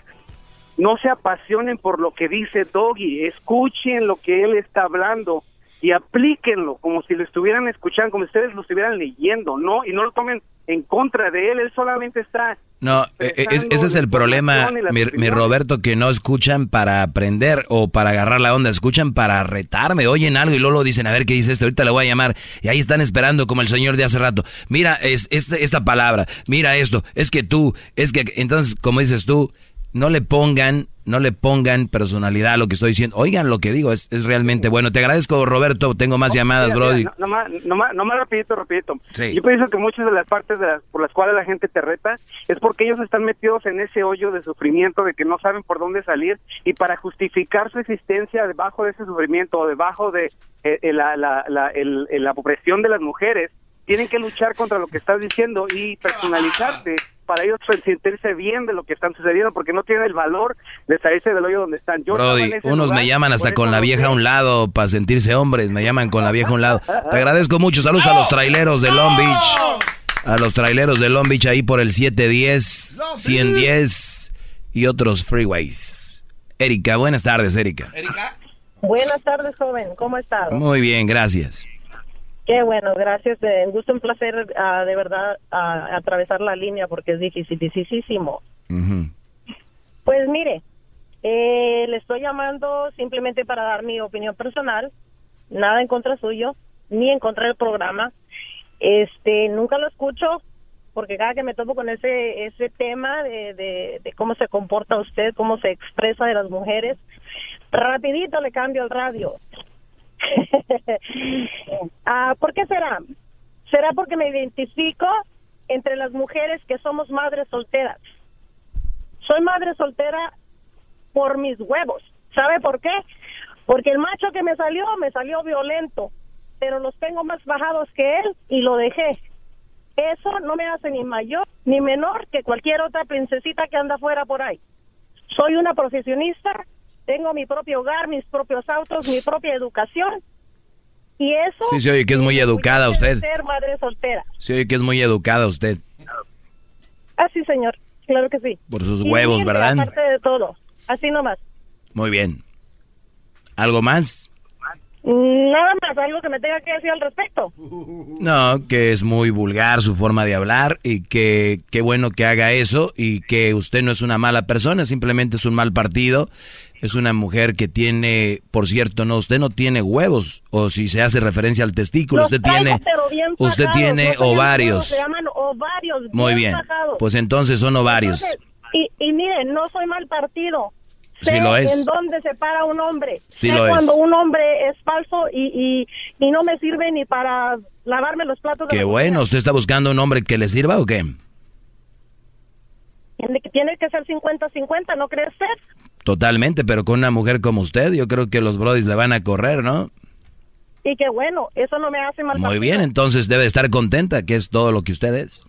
No se apasionen por lo que dice Doggy, escuchen lo que él está hablando y aplíquenlo como si lo estuvieran escuchando, como si ustedes lo estuvieran leyendo, ¿no? Y no lo tomen en contra de él, él solamente está... No, e, e, ese es el problema, mi, Roberto, que no escuchan para aprender o para agarrar la onda, escuchan para retarme, oyen algo y luego lo dicen, a ver qué dice esto, ahorita le voy a llamar, y ahí están esperando como el señor de hace rato, mira es, este, esta palabra, mira esto, es que tú, es que, entonces, como dices tú, no le pongan, no le pongan personalidad a lo que estoy diciendo. Oigan lo que digo, es, es realmente bueno. Te agradezco, Roberto. Tengo más llamadas, Brody. no, más, no, más, no más rapidito, rapidito. Yo pienso que muchas de las partes de por las cuales la gente te reta es porque ellos están metidos en ese hoyo de sufrimiento de que no saben por dónde salir y para justificar su existencia debajo de ese sufrimiento o debajo de eh, eh, la, la, la, la opresión de las mujeres, tienen que luchar contra lo que estás diciendo y personalizarte para ellos sentirse bien de lo que están sucediendo porque no tienen el valor de salirse del hoyo donde están. Yo Brody, unos me llaman hasta con la vieja a un lado para sentirse hombres, me llaman con la vieja a un lado. *laughs* Te agradezco mucho, saludos a los traileros de Long Beach. A los traileros de Long Beach ahí por el 710, 110 y otros freeways. Erika, buenas tardes, Erika. Erika. Buenas tardes, joven. ¿Cómo estás? Muy bien, gracias. Qué bueno, gracias. Eh, un gusto, un placer ah, de verdad uh, atravesar la línea porque es difícil, dificilísimo. Pues mire, eh, le estoy llamando simplemente para dar mi opinión personal, nada en contra suyo, ni en contra del programa. Este, nunca lo escucho porque cada que me topo con ese ese tema de, de, de cómo se comporta usted, cómo se expresa de las mujeres, rapidito le cambio el radio *laughs* ah, ¿Por qué será? Será porque me identifico entre las mujeres que somos madres solteras. Soy madre soltera por mis huevos. ¿Sabe por qué? Porque el macho que me salió me salió violento, pero los tengo más bajados que él y lo dejé. Eso no me hace ni mayor ni menor que cualquier otra princesita que anda fuera por ahí. Soy una profesionista tengo mi propio hogar, mis propios autos, mi propia educación. Y eso... Sí, sí, oye que es muy educada usted. Ser madre soltera. Sí, oye que es muy educada usted. Ah, sí, señor. Claro que sí. Por sus huevos, ¿verdad? Aparte de todo. Así nomás. Muy bien. ¿Algo más? Nada más, algo que me tenga que decir al respecto. No, que es muy vulgar su forma de hablar y que qué bueno que haga eso y que usted no es una mala persona, simplemente es un mal partido es una mujer que tiene, por cierto, no, usted no tiene huevos, o si se hace referencia al testículo, usted tiene, usted tiene ovarios. Se llaman ovarios. Muy bien, pues entonces son ovarios. y, y mire, no soy mal partido. Sí lo es. en dónde se para un hombre. Sí lo cuando un hombre es falso y, y, no me sirve ni para lavarme los platos. Qué bueno, ¿usted está buscando un hombre que le sirva o qué? Tiene que ser 50-50, ¿no cree usted? Totalmente, pero con una mujer como usted, yo creo que los brodis le van a correr, ¿no? Y que bueno, eso no me hace mal. Muy bien, entonces debe estar contenta, que es todo lo que usted es.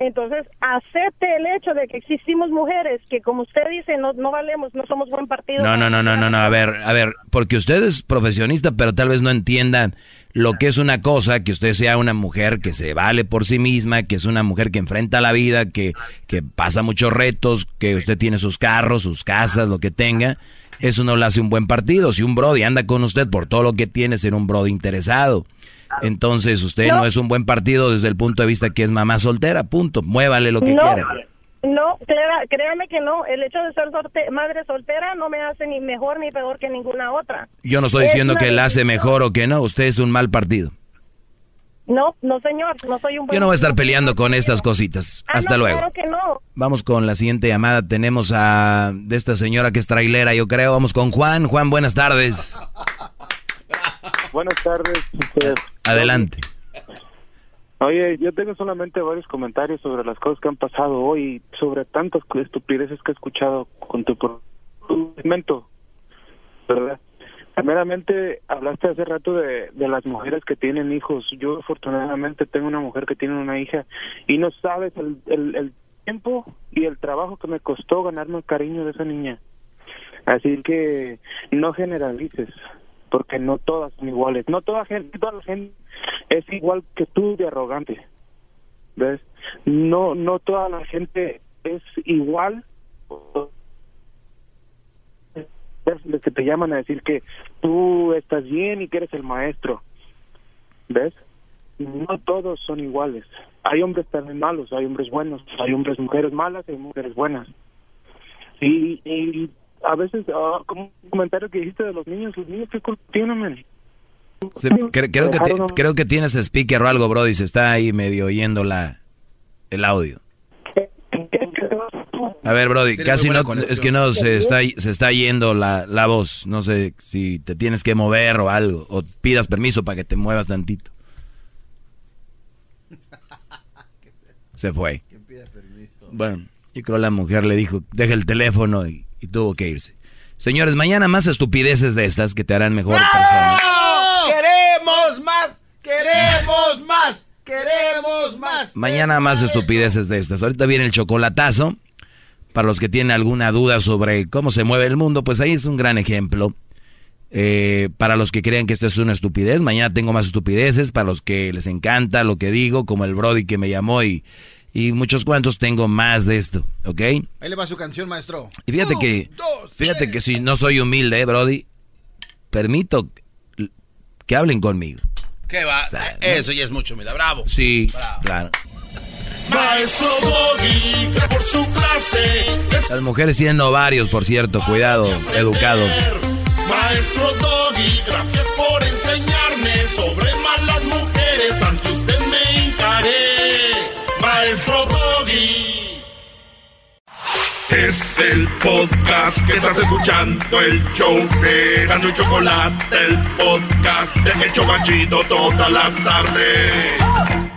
Entonces, acepte el hecho de que existimos mujeres que, como usted dice, no, no valemos, no somos buen partido. No, no, no, no, no, no, a ver, a ver, porque usted es profesionista, pero tal vez no entienda lo que es una cosa, que usted sea una mujer que se vale por sí misma, que es una mujer que enfrenta la vida, que, que pasa muchos retos, que usted tiene sus carros, sus casas, lo que tenga. Eso no le hace un buen partido. Si un brody anda con usted por todo lo que tiene, ser un brody interesado. Entonces usted no. es un buen partido desde el punto de vista que es mamá soltera, punto. Muévale lo que quiera. No, créame que no. El hecho de ser madre soltera no me hace ni mejor ni peor que ninguna otra. Yo no estoy diciendo que la hace mejor o que no. Usted es un mal partido. No, no señor, no soy un buen Yo no voy a estar peleando con estas cositas. Ah, Hasta luego. Claro que no. Vamos con la siguiente llamada. Tenemos a de esta señora que es trailera, yo creo. Vamos con Juan. Juan, buenas tardes. Buenas tardes. Adelante. Oye, yo tengo solamente varios comentarios sobre las cosas que han pasado hoy, sobre tantas estupideces que he escuchado con tu segmento, ¿verdad? Primeramente, hablaste hace rato de, de las mujeres que tienen hijos. Yo afortunadamente tengo una mujer que tiene una hija y no sabes el, el, el tiempo y el trabajo que me costó ganarme el cariño de esa niña. Así que no generalices porque no todas son iguales. No toda gente, toda la gente es igual que tú de arrogante. ¿Ves? No no toda la gente es igual. Es que te llaman a decir que tú estás bien y que eres el maestro. ¿Ves? No todos son iguales. Hay hombres también malos, hay hombres buenos, hay hombres mujeres malas, hay mujeres buenas. Y, y a veces, uh, como un comentario que dijiste de los niños, los niños, ¿qué culpa tienen, Sí, creo, creo, que creo que tienes speaker o algo, Brody, se está ahí medio oyendo la, el audio. A ver, Brody, casi no, es que no, se está, se está yendo la, la voz. No sé si te tienes que mover o algo, o pidas permiso para que te muevas tantito. Se fue. Bueno, yo creo la mujer le dijo, deja el teléfono y y tuvo que irse. Señores, mañana más estupideces de estas que te harán mejor persona. ¡Queremos más! ¡Queremos más! ¡Queremos más! Mañana más estupideces de estas. Ahorita viene el chocolatazo. Para los que tienen alguna duda sobre cómo se mueve el mundo, pues ahí es un gran ejemplo. Eh, para los que creen que esto es una estupidez, mañana tengo más estupideces. Para los que les encanta lo que digo, como el Brody que me llamó y y muchos cuantos tengo más de esto, ¿ok? Ahí le va su canción, maestro. Y fíjate que, fíjate que si no soy humilde, Brody, permito que hablen conmigo. ¿Qué va? Eso ya es mucho, mira, bravo. Sí, claro. Maestro Doggy, por su clase. Las mujeres tienen ovarios, por cierto, cuidado, educados. Maestro Doggy, gracias por enseñarme sobre malas mujeres. Maestro Doggy. Es el podcast que estás escuchando, el show de Chocolate, el podcast de El todas las tardes.